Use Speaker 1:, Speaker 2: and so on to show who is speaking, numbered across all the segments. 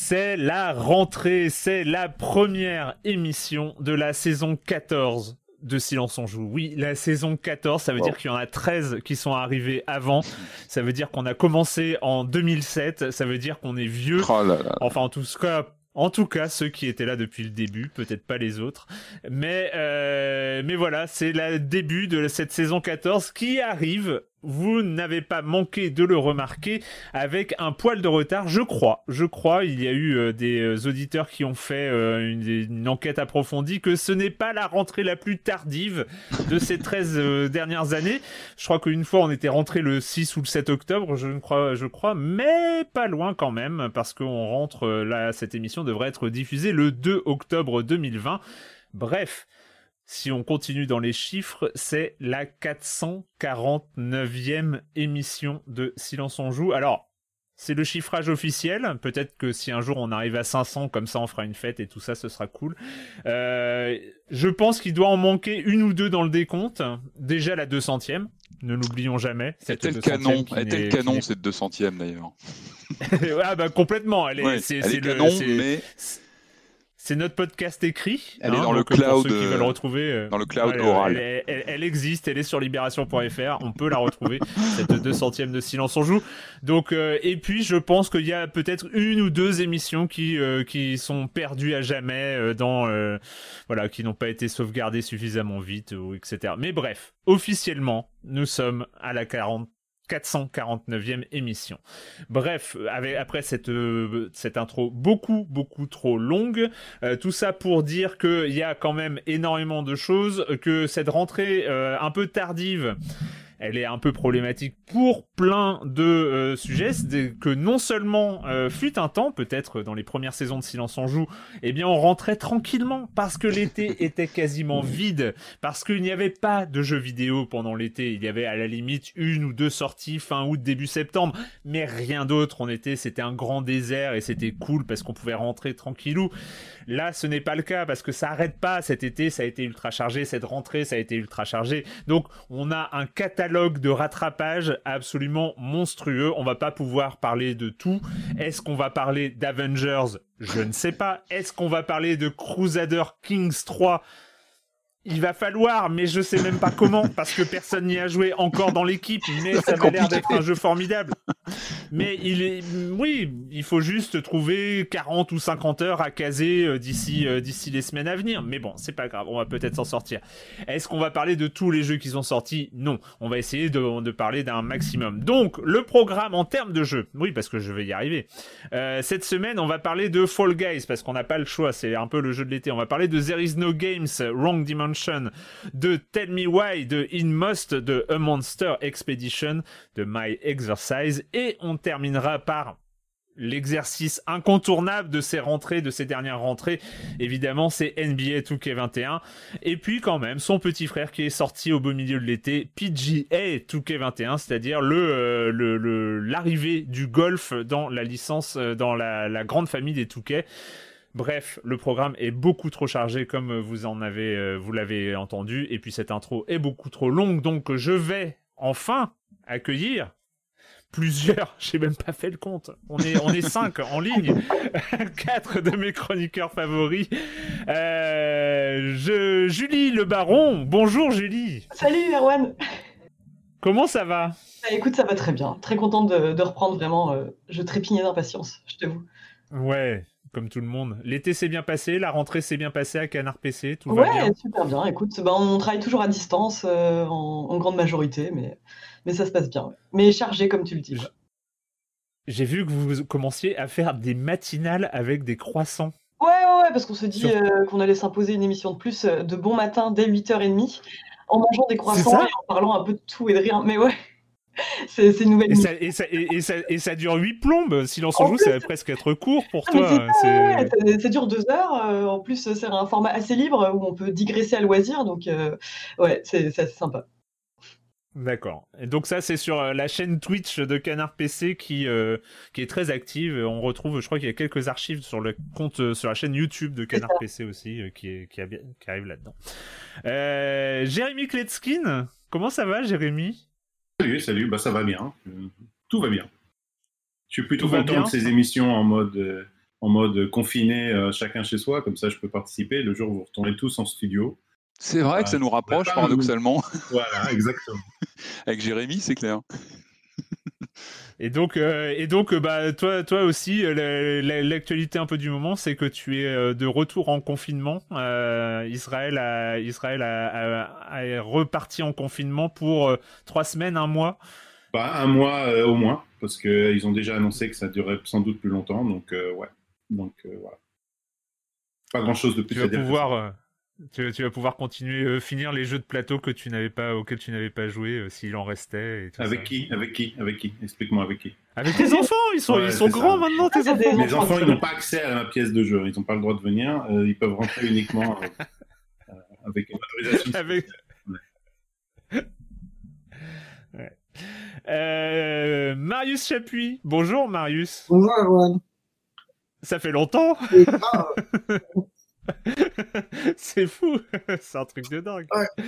Speaker 1: C'est la rentrée, c'est la première émission de la saison 14 de Silence on joue. Oui, la saison 14, ça veut dire qu'il y en a 13 qui sont arrivés avant. Ça veut dire qu'on a commencé en 2007. Ça veut dire qu'on est vieux.
Speaker 2: Oh là là.
Speaker 1: Enfin, en tout cas, en tout cas, ceux qui étaient là depuis le début, peut-être pas les autres. Mais, euh, mais voilà, c'est le début de cette saison 14 qui arrive vous n'avez pas manqué de le remarquer avec un poil de retard, je crois. Je crois, il y a eu euh, des euh, auditeurs qui ont fait euh, une, enquête approfondie que ce n'est pas la rentrée la plus tardive de ces 13 dernières années. Je crois qu'une fois on était rentré le 6 ou le 7 octobre, je crois, je crois, mais pas loin quand même parce qu'on rentre là, cette émission devrait être diffusée le 2 octobre 2020. Bref, si on continue dans les chiffres, c'est la 449e émission de Silence on joue. Alors, c'est le chiffrage officiel. Peut-être que si un jour on arrive à 500, comme ça on fera une fête et tout ça, ce sera cool. Euh, je pense qu'il doit en manquer une ou deux dans le décompte. Déjà la 200e, ne l'oublions jamais.
Speaker 2: C'était le canon, était le canon cette 200e d'ailleurs.
Speaker 1: ah bah complètement, elle est,
Speaker 2: ouais,
Speaker 1: c'est, le,
Speaker 2: canon, mais
Speaker 1: c'est notre podcast écrit.
Speaker 2: Elle est
Speaker 1: hein,
Speaker 2: dans le
Speaker 1: donc, pour
Speaker 2: cloud,
Speaker 1: ceux qui
Speaker 2: euh,
Speaker 1: veulent retrouver, euh,
Speaker 2: dans le cloud oral.
Speaker 1: Elle, elle- elle existe, elle est sur libération.fr. On peut la retrouver cette 200e de Silence on joue. Donc euh, et puis je pense qu'il y a peut-être une ou deux émissions qui euh, qui sont perdues à jamais euh, dans euh, voilà qui n'ont pas été sauvegardées suffisamment vite ou etc. Mais bref, officiellement nous sommes à la 40 449e émission. Bref, avec, après cette, euh, cette intro beaucoup, beaucoup trop longue, euh, tout ça pour dire qu'il y a quand même énormément de choses, que cette rentrée euh, un peu tardive, elle est un peu problématique pour plein de euh, sujets, c'est que non seulement euh, fut un temps, peut-être dans les premières saisons de Silence en joue, eh bien on rentrait tranquillement parce que l'été était quasiment vide, parce qu'il n'y avait pas de jeux vidéo pendant l'été, il y avait à la limite une ou deux sorties fin août début septembre, mais rien d'autre. On était, c'était un grand désert et c'était cool parce qu'on pouvait rentrer tranquillou. Là, ce n'est pas le cas parce que ça arrête pas. Cet été, ça a été ultra chargé. Cette rentrée, ça a été ultra chargé. Donc, on a un catalogue de rattrapage absolument monstrueux. On va pas pouvoir parler de tout. Est-ce qu'on va parler d'Avengers? Je ne sais pas. Est-ce qu'on va parler de Crusader Kings 3 il va falloir, mais je sais même pas comment, parce que personne n'y a joué encore dans l'équipe, mais ça m'a l'air d'être un jeu formidable. Mais il est, oui, il faut juste trouver 40 ou 50 heures à caser euh, d'ici euh, d'ici les semaines à venir. Mais bon, c'est pas grave, on va peut-être s'en sortir. Est-ce qu'on va parler de tous les jeux qui sont sortis? Non, on va essayer de, de parler d'un maximum. Donc, le programme en termes de jeux, oui, parce que je vais y arriver. Euh, cette semaine, on va parler de Fall Guys parce qu'on n'a pas le choix, c'est un peu le jeu de l'été. On va parler de There Is No Games, Wrong Dimension, de Tell Me Why, de In Must, de A Monster Expedition, de My Exercise, et on terminera par l'exercice incontournable de ces rentrées, de ces dernières rentrées, évidemment, c'est NBA 2K21. Et puis quand même, son petit frère qui est sorti au beau milieu de l'été, PGA 2K21, c'est-à-dire le, l'arrivée du golf dans la licence, euh, dans la, la grande famille des 2K. Bref, le programme est beaucoup trop chargé comme vous en avez, euh, vous l'avez entendu, et puis cette intro est beaucoup trop longue, donc je vais enfin accueillir plusieurs, j'ai même pas fait le compte. On est, on est cinq en ligne. Quatre de mes chroniqueurs favoris. Euh, je, Julie Le Baron. Bonjour Julie.
Speaker 3: Salut Erwan.
Speaker 1: Comment ça va?
Speaker 3: Bah, Écoute, ça va très bien. Très contente de, de reprendre vraiment. Euh, je trépignais d'impatience, je t'avoue.
Speaker 1: Ouais, comme tout le monde. L'été s'est bien passé, la rentrée s'est bien passée à Canard PC, tout
Speaker 3: ouais,
Speaker 1: va bien.
Speaker 3: super bien. Écoute, bah, on travaille toujours à distance euh, en, en, grande majorité, mais, mais ça se passe bien. Mais chargé, comme tu le dis.
Speaker 1: J'ai vu que vous commenciez à faire des matinales avec des croissants.
Speaker 3: Ouais, ouais, ouais parce qu'on se dit Sur... euh, qu'on allait s'imposer une émission de plus euh, de bon matin dès 8h30 en mangeant des croissants et en parlant un peu de tout et de rien. Mais ouais. C'est une nouvelle.
Speaker 1: Et ça, et, ça, et, ça, et ça, dure 8 plombes. Silence en, joue, ça va presque être court pour
Speaker 3: ah,
Speaker 1: toi.
Speaker 3: Ça, ouais, ça, dure 2 heures. Euh, en plus, c'est un format assez libre où on peut digresser à loisir. Donc, euh, ouais, c'est assez sympa.
Speaker 1: D'accord. Et donc ça, c'est sur la chaîne Twitch de Canard PC qui euh, qui est très active. On retrouve, je crois qu'il y a quelques archives sur le compte, sur la chaîne YouTube de Canard PC aussi, euh, qui, est, qui, a, qui arrive là-dedans. Euh, Jérémy Kletskin, comment ça va, Jérémy?
Speaker 4: Salut, salut. Bah ça va bien. tout va bien. Je suis plutôt content de ces émissions en mode en mode confiné, chacun chez soi. Comme ça, je peux participer. Le jour où vous retournez tous en studio.
Speaker 2: C'est vrai que ça nous rapproche, paradoxalement.
Speaker 4: Voilà, exactement.
Speaker 2: Avec Jérémy, c'est clair.
Speaker 1: Et donc, euh, et donc, bah, toi, toi aussi, l'actualité un peu du moment, c'est que tu es de retour en confinement. Euh, Israël, a, Israël a, a, a, reparti en confinement pour euh, trois semaines, un mois.
Speaker 4: Bah, un mois euh, au moins, parce qu'ils ont déjà annoncé que ça durerait sans doute plus longtemps. Donc, euh, ouais. Donc, voilà. Pas grand chose de plus
Speaker 1: tu
Speaker 4: à
Speaker 1: vas
Speaker 4: dire.
Speaker 1: Pouvoir, tu, tu, vas pouvoir continuer euh, finir les jeux de plateau que tu n'avais pas auxquels tu n'avais pas joué euh, s'il en restait. Et tout
Speaker 4: avec
Speaker 1: ça.
Speaker 4: qui? Avec qui? Avec qui? Explique-moi avec qui?
Speaker 1: Avec tes enfants, ils sont ouais, ils sont grands ça. maintenant tes enfants.
Speaker 4: Mes enfants, ils n'ont pas accès à ma pièce de jeu, ils n'ont pas le droit de venir, euh, ils peuvent rentrer uniquement euh, avec une autorisation.
Speaker 1: avec... ouais. Euh, Marius Chapuis, bonjour Marius.
Speaker 5: Bonjour Erwan.
Speaker 1: Ça fait longtemps. c'est fou, c'est un truc de dingue.
Speaker 5: Ouais.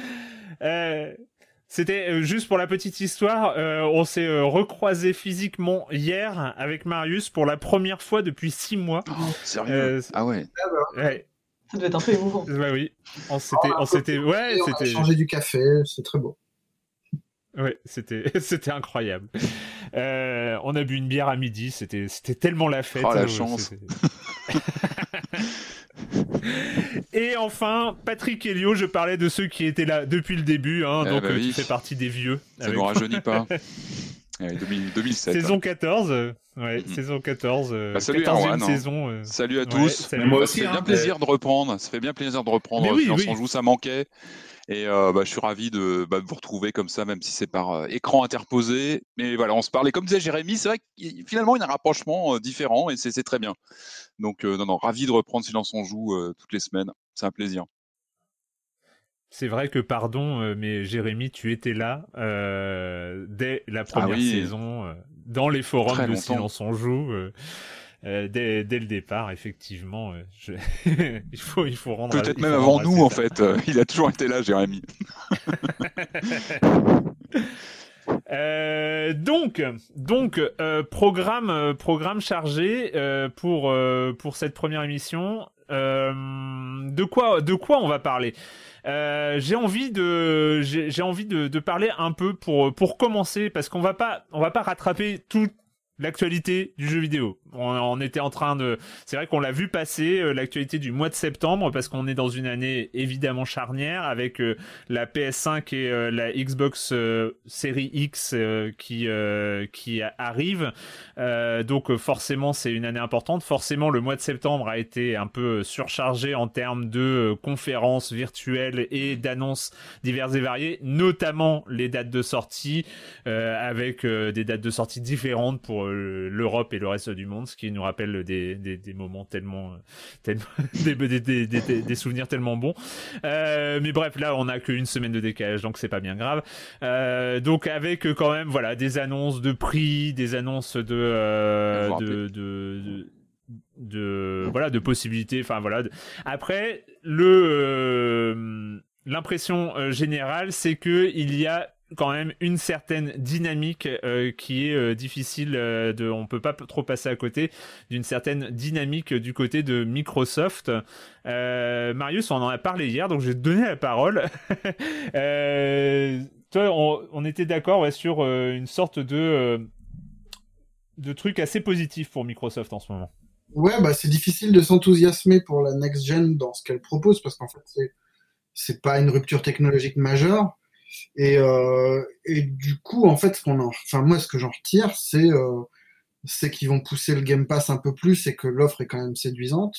Speaker 1: Euh, C'était euh, juste pour la petite histoire, euh, on s'est recroisé physiquement hier avec Marius pour la première fois depuis six mois.
Speaker 2: Oh, sérieux? Ah ouais.
Speaker 1: ouais.
Speaker 3: Ça devait être un peu émouvant.
Speaker 1: Bah oui, on s'était, oh, on s'était, ouais,
Speaker 5: on
Speaker 1: c'était.
Speaker 5: a changé du café, c'est très beau.
Speaker 1: Ouais, c'était c'était incroyable. Euh, on a bu une bière à midi, c'était c'était tellement la fête.
Speaker 2: Oh la chance.
Speaker 1: Et enfin, Patrick Helio, je parlais de ceux qui étaient là depuis le début, hein,
Speaker 2: Eh
Speaker 1: donc
Speaker 2: bah
Speaker 1: euh,
Speaker 2: oui.
Speaker 1: tu fais partie des vieux.
Speaker 2: Ça nous rajeunit pas. Allez, 2000 2007.
Speaker 1: Saison 14, euh, ouais,
Speaker 2: Mhm.
Speaker 1: saison 14, euh,
Speaker 2: Bah, salut,
Speaker 1: 14e
Speaker 2: Erwan, hein.
Speaker 1: saison. euh.
Speaker 2: Salut à
Speaker 1: Ouais,
Speaker 2: tous.
Speaker 1: salut.
Speaker 4: Mais moi
Speaker 2: Bah,
Speaker 4: aussi,
Speaker 2: ça fait bien
Speaker 4: hein.
Speaker 2: plaisir de reprendre. Ça fait bien plaisir de reprendre.
Speaker 1: Mais oui, oui.
Speaker 2: en joue, ça manquait. Et euh, bah, je suis ravi de, bah, de vous retrouver comme ça, même si c'est par euh, écran interposé. Mais voilà, on se parlait. Comme disait Jérémy, c'est vrai qu'il finalement il y a un rapprochement euh, différent et c'est très bien. Donc non, non, ravi de reprendre Silence en joue toutes les semaines. C'est un plaisir.
Speaker 1: C'est vrai que, pardon, mais Jérémy, tu étais là dès la première
Speaker 2: Ah oui.
Speaker 1: saison, dans les forums de. Silence on joue. Euh, dès, dès le départ, effectivement, euh, je- il faut il faut rendre.
Speaker 2: Peut-être même avant nous, en fait. Euh, il a toujours été là, Jérémy.
Speaker 1: Euh, donc, donc euh, programme, euh, programme chargé euh, pour euh, pour cette première émission. Euh, de quoi, de quoi on va parler? Euh, J'ai envie de, j'ai envie de, de parler un peu pour pour commencer parce qu'on va pas, on va pas rattraper tout l'actualité du jeu vidéo. On, était en train de, c'est vrai qu'on l'a vu passer euh, l'actualité du mois de septembre parce qu'on est dans une année évidemment charnière avec euh, la PS5 et euh, la Xbox Series X qui qui arrive. donc forcément c'est une année importante. Forcément le mois de septembre a été un peu surchargé en termes de conférences virtuelles et d'annonces diverses et variées, notamment les dates de sortie avec des dates de sortie différentes pour l'Europe et le reste du monde, ce qui nous rappelle des, des, moments tellement, tellement des, des, souvenirs tellement bons. Euh, mais bref, là, on a qu'une semaine de décalage, donc c'est pas bien grave. Euh, donc avec quand même, voilà, des annonces de prix, des annonces de, de, de, de voilà de possibilités enfin voilà après le l'impression générale c'est que il y a quand même une certaine dynamique euh, qui est euh, difficile euh, de on peut pas trop passer à côté d'une certaine dynamique du côté de Microsoft. Marius on en a parlé hier donc je vais te donner la parole. Toi on, était d'accord sur une sorte de de truc assez positif pour Microsoft en ce moment.
Speaker 5: Ouais bah c'est difficile de s'enthousiasmer pour la next gen dans ce qu'elle propose parce qu'en fait c'est c'est pas une rupture technologique majeure et, euh, et du coup, en fait, ce qu'on enfin moi, ce que j'en retire, c'est euh, c'est qu'ils vont pousser le Game Pass un peu plus et que l'offre est quand même séduisante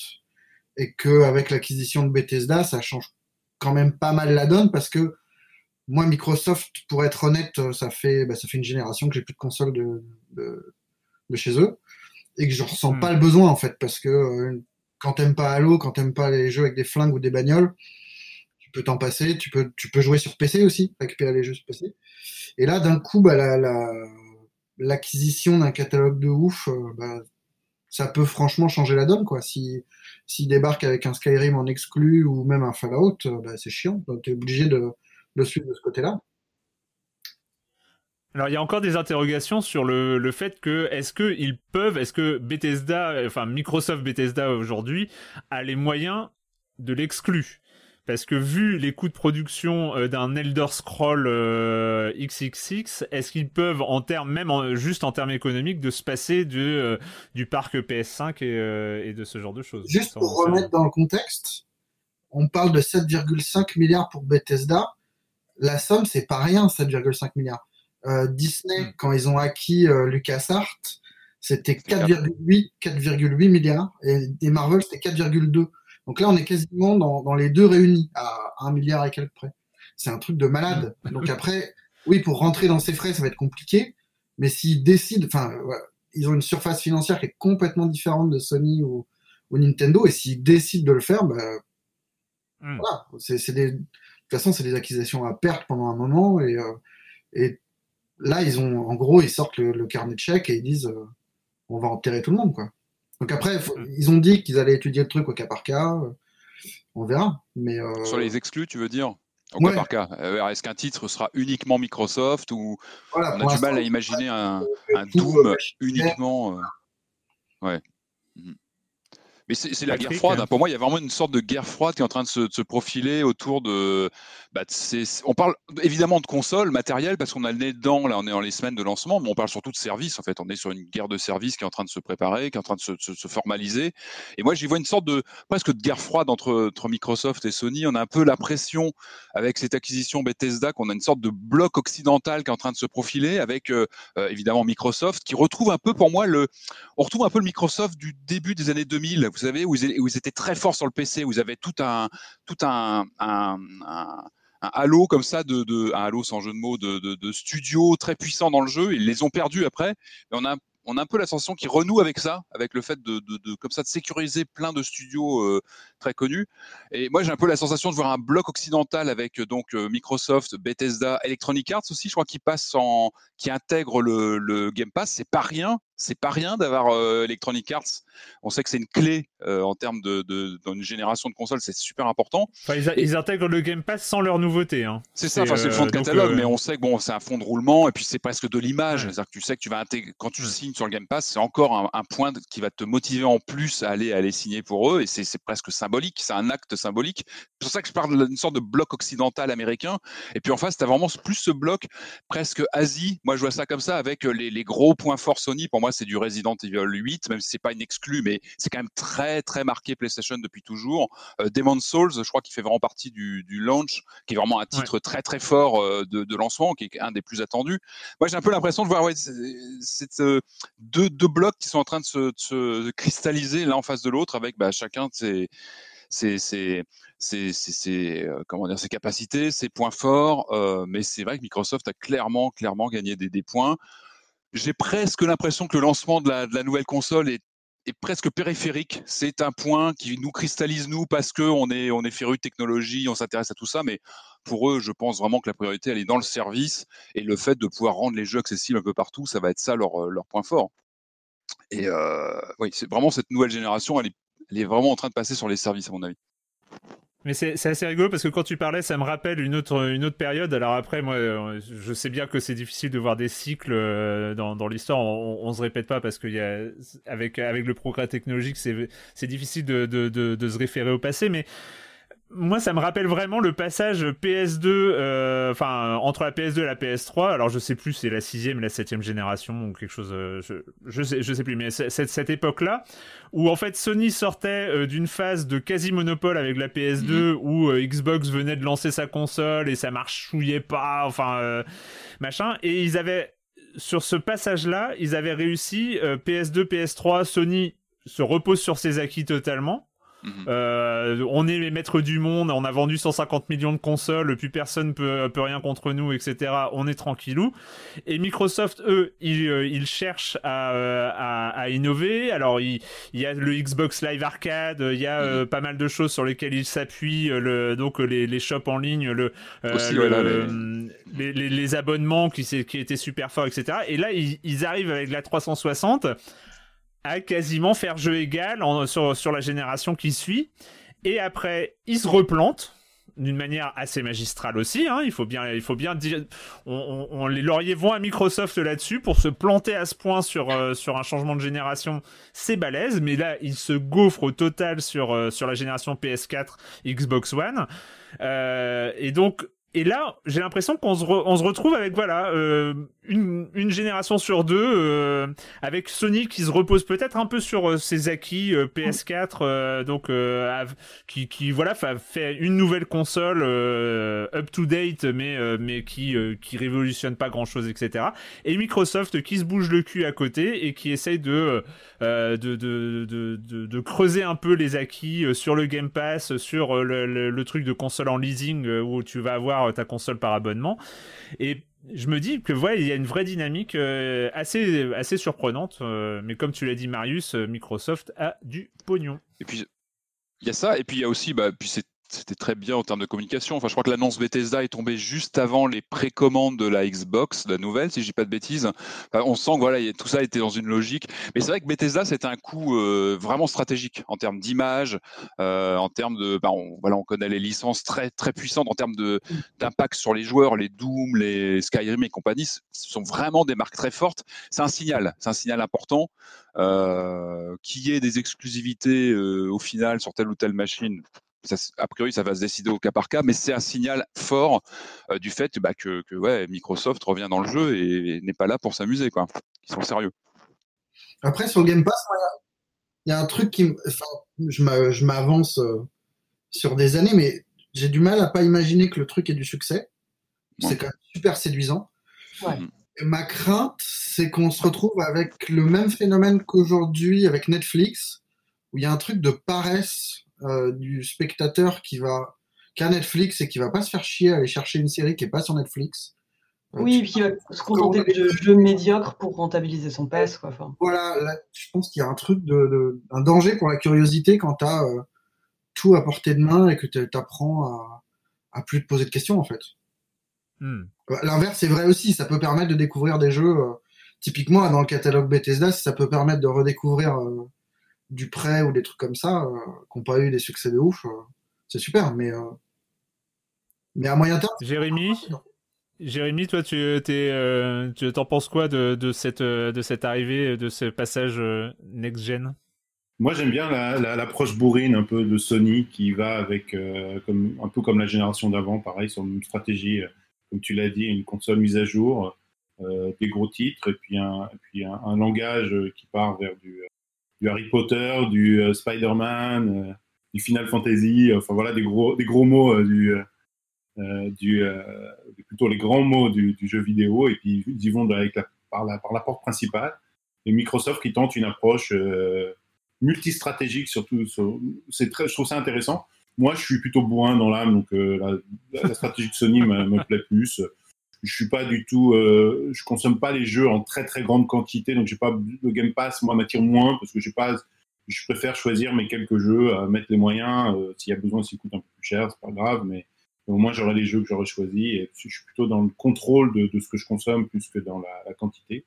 Speaker 5: et que avec l'acquisition de Bethesda, ça change quand même pas mal la donne parce que moi, Microsoft, pour être honnête, ça fait bah, ça fait une génération que j'ai plus de console de, de, de, chez eux et que je ressens hmm. pas le besoin en fait parce que euh, quand t'aimes pas Halo, quand t'aimes pas les jeux avec des flingues ou des bagnoles, peux t'en passer. Tu peux, tu peux jouer sur PC aussi, récupérer les jeux sur PC. Et là, d'un coup, bah, l'acquisition d'un catalogue de ouf, euh, bah, ça peut franchement changer la donne. Quoi. Si, s'il débarque avec un Skyrim en exclu ou même un Fallout, euh, bah, c'est chiant. Tu es obligé de le suivre de ce côté-là.
Speaker 1: Alors il y a encore des interrogations sur le, le fait que est-ce qu'ils peuvent, est-ce que Bethesda, enfin Microsoft Bethesda aujourd'hui a les moyens de l'exclure? Parce que vu les coûts de production euh, d'un Elder Scroll euh, XXX, est-ce qu'ils peuvent, en termes, même juste en termes économiques, de se passer du, euh, du parc PS5 et, et, de ce genre de choses?
Speaker 5: Juste pour remettre dans le contexte, on parle de 7,5 milliards pour Bethesda. La somme, c'est pas rien, 7,5 milliards. Disney, hmm. quand ils ont acquis LucasArts, c'était 4,8 4,8 milliards et, et Marvel, c'était 4,2. Donc là, on est quasiment dans, les deux réunis à un milliard et quelques près. C'est un truc de malade. Donc après, oui, pour rentrer dans ces frais, ça va être compliqué. Mais s'ils décident, enfin, ils ont une surface financière qui est complètement différente de Sony ou, Nintendo. Et s'ils décident de le faire, bah, hmm. voilà. C'est, des, de toute façon, c'est des acquisitions à perte pendant un moment. Et, euh, et là, ils ont, en gros, ils sortent le, carnet de chèques et ils disent, euh, on va enterrer tout le monde, quoi. Donc après, mm. ils ont dit qu'ils allaient étudier le truc au cas par cas. Euh, on verra. Mais euh,
Speaker 2: Sur les exclus, tu veux dire? Au cas par cas. Euh, est-ce qu'un titre sera uniquement Microsoft ou on a du mal à imaginer un, un Doom uniquement Ouais. Mm. Mais c'est la guerre froide. Hein. Pour moi, il y a vraiment une sorte de guerre froide qui est en train de se, profiler autour de. Bah, on parle évidemment de consoles, matériel, parce qu'on a le nez dedans. Là, on est dans les semaines de lancement, mais on parle surtout de services. En fait, on est sur une guerre de services qui est en train de se préparer, qui est en train de se, formaliser. Et moi, j'y vois une sorte de presque de guerre froide entre, entre Microsoft et Sony. On a un peu la pression avec cette acquisition Bethesda qu'on a une sorte de bloc occidental qui est en train de se profiler avec euh, euh, évidemment Microsoft qui retrouve un peu pour moi le. On retrouve un peu le Microsoft du début des années 2000 vous savez, où ils, étaient très forts sur le PC, où ils avaient tout un, tout un, halo comme ça, de, un halo sans jeu de mots, de, de, de studio très puissant dans le jeu. Ils les ont perdus après. On a on a un peu la sensation qu'ils renouent avec ça, avec le fait de, de, comme ça de sécuriser plein de studios euh, très connus. Et moi, j'ai un peu la sensation de voir un bloc occidental avec euh, donc euh, Microsoft, Bethesda, Electronic Arts aussi, je crois, qui passe en, qui intègre le, le Game Pass. C'est pas rien, c'est pas rien d'avoir Electronic Arts. On sait que c'est une clé en termes de, de, dans une génération de consoles, c'est super important.
Speaker 1: Enfin, ils, intègrent le Game Pass sans leur nouveauté. Hein.
Speaker 2: C'est ça, enfin, c'est le fond de catalogue, mais on sait que bon, c'est un fond de roulement et puis c'est presque de l'image. C'est-à-dire que tu sais que tu vas intégrer, quand tu signes sur le Game Pass, c'est encore un, point qui va te motiver en plus à aller, aller signer pour eux, et c'est presque symbolique, c'est un acte symbolique. C'est pour ça que je parle d'une sorte de bloc occidental américain, et puis en face, tu as vraiment plus ce bloc presque Asie. Moi, je vois ça comme ça, avec les, gros points forts Sony. Pour moi, c'est du Resident Evil 8, même si c'est pas une exclue, mais c'est quand même très, très marqué PlayStation depuis toujours. Euh, Demon's Souls, je crois qu'il fait vraiment partie du, launch, qui est vraiment un titre très, très fort euh, de, lancement, qui est un des plus attendus. Moi, j'ai un peu l'impression de voir ouais, deux, deux, blocs qui sont en train de se, cristalliser l'un en face de l'autre, avec bah, chacun de ses ses, comment dire, ses capacités, ses points forts. mais c'est vrai que Microsoft a clairement, clairement gagné des, points. J'ai presque l'impression que le lancement de la, nouvelle console est, presque périphérique. C'est un point qui nous cristallise, nous, parce qu'on est, on est féru de technologie, on s'intéresse à tout ça. Mais pour eux, je pense vraiment que la priorité, elle est dans le service. Et le fait de pouvoir rendre les jeux accessibles un peu partout, ça va être ça leur, leur point fort. Et oui, c'est vraiment cette nouvelle génération, elle est vraiment en train de passer sur les services, à mon avis.
Speaker 1: Mais c'est assez rigolo parce que quand tu parlais, ça me rappelle une autre, une autre période. Alors après, moi, je sais bien que c'est difficile de voir des cycles euh, dans, dans l'histoire. On, on, se répète pas parce qu'il y a, avec, avec le progrès technologique, c'est difficile de, de, de, de, se référer au passé. Mais moi, ça me rappelle vraiment le passage PS2, euh, enfin entre la PS2 et la PS3. Alors, je sais plus, c'est la sixième, la septième génération ou quelque chose. Euh, je, je sais, je sais plus, mais cette, cette époque-là où en fait Sony sortait euh, d'une phase de quasi monopole avec la PS2 mhm. où Xbox venait de lancer sa console et ça marchouillait pas, enfin machin, et ils avaient sur ce passage-là, ils avaient réussi PS2, PS3, Sony se repose sur ses acquis totalement. Mhm. Euh, on est les maîtres du monde, on a vendu 150 millions de consoles, plus personne peut, peut rien contre nous, etc. On est tranquillou. Et Microsoft, eux, ils, euh, ils cherchent à, euh, à, à, innover. Alors, il, il, y a le Xbox Live Arcade, il y a mhm. pas mal de choses sur lesquelles ils s'appuient, le, donc les, les shops en ligne, le, les... Les, les... abonnements qui, qui étaient super forts, etc. Et là, ils, ils arrivent avec la 360 à quasiment faire jeu égal sur, la génération qui suit. Et après, il se replante d'une manière assez magistrale aussi. Hein. il faut bien, il faut bien dire, on, les lauriers vont à Microsoft là-dessus pour se planter à ce point sur euh, sur un changement de génération, c'est balèze. Mais là, il se gaufre au total sur euh, sur la génération PS4, Xbox One. Euh, et donc et là, j'ai l'impression qu'on se, se retrouve avec voilà euh, une, une, génération sur deux, euh, avec Sony qui se repose peut-être un peu sur euh, ses acquis euh, PS4, euh, donc qui, qui voilà fait une nouvelle console up to date, mais mais qui qui révolutionne pas grand chose, etc. Et Microsoft qui se bouge le cul à côté et qui essaye de de, de, de, de, creuser un peu les acquis sur le Game Pass, sur le, le truc de console en leasing où tu vas avoir ta console par abonnement. Et je me dis que ouais, il y a une vraie dynamique euh, assez, assez surprenante. Euh, mais comme tu l'as dit, Marius, euh, Microsoft a du pognon.
Speaker 2: Et puis, il y a ça. Et puis, il y a aussi, bah, puis c'est c'était très bien en termes de communication. Enfin, je crois que l'annonce Bethesda est tombée juste avant les précommandes de la Xbox, la nouvelle, si je dis pas de bêtises. on sent que voilà, tout ça était dans une logique. Mais c'est vrai que Bethesda, c'était un coup euh, vraiment stratégique en termes d'image, euh, en termes de, bah, on, connaît les licences très très puissantes en termes d'impact sur les joueurs, les Doom, les Skyrim et compagnie. Ce sont vraiment des marques très fortes. C'est un signal, c'est un signal important. Euh, qu'il y ait des exclusivités euh, au final sur telle ou telle machine, a priori, ça va se décider au cas par cas, mais c'est un signal fort euh, du fait bah, que, ouais, Microsoft revient dans le jeu et, n'est pas là pour s'amuser. Quoi. Ils sont sérieux.
Speaker 5: Après, sur Game Pass, il y a un truc qui. Enfin, je m'avance euh, sur des années, mais j'ai du mal à pas imaginer que le truc ait du succès. C'est quand même super séduisant. Ma crainte, c'est qu'on se retrouve avec le même phénomène qu'aujourd'hui avec Netflix, où il y a un truc de paresse euh, du spectateur qui va qu'à Netflix et qui va pas se faire chier à aller chercher une série qui est pas sur Netflix.
Speaker 3: Euh, oui, et puis il va se contenter de jeux médiocres pour rentabiliser son. Quoi.
Speaker 5: Voilà, je pense qu'il y a un truc de, un danger pour la curiosité quand tu as euh, tout à portée de main et que tu apprends à, à, plus te poser de questions en fait. Hmm. L'inverse est vrai aussi, ça peut permettre de découvrir des jeux. typiquement, dans le catalogue Bethesda, ça peut permettre de redécouvrir du prêt ou des trucs comme ça, euh, qui n'ont pas eu des succès de ouf, euh, c'est super. Mais, euh, mais à moyen terme.
Speaker 1: Jérémy Jérémy, toi, tu t'en penses quoi de, de, cette, de cette arrivée, de ce passage next-gen
Speaker 4: Moi, j'aime bien l'approche bourrine un peu de Sony qui va avec, comme, un peu comme la génération d'avant, pareil, sur une stratégie, comme tu l'as dit, une console mise à jour, des gros titres, et puis un, puis un, langage qui part vers du, du Harry Potter, du Spider-Man, du Final Fantasy, enfin voilà, des gros, des gros mots du, du plutôt les grands mots du, jeu vidéo, et puis ils y vont par, la, par la porte principale. Et Microsoft qui tente une approche multistratégique, surtout, très, je trouve ça intéressant. Moi, je suis plutôt bourrin dans l'âme, donc euh, la, stratégie de Sony me, plaît plus. Je suis pas du tout, euh, je consomme pas les jeux en très très grande quantité, donc j'ai pas le Game Pass, moi m'attire moins parce que j'ai pas, je préfère choisir mes quelques jeux, mettre les moyens. Euh, s'il y a besoin, s'ils coûtent un peu plus cher, c'est pas grave, mais au moins j'aurai les jeux que j'aurais choisis et je suis plutôt dans le contrôle de, ce que je consomme plus que dans la, quantité.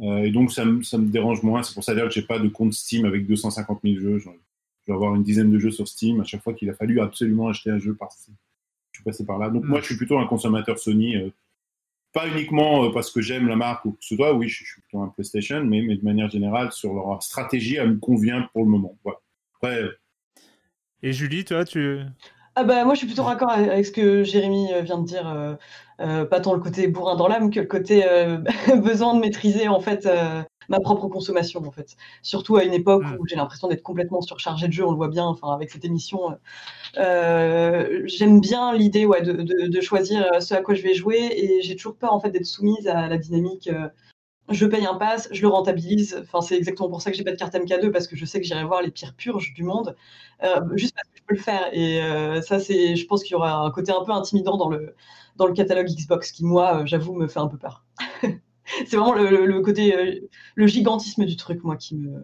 Speaker 4: et donc ça, ça, me dérange moins. C'est pour ça que j'ai pas de compte Steam avec 250 000 jeux vais avoir une dizaine de jeux sur Steam à chaque fois qu'il a fallu absolument acheter un jeu par Je suis passé par là. Donc mm. moi, je suis plutôt un consommateur Sony, euh, pas uniquement euh, parce que j'aime la marque ou que ce soit. Oui, je, suis plutôt un PlayStation, mais, de manière générale, sur leur stratégie, elle me convient pour le moment. Voilà.
Speaker 1: Euh, Et Julie, toi, tu
Speaker 3: ah bah moi je suis plutôt raccord avec ce que Jérémy vient de dire, pas tant le côté bourrin dans l'âme que le côté besoin de maîtriser en fait ma propre consommation en fait. Surtout à une époque mm. où j'ai l'impression d'être complètement surchargé de jeux, on le voit bien, enfin avec cette émission. Euh, j'aime bien l'idée ouais, de, de, choisir ce à quoi je vais jouer et j'ai toujours peur en fait d'être soumise à la dynamique. Euh, je paye un pass, je le rentabilise. Enfin, c'est exactement pour ça que j'ai pas de carte MK2 parce que je sais que j'irai voir les pires purges du monde euh, juste parce que le faire. Et ça, c'est, je pense qu'il y aura un côté un peu intimidant dans le dans le catalogue Xbox qui, moi, j'avoue, me fait un peu peur. c'est vraiment le, côté, euh, le gigantisme du truc, moi, qui me,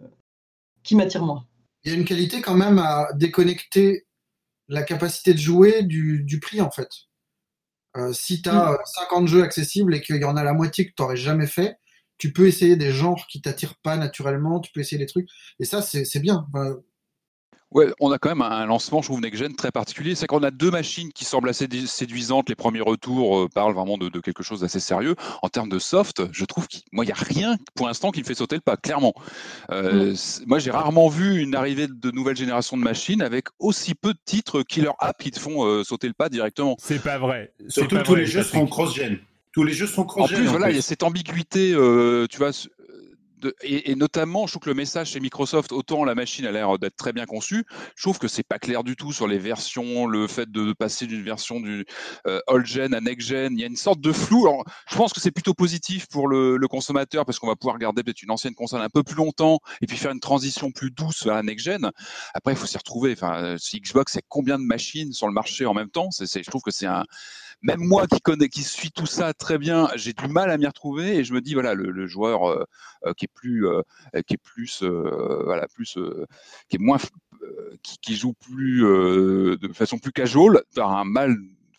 Speaker 3: qui m'attire moins.
Speaker 5: Il y a une qualité quand même à déconnecter la capacité de jouer du, prix, en fait. Euh, si tu as 50 mm. jeux accessibles et qu'il y en a la moitié que tu n'aurais jamais fait, tu peux essayer des genres qui t'attirent pas naturellement, tu peux essayer des trucs. Et ça, c'est bien.
Speaker 2: Ouais, on a quand même un lancement, je trouve, next-gen très particulier. C'est qu'on a deux machines qui semblent assez séduisantes. Les premiers retours euh, parlent vraiment de, quelque chose d'assez sérieux. En termes de soft, je trouve qu'il n'y a rien pour l'instant qui me fait sauter le pas, clairement. Euh, mm. Moi, j'ai rarement vu une arrivée de nouvelle génération de machines avec aussi peu de titres killer app qui te font euh, sauter le pas directement.
Speaker 1: C'est pas vrai.
Speaker 4: Surtout tous les jeux sont cross-gen. Tous les jeux sont cross-gen.
Speaker 2: En plus, voilà, il y a cette ambiguïté, tu vois, et, notamment, je trouve que le message chez Microsoft, autant la machine a l'air d'être très bien conçue, je trouve que c'est pas clair du tout sur les versions, le fait de passer d'une version du euh, old gen à next gen. Il y a une sorte de flou. Alors, je pense que c'est plutôt positif pour le, consommateur parce qu'on va pouvoir garder peut-être une ancienne console un peu plus longtemps et puis faire une transition plus douce vers la next gen. Après, il faut s'y retrouver. Enfin, si Xbox, c'est combien de machines sur le marché en même temps? Je trouve que c'est un même moi qui connais, qui suis tout ça très bien, j'ai du mal à m'y retrouver et je me dis voilà le, joueur euh, euh, qui est plus, euh, qui est plus, voilà plus, qui est moins, qui, qui, joue plus de façon plus casual, as un mal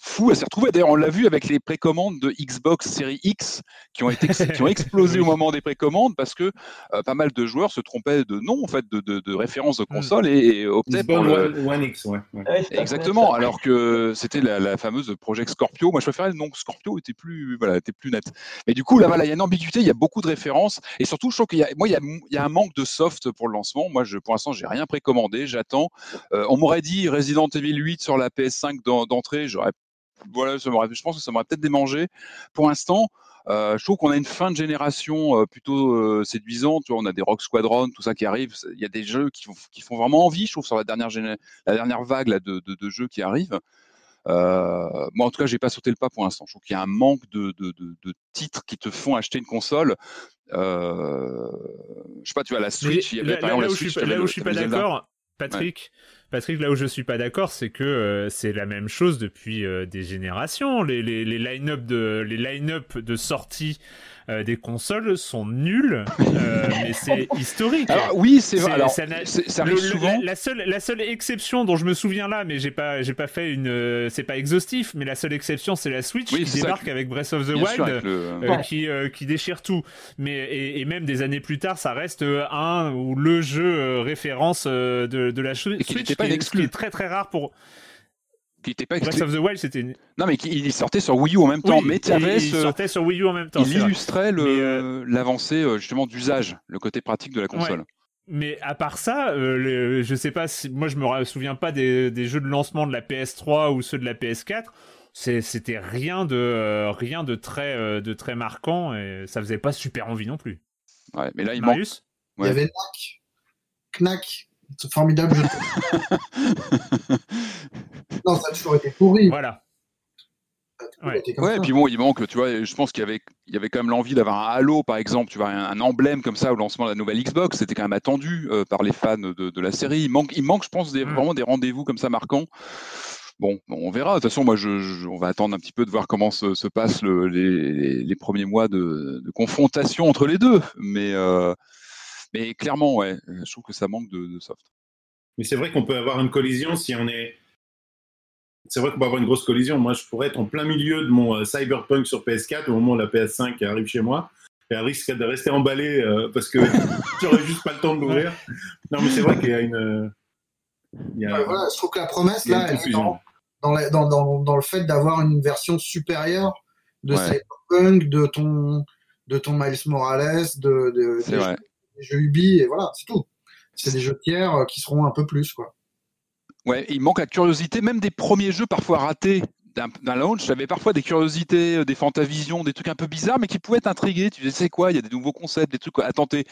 Speaker 2: fou à s'y retrouver. D'ailleurs, on l'a vu avec les précommandes de Xbox Series X qui ont, été, qui ont explosé au moment des précommandes parce que euh, pas mal de joueurs se trompaient de nom, en fait, de, de, de référence de hmm. console et, optaient pour le...
Speaker 4: One, X, ouais.
Speaker 2: Exactement, alors que c'était la, fameuse Project Scorpio. Moi, je préférais le nom Scorpio, était plus, voilà, était plus net. Mais du coup, là, voilà, il y a une ambiguïté, il y a beaucoup de références et surtout, je trouve qu'il y a, moi, il y a, il y a un manque de soft pour le lancement. Moi, je, pour l'instant, j'ai rien précommandé, j'attends. Euh, on m'aurait dit Resident Evil 8 sur la PS5 d'entrée, j'aurais voilà, je pense que ça m'aurait peut-être démangé. Pour l'instant, euh, je trouve qu'on a une fin de génération euh, plutôt euh, séduisante. Tu vois, on a des Rock Squadron, tout ça qui arrive. Il y a des jeux qui, qui font vraiment envie, je trouve, sur la dernière, la dernière vague là, de, de, jeux qui arrivent. moi, en tout cas, j'ai pas sauté le pas pour l'instant. Je trouve qu'il y a un manque de, de, titres qui te font acheter une console. je sais pas, tu vois, la Switch. il y avait,
Speaker 1: là, là, où je suis, là où je suis pas d'accord, Patrick. Patrick, là où je suis pas d'accord, c'est que euh, c'est la même chose depuis euh, des générations. Les, les, les line-up de les line-up de sortie euh, des consoles sont nuls, mais c'est historique.
Speaker 2: Alors, oui, c'est vrai. Alors, ça, arrive souvent.
Speaker 1: La, seule la seule exception dont je me souviens là, mais j'ai pas j'ai pas fait une c'est pas exhaustif, mais la seule exception c'est la Switch qui débarque avec Breath of the Wild, qui qui déchire tout. Mais et, même des années plus tard, ça reste un ou le jeu référence de, de la Switch pas qui est très très rare pour
Speaker 2: qui était pas
Speaker 1: Breath of the Wild, c'était.
Speaker 2: Non, mais il sortait sur Wii U en même temps. mais
Speaker 1: il, sortait sur Wii U en même temps.
Speaker 2: Il illustrait euh, l'avancée euh, justement d'usage, le côté pratique de la console.
Speaker 1: Mais à part ça, euh, je sais pas si moi je me souviens pas des, des, jeux de lancement de la PS3 ou ceux de la PS4 c'était rien de rien de très de très marquant et ça faisait pas super envie non plus.
Speaker 2: Ouais, mais là il
Speaker 1: Marius?
Speaker 5: Il y avait Knack, Knack, c'est formidable. non, ça a toujours été pourri.
Speaker 1: Voilà.
Speaker 2: Ouais, ouais et puis bon, il manque, tu vois, je pense qu'il y avait, il y avait quand même l'envie d'avoir un Halo, par exemple, tu vois, un, emblème comme ça au lancement de la nouvelle Xbox. C'était quand même attendu euh, par les fans de, de, la série. Il manque, il manque je pense, des, mm. vraiment des rendez-vous comme ça marquants. Bon, on verra. De toute façon, moi, je, on va attendre un petit peu de voir comment se, se passent le, les, les, premiers mois de, de, confrontation entre les deux. Mais, euh, mais clairement, ouais, je trouve que ça manque de, de soft.
Speaker 4: Mais c'est vrai qu'on peut avoir une collision si on est c'est vrai qu'on va avoir une grosse collision. Moi, je pourrais être en plein milieu de mon euh, Cyberpunk sur PS4 au moment où la PS5 arrive chez moi. Et elle risque de rester emballée euh, parce que j'aurais juste pas le temps de l'ouvrir. Non, mais c'est vrai qu'il y a une.
Speaker 5: voilà, je trouve que la promesse, là, elle est dans, dans, dans, dans, le fait d'avoir une version supérieure de Cyberpunk, de ton, de ton Miles Morales, de, de des, jeux, des, jeux, Ubi, et voilà, c'est tout. C'est des jeux tiers euh, qui seront un peu plus, quoi.
Speaker 2: Ouais, il manque la curiosité, même des premiers jeux parfois ratés d'un launch, j'avais parfois des curiosités, euh, des fantavisions, des trucs un peu bizarres, mais qui pouvaient t'intriguer. Tu c'est quoi? Il y a des nouveaux concepts, des trucs à tenter.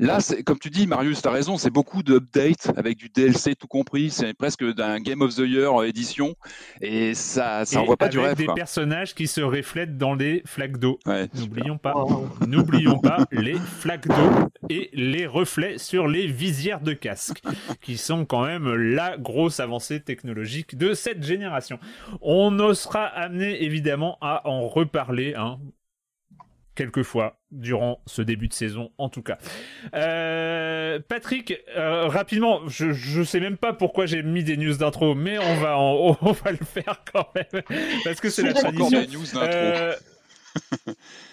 Speaker 2: Là, comme tu dis, Marius, tu as raison, c'est beaucoup d'updates avec du DLC tout compris. C'est presque d'un Game of the Year en édition. Et ça ça envoie pas du rêve.
Speaker 1: des personnages qui se reflètent dans les flaques d'eau. N'oublions pas, n'oublions pas les flaques d'eau et les reflets sur les visières de casque, qui sont quand même la grosse avancée technologique de cette génération. On sera amené évidemment à en reparler, hein, quelquefois durant ce début de saison en tout cas. Euh, Patrick, euh, rapidement, je, je sais même pas pourquoi j'ai mis des news d'intro, mais on va, on va le faire quand même parce que c'est la tradition.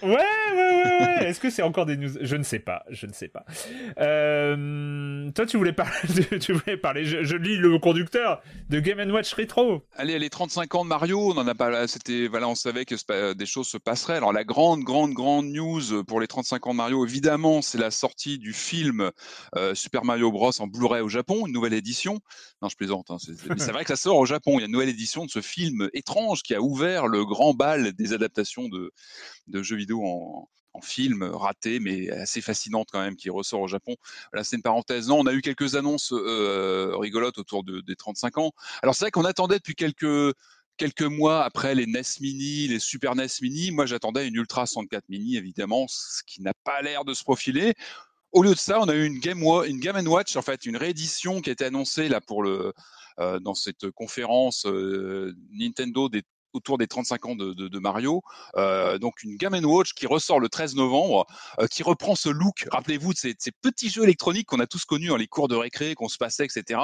Speaker 1: Ouais, ouais, ouais, Est-ce que c'est encore des news? Je ne sais pas, je ne sais pas. Euh, toi, tu voulais parler, tu voulais parler. Je, lis le conducteur de Game Watch Retro.
Speaker 2: Allez, les 35 ans de Mario, on en a pas. C'était voilà, on savait que des choses se passeraient. Alors la grande, grande, grande news pour les 35 ans de Mario, évidemment, c'est la sortie du film euh, Super Mario Bros en Blu-ray au Japon, une nouvelle édition. Non, je plaisante. Hein, c'est vrai que ça sort au Japon. Il y a une nouvelle édition de ce film étrange qui a ouvert le grand bal des adaptations de de jeux vidéo en, film raté, mais assez fascinante quand même, qui ressort au Japon. Là, c'est une parenthèse. Non, on a eu quelques annonces euh, rigolotes autour des 35 ans. Alors, c'est vrai qu'on attendait depuis quelques quelques mois après les NES Mini, les Super NES Mini, moi j'attendais une Ultra 64 Mini évidemment, ce qui n'a pas l'air de se profiler. Au lieu de ça, on a eu une Game, une Game Watch, en fait, une réédition qui a été annoncée là pour le euh, dans cette conférence euh, Nintendo des autour des 35 ans de, de, de Mario. Euh, donc une Game Watch qui ressort le 13 novembre, euh, qui reprend ce look, rappelez-vous, de ces, ces, petits jeux électroniques qu'on a tous connus dans les cours de récré, qu'on se passait, etc.,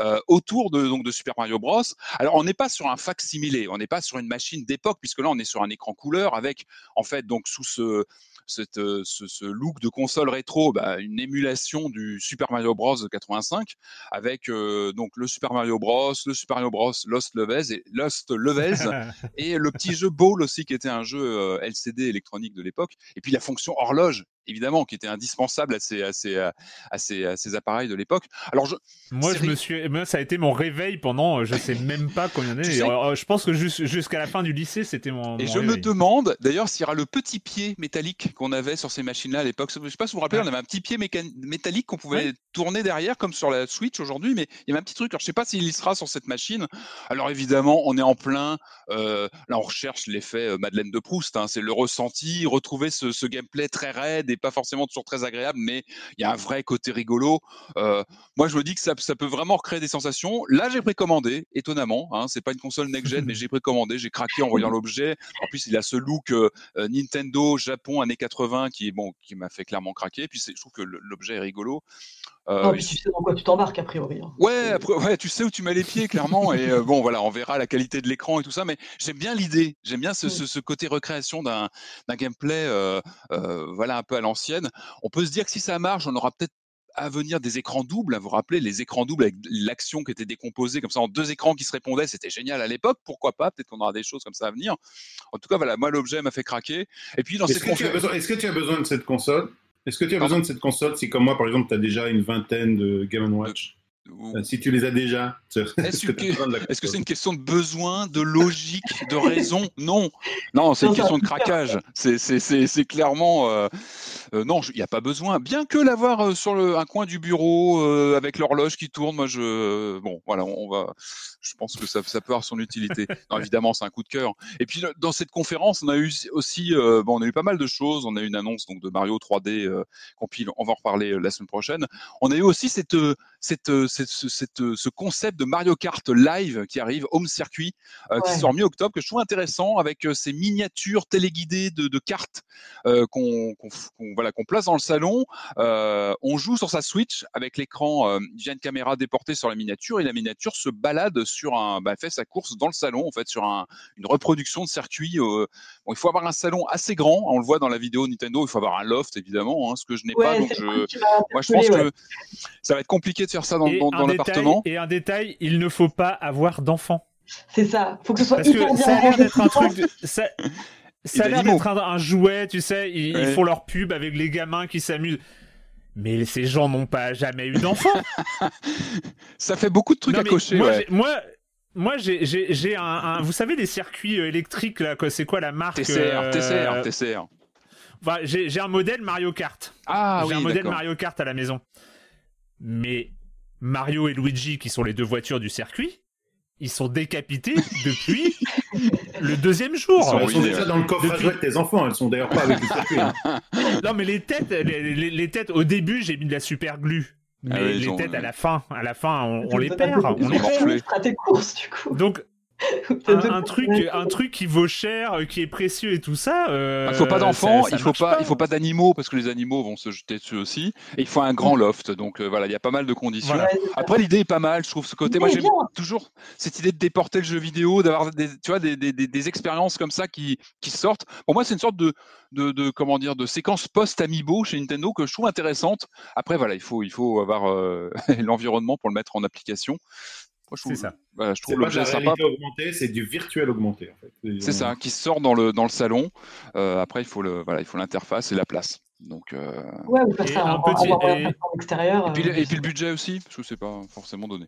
Speaker 2: euh, autour de, donc, de Super Mario Bros. Alors on n'est pas sur un similé, on n'est pas sur une machine d'époque, puisque là on est sur un écran couleur avec, en fait, donc sous ce, cette, euh, ce, ce, look de console rétro, bah, une émulation du Super Mario Bros de 85, avec euh, donc le Super Mario Bros, le Super Mario Bros Lost Levels et Lost Levels, et le petit jeu Ball aussi qui était un jeu euh, LCD électronique de l'époque, et puis la fonction horloge évidemment, qui était indispensable à ces, à ces, à ces, à ces appareils de l'époque. Alors, je,
Speaker 1: moi, je me suis, moi, ça a été mon réveil pendant, euh, je sais même pas combien d'années. Euh, je pense que jusqu'à la fin du lycée, c'était mon.
Speaker 2: Et je me demande, d'ailleurs, s'il y aura le petit pied métallique qu'on avait sur ces machines-là à l'époque. Je sais pas si vous vous rappelez, on avait un petit pied métallique qu'on pouvait tourner derrière, comme sur la Switch aujourd'hui, mais il y avait un petit truc. Alors, je sais pas s'il y sera sur cette machine. Alors, évidemment, on est en plein. Euh, là, on recherche l'effet Madeleine de Proust. Hein, c'est le ressenti, retrouver ce, ce gameplay très raide pas forcément toujours très agréable, mais il y a un vrai côté rigolo. Euh, moi, je me dis que ça, ça, peut vraiment recréer des sensations. Là, j'ai précommandé, étonnamment. Hein, c'est pas une console next-gen, mais j'ai précommandé. J'ai craqué en voyant l'objet. En plus, il a ce look euh, euh, Nintendo Japon années 80 qui, bon, qui m'a fait clairement craquer. Puis je trouve que l'objet est rigolo.
Speaker 3: Euh, tu sais dans quoi tu t'embarques a priori. Hein.
Speaker 2: Ouais, après, ouais, tu sais où tu mets les pieds clairement. et euh, bon, voilà, on verra la qualité de l'écran et tout ça. Mais j'aime bien l'idée. J'aime bien ce, ce, ce, côté recréation d'un gameplay, euh, euh, voilà, un peu à l'ancienne. On peut se dire que si ça marche, on aura peut-être à venir des écrans doubles. Vous vous rappelez les écrans doubles avec l'action qui était décomposée comme ça en deux écrans qui se répondaient, c'était génial à l'époque. Pourquoi pas Peut-être qu'on aura des choses comme ça à venir. En tout cas, voilà, moi l'objet m'a fait craquer. Et puis dans
Speaker 4: est-ce que, est-ce que tu as besoin de cette console? Est-ce que tu as besoin de cette console si, comme moi, par exemple, tu as déjà une vingtaine de Game Watch?
Speaker 2: Ou-
Speaker 4: Euh, Si tu les as déjà.
Speaker 2: Est-ce
Speaker 4: que
Speaker 2: c'est une question de besoin, de logique, de raison? Non, non, c'est une question de craquage. C'est c'est- c'est- c'est clairement euh, euh, non, il n'y a pas besoin. Bien que l'avoir euh, sur le, un coin du bureau euh, avec l'horloge qui tourne, moi je bon voilà, on va. Je pense que ça, ça peut avoir son utilité. Non, évidemment, c'est un coup de cœur. Et puis dans cette conférence, on a eu aussi euh, bon, on a eu pas mal de choses. On a eu une annonce donc de Mario 3D euh, compile. On va en reparler euh, la semaine prochaine. On a eu aussi cette cette, cette, ce- cette, euh, ce concept de Mario Kart live qui arrive, Home Circuit, euh, qui sort mi-octobre, que je trouve intéressant avec euh, ces miniatures téléguidées de, de cartes euh, qu'on voilà, qu'on place dans le salon. Euh, on joue sur sa Switch avec l'écran euh, via une caméra déportée sur la miniature et la miniature se balade sur un, bah, fait sa course dans le salon en fait sur un, une reproduction de circuit. euh, bon, il faut avoir un salon assez grand, on le voit dans la vidéo Nintendo. Il faut avoir un loft évidemment, hein, ce que je n'ai pas. Donc je, moi, je pense
Speaker 3: ouais.
Speaker 2: que ça va être compliqué de faire ça dans,
Speaker 1: Et
Speaker 2: dans,
Speaker 1: un
Speaker 2: dans
Speaker 1: détail-
Speaker 2: l'appartement.
Speaker 1: Et un détail, il ne faut pas avoir d'enfants.
Speaker 3: C'est ça. Faut que ce soit
Speaker 1: Parce
Speaker 3: hyper
Speaker 1: que
Speaker 3: bien
Speaker 1: ça a l'air d'être un truc. de- ça ça a l'air d'être un, un jouet, tu sais. Ils, font leur pub avec les gamins qui s'amusent. Mais ces gens n'ont pas jamais eu d'enfants.
Speaker 2: Ça fait beaucoup de trucs
Speaker 1: Non,
Speaker 2: à cocher.
Speaker 1: moi,
Speaker 2: ouais.
Speaker 1: moi, moi, j'ai, un, un- Vous savez, les circuits euh, électriques, là, c'est quoi la marque
Speaker 2: TCR,
Speaker 1: euh,
Speaker 2: TCR, TCR.
Speaker 1: enfin, j'ai, un modèle Mario Kart.
Speaker 2: Ah
Speaker 1: j'ai
Speaker 2: oui,
Speaker 1: un modèle. Mario Kart à la maison. Mais Mario et Luigi, qui sont les deux voitures du circuit, ils sont décapités depuis le deuxième jour.
Speaker 2: Ils sont
Speaker 4: Elles sont déjà
Speaker 2: ouais.
Speaker 4: dans le coffre à
Speaker 1: Depuis-
Speaker 4: jouets de tes enfants. Elles sont d'ailleurs pas avec le circuit. hein.
Speaker 1: Non, mais les têtes, les, les- les têtes, au début, j'ai mis de la super glue. Mais
Speaker 2: Ah oui,
Speaker 1: les
Speaker 2: ont-
Speaker 1: têtes à la fin, à la fin, on, on les perd. On les perd.
Speaker 3: courses, du coup.
Speaker 1: Donc, un, truc, un truc qui vaut cher, euh, qui est précieux et tout ça. euh,
Speaker 2: Il faut pas d'enfants, il faut pas, il faut pas d'animaux parce que les animaux vont se jeter dessus aussi. Et il faut un grand loft. Donc euh, voilà, il y a pas mal de conditions.
Speaker 1: Voilà.
Speaker 2: Après, l'idée est pas mal, je trouve ce côté. Moi, j'aime toujours cette idée de déporter le jeu vidéo, d'avoir des, tu vois, des, des, des, des expériences comme ça qui, qui sortent. Pour moi, c'est une sorte de, de, de comment dire, de séquence post-amiibo chez Nintendo que je trouve intéressante. Après, voilà, il faut, il faut avoir euh, l'environnement pour le mettre en application. Moi, je trouve,
Speaker 1: C'est ça.
Speaker 2: Voilà, je
Speaker 4: C'est
Speaker 2: trouve l'objet sympa.
Speaker 4: c'est du virtuel augmenté. En fait.
Speaker 2: C'est ça, qui sort dans le, dans le salon. Euh, après, il faut le, voilà, il faut l'interface et la place. Donc, euh,
Speaker 3: Ouais, ou faire
Speaker 1: Et
Speaker 3: ça
Speaker 1: un
Speaker 3: en,
Speaker 1: petit- et-
Speaker 3: extérieure.
Speaker 2: et, puis,
Speaker 3: euh,
Speaker 2: le- et puis le budget aussi, parce que c'est pas forcément donné.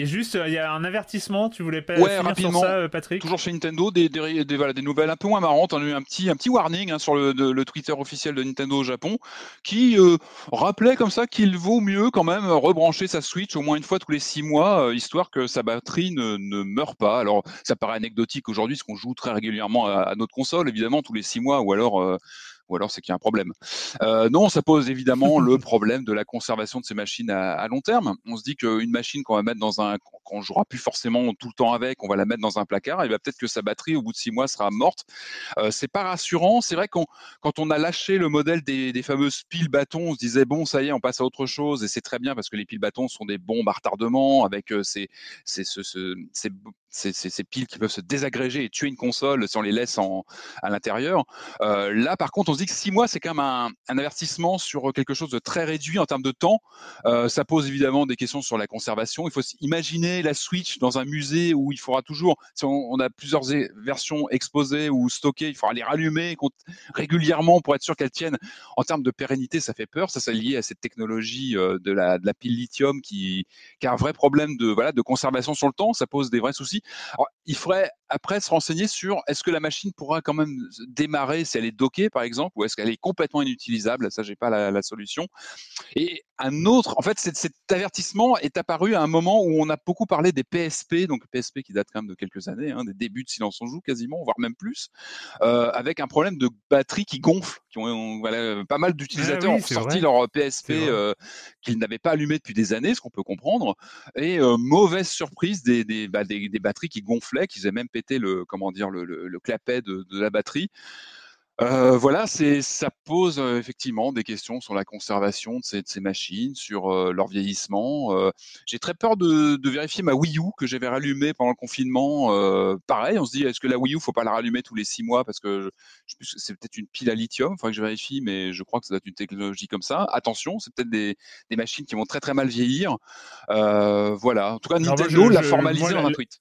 Speaker 1: Et juste, euh, il y a un avertissement, tu voulais pas
Speaker 2: Ouais, rapidement.
Speaker 1: sur ça, euh, Patrick
Speaker 2: Toujours chez Nintendo, des, des, des- voilà, des nouvelles un peu moins marrantes. On a eu un petit, un petit warning hein, sur le, de- le Twitter officiel de Nintendo au Japon qui euh, rappelait comme ça qu'il vaut mieux quand même rebrancher sa Switch au moins une fois tous les six mois, euh, histoire que sa batterie ne, ne meure pas. Alors, ça paraît anecdotique aujourd'hui, parce qu'on joue très régulièrement à, à notre console, évidemment, tous les six mois, ou alors... euh, ou alors c'est qu'il y a un problème. Euh, non, ça pose évidemment le problème de la conservation de ces machines à, à long terme. On se dit qu'une machine qu'on va mettre dans un, qu'on jouera plus forcément tout le temps avec, on va la mettre dans un placard, et bien peut-être que sa batterie au bout de six mois sera morte. Euh, c'est pas rassurant. C'est vrai qu'on, quand on a lâché le modèle des, des fameuses piles bâtons, on se disait bon, ça y est, on passe à autre chose, et c'est très bien parce que les piles bâtons sont des bombes à retardement avec euh, ces, ces, ce- ce- ces, ces- piles qui peuvent se désagréger et tuer une console si on les laisse en, à l'intérieur. Euh, là, par contre, on se dit que six mois, c'est quand même un, avertissement sur quelque chose de très réduit en termes de temps. Euh, ça pose évidemment des questions sur la conservation. Il faut imaginer la Switch dans un musée où il faudra toujours, si on, a plusieurs versions exposées ou stockées, il faudra les rallumer régulièrement pour être sûr qu'elles tiennent. En termes de pérennité, ça fait peur. Ça, c'est lié à cette technologie euh, de, la, de la pile lithium qui, qui a un vrai problème de, voilà, de conservation sur le temps. Ça pose des vrais soucis. Alors, il faudrait après se renseigner sur est-ce que la machine pourra quand même démarrer si elle est dockée, par exemple, ou est-ce qu'elle est complètement inutilisable? Ça, j'ai pas la, la solution. Et un autre, en fait, cet, avertissement est apparu à un moment où on a beaucoup parlé des PSP, donc PSP qui date quand même de quelques années, hein, des débuts de Silence on joue quasiment, voire même plus, euh, avec un problème de batterie qui gonfle. Qui ont, voilà, pas mal d'utilisateurs
Speaker 1: Ah oui,
Speaker 2: ont sorti
Speaker 1: vrai.
Speaker 2: leur PSP euh, qu'ils n'avaient pas allumé depuis des années, ce qu'on peut comprendre. Et euh, mauvaise surprise des, des, bah, des, des batteries qui gonflaient, qui faisaient même péter le, comment dire, le, le, le clapet de, de la batterie. Euh, voilà, c'est, ça pose euh, effectivement des questions sur la conservation de ces, de ces machines, sur euh, leur vieillissement. J'ai très peur de, de vérifier ma Wii U que j'avais rallumée pendant le confinement. Pareil, on se dit, est-ce que la Wii U, faut pas la rallumer tous les six mois parce que je, je c'est peut-être une pile à lithium. Il faudrait que je vérifie, mais je crois que ça doit être une technologie comme ça. Attention, c'est peut-être des, des machines qui vont très très mal vieillir. Voilà. En tout cas, Nintendo l'a formalisé dans un tweet.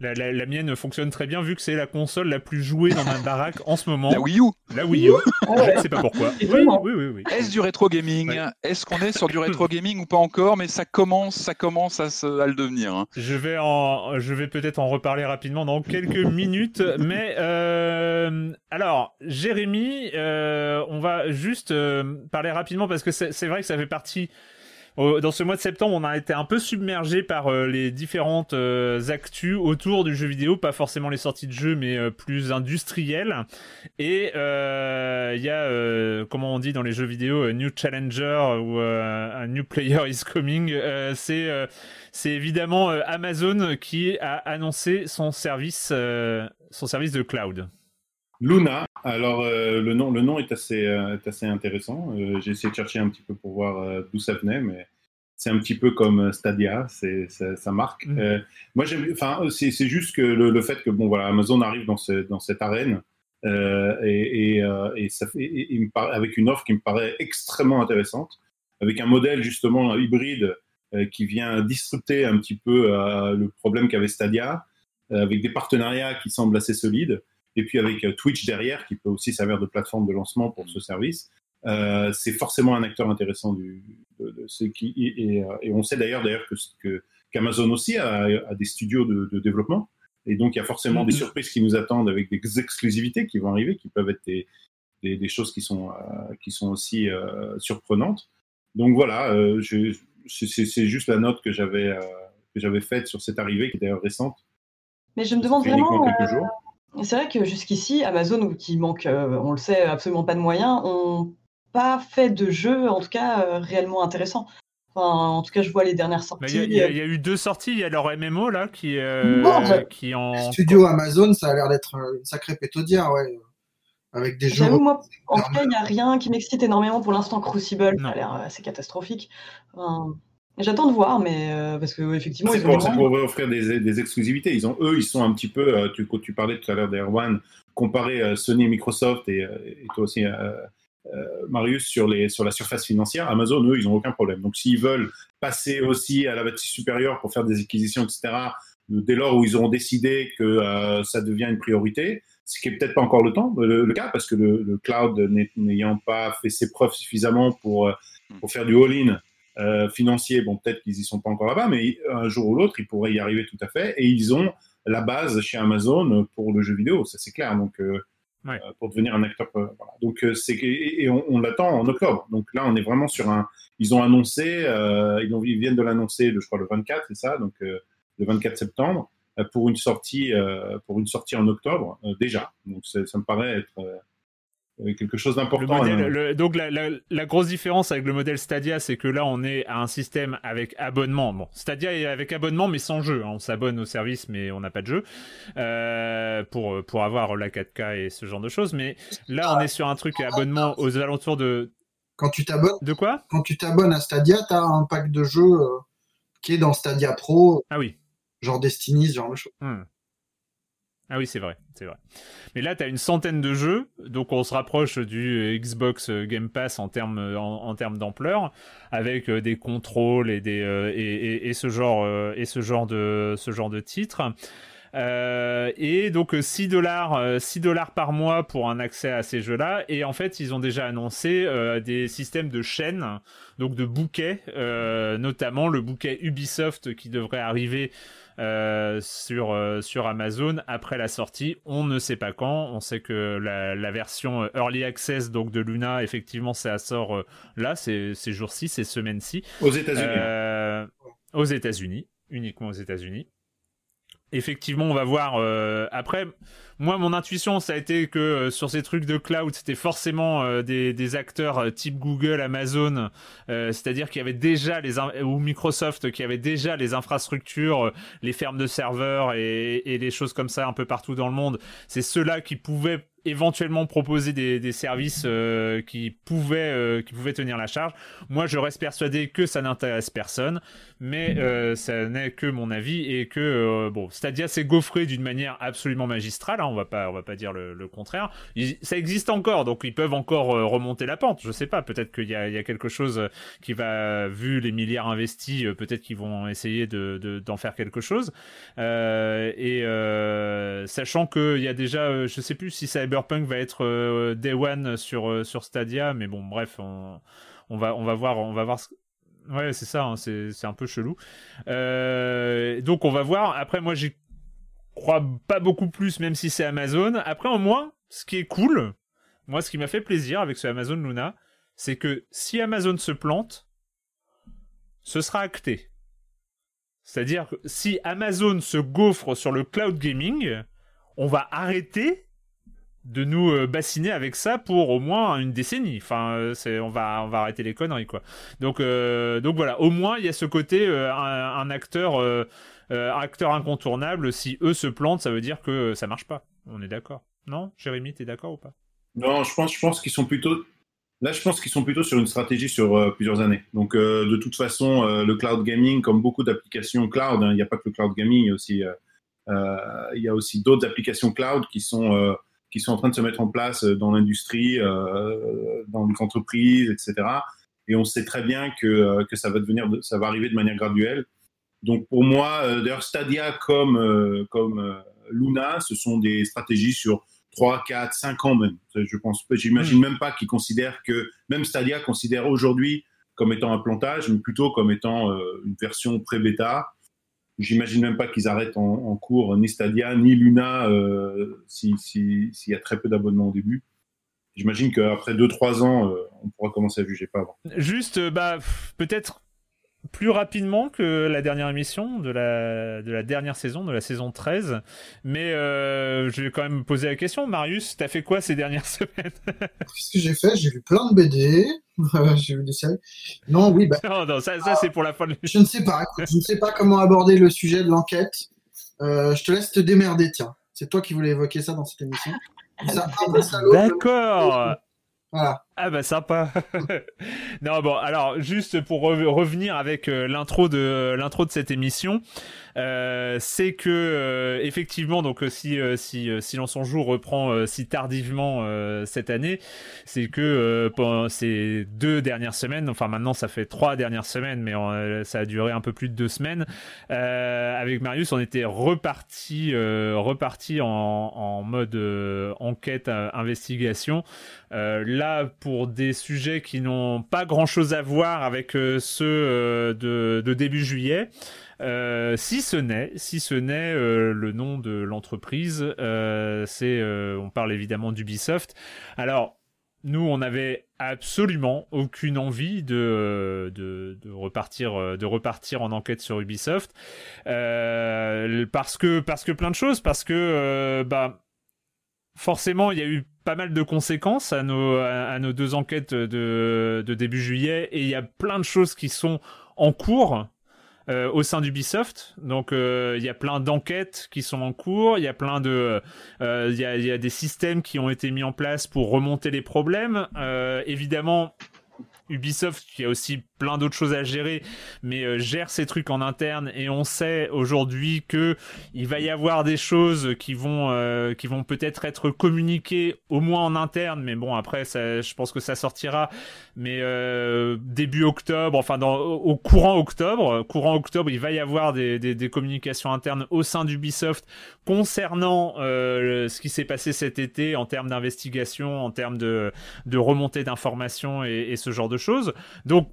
Speaker 1: La, la, la, mienne fonctionne très bien vu que c'est la console la plus jouée dans ma baraque en ce moment.
Speaker 2: La Wii U
Speaker 1: La Wii U. Je ne sais pas pourquoi. Oui, oui, oui, oui.
Speaker 2: Est-ce du rétro gaming ouais. Est-ce qu'on est sur du rétro gaming ou pas encore Mais ça commence, ça commence à, se, à le devenir. Hein.
Speaker 1: Je vais, en, je vais peut-être en reparler rapidement dans quelques minutes. Mais euh, alors, Jérémy, euh, on va juste euh, parler rapidement parce que c'est vrai que ça fait partie dans ce mois de septembre, on a été un peu submergé par euh, les différentes euh, actus autour du jeu vidéo, pas forcément les sorties de jeux, mais euh, plus industrielles. Et il y a, comment on dit dans les jeux vidéo, new challenger ou un new player is coming. c'est c'est évidemment Amazon qui a annoncé son service, son service de cloud.
Speaker 4: Luna, alors euh, le, nom, le nom est assez, euh, est assez intéressant. Euh, J'ai essayé de chercher un petit peu pour voir d'où ça venait, mais c'est un petit peu comme Stadia, c'est, ça, ça marque. Mm. moi, enfin, c'est, c'est juste que le, le, fait que bon, voilà, Amazon arrive dans, ce, dans cette arène et, et, et, ça fait, et, me paraît, avec une offre qui me paraît extrêmement intéressante, avec un modèle justement hybride qui vient disrupter un petit peu le problème qu'avait Stadia, avec des partenariats qui semblent assez solides et puis avec euh, Twitch derrière, qui peut aussi servir de plateforme de lancement pour ce service, euh, c'est forcément un acteur intéressant du, de, de ce qui et, et, et, on sait d'ailleurs d'ailleurs que qu'Amazon aussi a, a, des studios de, de, développement et donc il y a forcément mm -hmm. des surprises qui nous attendent avec des exclusivités qui vont arriver, qui peuvent être des, des, des choses qui sont euh, qui sont aussi euh, surprenantes. Donc voilà, euh, c'est juste la note que j'avais euh, que j'avais faite sur cette arrivée qui est d'ailleurs récente.
Speaker 3: Mais je me demande vraiment. Quelques jours. C'est vrai que jusqu'ici, Amazon, qui manque, euh, on le sait, absolument pas de moyens, ont pas fait de jeu, en tout cas, euh, réellement intéressant. Enfin, en tout cas, je vois les dernières sorties.
Speaker 1: Il y, y, y, a eu deux sorties. Il y a leur MMO là qui, euh, bon, qui en
Speaker 5: studio Amazon, ça a l'air d'être une sacrée pétodière, ouais, avec des jeux.
Speaker 3: Moi, en tout cas, il n'y a rien qui m'excite énormément pour l'instant. Crucible, ça a l'air assez catastrophique. Enfin, J'attends de voir, mais euh, parce que effectivement,
Speaker 4: c'est pour, pour offrir des, des, exclusivités. Ils ont, eux, ils sont un petit peu. Euh, tu, tu parlais tout à l'heure d'Airone, comparé euh, Sony et Microsoft et, et toi aussi, Marius, sur, les, sur la surface financière. Amazon, eux, ils n'ont aucun problème. Donc, s'ils veulent passer aussi à la bâtisse supérieure pour faire des acquisitions, etc., dès lors où ils auront décidé que ça devient une priorité, ce qui est peut-être pas encore le temps, le, le cas, parce que le, le cloud n'ayant pas fait ses preuves suffisamment pour, pour faire du all-in euh, financiers, bon, peut-être qu'ils y sont pas encore là-bas, mais un jour ou l'autre, ils pourraient y arriver tout à fait. Et ils ont la base chez Amazon pour le jeu vidéo, ça c'est clair. Donc, euh, ouais. euh, pour devenir un acteur. Euh, voilà. Donc, c'est et, et on, on l'attend en octobre. Donc là, on est vraiment sur un. Ils ont annoncé, ils, ont, ils viennent de l'annoncer, je crois, le 24, c'est ça, donc le 24 septembre, pour une sortie, pour une sortie en octobre déjà. Donc, ça me paraît être quelque chose d'important.
Speaker 1: Donc la, la, la, grosse différence avec le modèle Stadia, c'est que là on est à un système avec abonnement. Bon, Stadia est avec abonnement mais sans jeu. Hein. On s'abonne au service mais on n'a pas de jeu euh, pour pour avoir la 4K et ce genre de choses. Mais là on est sur un truc à abonnement aux alentours de.
Speaker 5: Quand tu t'abonnes.
Speaker 1: De quoi?
Speaker 5: Quand tu t'abonnes à Stadia, t'as un pack de jeux euh, qui est dans Stadia Pro.
Speaker 1: Ah oui.
Speaker 5: Genre Destiny, ce genre de choses.
Speaker 1: Hmm. Ah oui, c'est vrai, c'est vrai. Mais là, tu as une centaine de jeux, donc on se rapproche du Xbox Game Pass en termes en, en termes d'ampleur, avec euh, des contrôles et des euh, et, et, ce genre euh, et ce genre de ce genre de titres. Euh, et donc 6 dollars 6 dollars par mois pour un accès à ces jeux-là et en fait ils ont déjà annoncé euh, des systèmes de chaînes donc de bouquets euh, notamment le bouquet Ubisoft qui devrait arriver euh, sur, euh, sur Amazon après la sortie. On ne sait pas quand. On sait que la, la version Early Access donc de Luna, effectivement, ça sort euh, là, ces, ces jours-ci, ces semaines-ci.
Speaker 4: Aux États-Unis.
Speaker 1: aux États-Unis, uniquement aux États-Unis effectivement, on va voir. Euh, après, moi, mon intuition, ça a été que euh, sur ces trucs de cloud, c'était forcément euh, des, acteurs euh, type Google, Amazon, c'est-à-dire qu'il y avait déjà les ou Microsoft qui avait déjà les infrastructures, les fermes de serveurs et, et les choses comme ça un peu partout dans le monde. C'est ceux-là qui pouvaient éventuellement proposer des, services euh, qui pouvaient euh, qui pouvaient tenir la charge. Moi, je reste persuadé que ça n'intéresse personne, mais euh, ça n'est que mon avis et que euh, bon, Stadia s'est gaufré d'une manière absolument magistrale. Hein, on va pas on va pas dire le, contraire. Ça existe encore, donc ils peuvent encore remonter la pente. Je sais pas, peut-être qu'il y a, y a quelque chose qui va, vu les milliards investis, peut-être qu'ils vont essayer de de- d'en faire quelque chose. Et sachant qu'il y a déjà, je sais plus si Cyberpunk va être euh, Day One sur euh, sur Stadia, mais bon, bref, on, va on va voir, on va voir. Ouais, c'est ça, hein, c'est c'est un peu chelou. Euh, donc on va voir. Après, moi, j'y crois pas beaucoup plus, même si c'est Amazon. Après, au moins, ce qui est cool, moi, ce qui m'a fait plaisir avec ce Amazon Luna, c'est que si Amazon se plante, ce sera acté. C'est-à-dire que si Amazon se gaufre sur le cloud gaming, on va arrêter de nous euh, bassiner avec ça pour au moins une décennie. Enfin, euh, on va, on va arrêter les conneries, quoi. Donc, euh, donc voilà. Au moins, il y a ce côté un, acteur, acteur incontournable. Si eux se plantent, ça veut dire que ça marche pas. On est d'accord. Non, Jérémy, t'es d'accord ou pas?
Speaker 4: Non, je pense, je pense qu'ils sont plutôt. Là, je pense qu'ils sont plutôt sur une stratégie sur plusieurs années. Donc, de toute façon, le cloud gaming, comme beaucoup d'applications cloud, hein, il n'y a pas que le cloud gaming, il y a aussi, il y a aussi d'autres applications cloud qui sont, qui sont en train de se mettre en place dans l'industrie, euh, dans les entreprises, etc. Et on sait très bien que, euh, que ça va devenir, de- ça va arriver de manière graduelle. Donc, pour moi, euh, d'ailleurs, Stadia comme, euh, comme euh, Luna, ce sont des stratégies sur 3, 4, 5 ans même. Je pense, j'imagine même pas qu'ils considèrent que, même Stadia considère aujourd'hui comme étant un plantage, mais plutôt comme étant euh, une version pré-bêta. J'imagine même pas qu'ils arrêtent en, en cours ni Stadia ni Luna euh, si- si- s'il y a très peu d'abonnements au début. J'imagine qu'après 2-3 ans, euh, on pourra commencer à juger pas avant.
Speaker 1: Juste, euh, bah, peut-être plus rapidement que la dernière émission de la, de la dernière saison, de la saison 13. Mais euh, je vais quand même me poser la question. Marius, t'as fait quoi ces dernières semaines?
Speaker 5: Qu'est-ce que j'ai fait? J'ai lu plein de BD, j'ai vu des séries. Non, oui, bah,
Speaker 1: Non, non, ça, ça c'est pour la fin de
Speaker 5: je ne sais pas. Écoute, je ne sais pas comment aborder le sujet de l'enquête. Euh, je te laisse te démerder, tiens. C'est toi qui voulais évoquer ça dans cette émission.
Speaker 1: D'accord
Speaker 5: Voilà.
Speaker 1: Ah bah sympa. non bon alors juste pour re- revenir avec euh, l'intro de l'intro de cette émission, euh, c'est que euh, effectivement donc euh, si euh, si euh, Silence en jour reprend euh, si tardivement euh, cette année, c'est que euh, pendant ces deux dernières semaines, enfin maintenant ça fait trois dernières semaines, mais euh, ça a duré un peu plus de deux semaines. euh, avec Marius, on était reparti euh, reparti en, en mode euh, enquête euh, investigation. Euh, là, pour des sujets qui n'ont pas grand-chose à voir avec euh, ceux euh, de, début juillet, euh, si ce n'est, si le nom de l'entreprise, c'est, on parle évidemment d'Ubisoft. Alors, nous, on n'avait absolument aucune envie de, de, repartir, de repartir en enquête sur Ubisoft, parce que, parce que plein de choses, parce que, bah, forcément, il y a eu pas mal de conséquences à nos, à, nos deux enquêtes de, de début juillet et il y a plein de choses qui sont en cours euh, au sein d'Ubisoft. Donc euh, il y a plein d'enquêtes qui sont en cours, il y a plein de, euh, il y, a, il y a des systèmes qui ont été mis en place pour remonter les problèmes. Euh, évidemment. Ubisoft qui a aussi plein d'autres choses à gérer, mais euh, gère ces trucs en interne et on sait aujourd'hui que il va y avoir des choses qui vont euh, qui vont peut-être être communiquées au moins en interne, mais bon après je pense que ça sortira, mais euh, début octobre, enfin au, courant octobre, courant octobre, il va y avoir des, communications internes au sein d'Ubisoft concernant ce qui s'est passé cet été en termes d'investigation, en termes de de remontée d'informations et, et ce genre de choses. Donc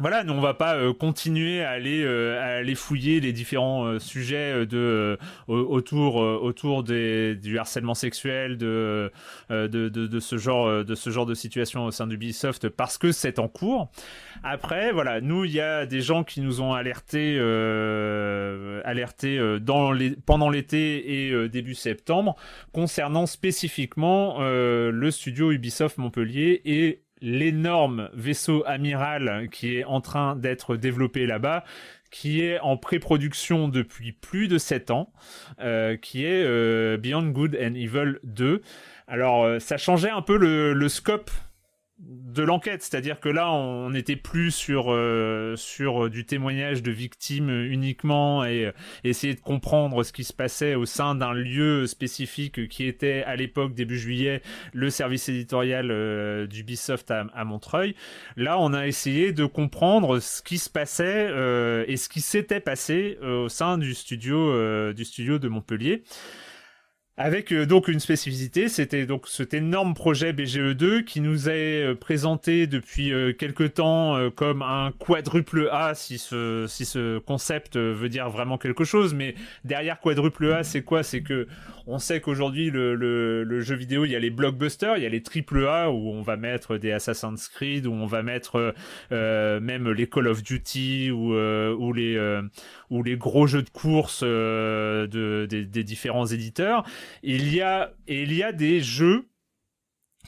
Speaker 1: voilà, nous on va pas euh, continuer à aller euh, à aller fouiller les différents euh, sujets de au- autour autour des du harcèlement sexuel de de, de de ce genre de ce genre de situation au sein d'Ubisoft parce que c'est en cours. Après voilà, nous il y a des gens qui nous ont alertés alertés dans les pendant l'été et début septembre concernant spécifiquement le studio Ubisoft Montpellier et l'énorme vaisseau amiral qui est en train d'être développé là-bas, qui est en pré-production depuis plus de 7 ans, qui est Beyond Good and Evil 2. Alors, ça changeait un peu le, le scope de l'enquête, c'est-à-dire que là on n'était plus sur euh, sur euh, du témoignage de victimes uniquement et euh, essayer de comprendre ce qui se passait au sein d'un lieu spécifique qui était à l'époque début juillet le service éditorial d'Ubisoft à, à, Montreuil. Là on a essayé de comprendre ce qui se passait et ce qui s'était passé au sein du studio du studio de Montpellier. Avec euh, donc une spécificité, c'était donc cet énorme projet BGE2 qui nous est euh, présenté depuis euh, quelque temps comme un quadruple A, si ce, si ce concept veut dire vraiment quelque chose. Mais derrière quadruple A, c'est quoi? C'est que on sait qu'aujourd'hui le, jeu vidéo, il y a les blockbusters, il y a les triple A où on va mettre des Assassin's Creed, où on va mettre euh, même les Call of Duty ou, les ou les gros jeux de course de, des, des différents éditeurs. Il y a, il y a des jeux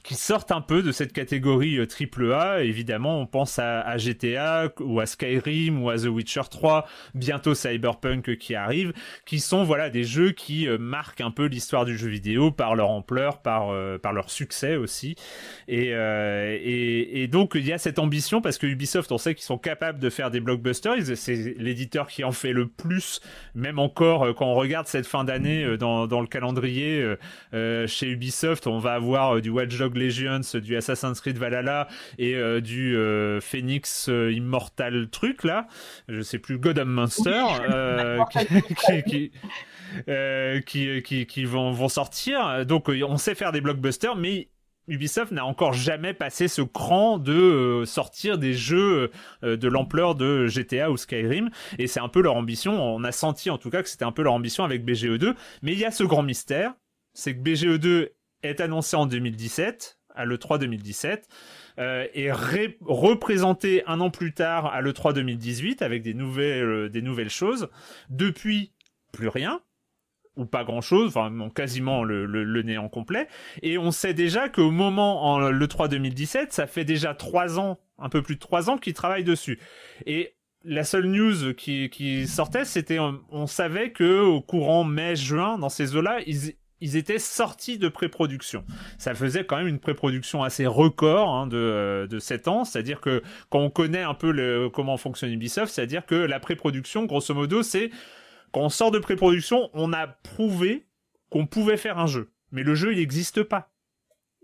Speaker 1: qui sortent un peu de cette catégorie euh, triple A. Évidemment, on pense à, GTA ou à Skyrim ou à The Witcher 3, bientôt Cyberpunk qui arrive, qui sont voilà des jeux qui euh, marquent un peu l'histoire du jeu vidéo par leur ampleur, par euh, par leur succès aussi. Et, et, donc il y a cette ambition parce que Ubisoft, on sait qu'ils sont capables de faire des blockbusters. C'est l'éditeur qui en fait le plus, même encore quand on regarde cette fin d'année dans, dans le calendrier chez Ubisoft, on va avoir du Watch Legends, du Assassin's Creed Valhalla et euh, du euh, Phoenix euh, Immortal truc là, je sais plus God of Monster, qui, qui, qui, vont, vont sortir. Donc on sait faire des blockbusters, mais Ubisoft n'a encore jamais passé ce cran de sortir des jeux de l'ampleur de GTA ou Skyrim. Et c'est un peu leur ambition, on a senti en tout cas que c'était un peu leur ambition avec BGE2, mais il y a ce grand mystère, c'est que BGE2 est annoncé en 2017, à l'E3 2017, euh, et représenté un an plus tard à l'E3 2018 avec des nouvelles, euh, des nouvelles choses. Depuis, plus rien ou pas grand chose, enfin quasiment le, le, néant complet. Et on sait déjà qu'au moment en l'E3 2017, ça fait déjà trois ans, un peu plus de trois ans qu'ils travaillent dessus. Et la seule news qui, qui sortait, c'était on, savait que au courant mai-juin, dans ces eaux-là, ils, ils étaient sortis de pré-production. Ça faisait quand même une pré-production assez record hein, de, de 7 ans, c'est-à-dire que quand on connaît un peu le, comment fonctionne Ubisoft, c'est-à-dire que la pré-production, grosso modo, c'est quand on sort de pré-production, on a prouvé qu'on pouvait faire un jeu. Mais le jeu, il n'existe pas.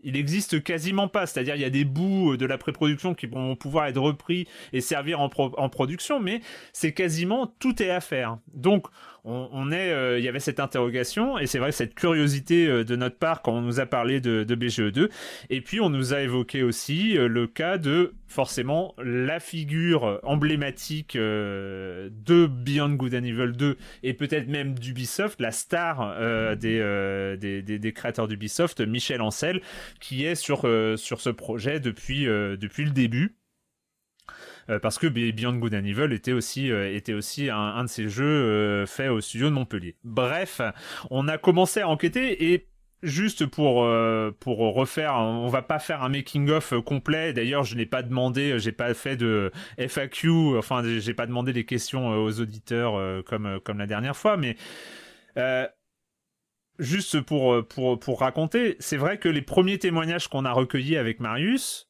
Speaker 1: Il existe quasiment pas, c'est-à-dire il y a des bouts de la pré-production qui vont pouvoir être repris et servir en, en production, mais c'est quasiment tout est à faire. Donc on, est, euh, il y avait cette interrogation et c'est vrai cette curiosité euh, de notre part quand on nous a parlé de, de BGE2. Et puis on nous a évoqué aussi euh, le cas de forcément la figure emblématique de Beyond Good and Evil 2 et peut-être même d'Ubisoft, la star des, des, des, des, créateurs d'Ubisoft, Michel Ancel, qui est sur, sur ce projet depuis, depuis le début. Euh, parce que Beyond Good and Evil était aussi euh, était aussi un, de ces jeux euh, faits au studio de Montpellier. Bref, on a commencé à enquêter et juste pour pour refaire, on va pas faire un making of complet. D'ailleurs, je n'ai pas demandé, j'ai pas fait de FAQ, enfin, j'ai pas demandé des questions aux auditeurs comme comme la dernière fois, mais juste pour pour pour raconter, c'est vrai que les premiers témoignages qu'on a recueillis avec Marius,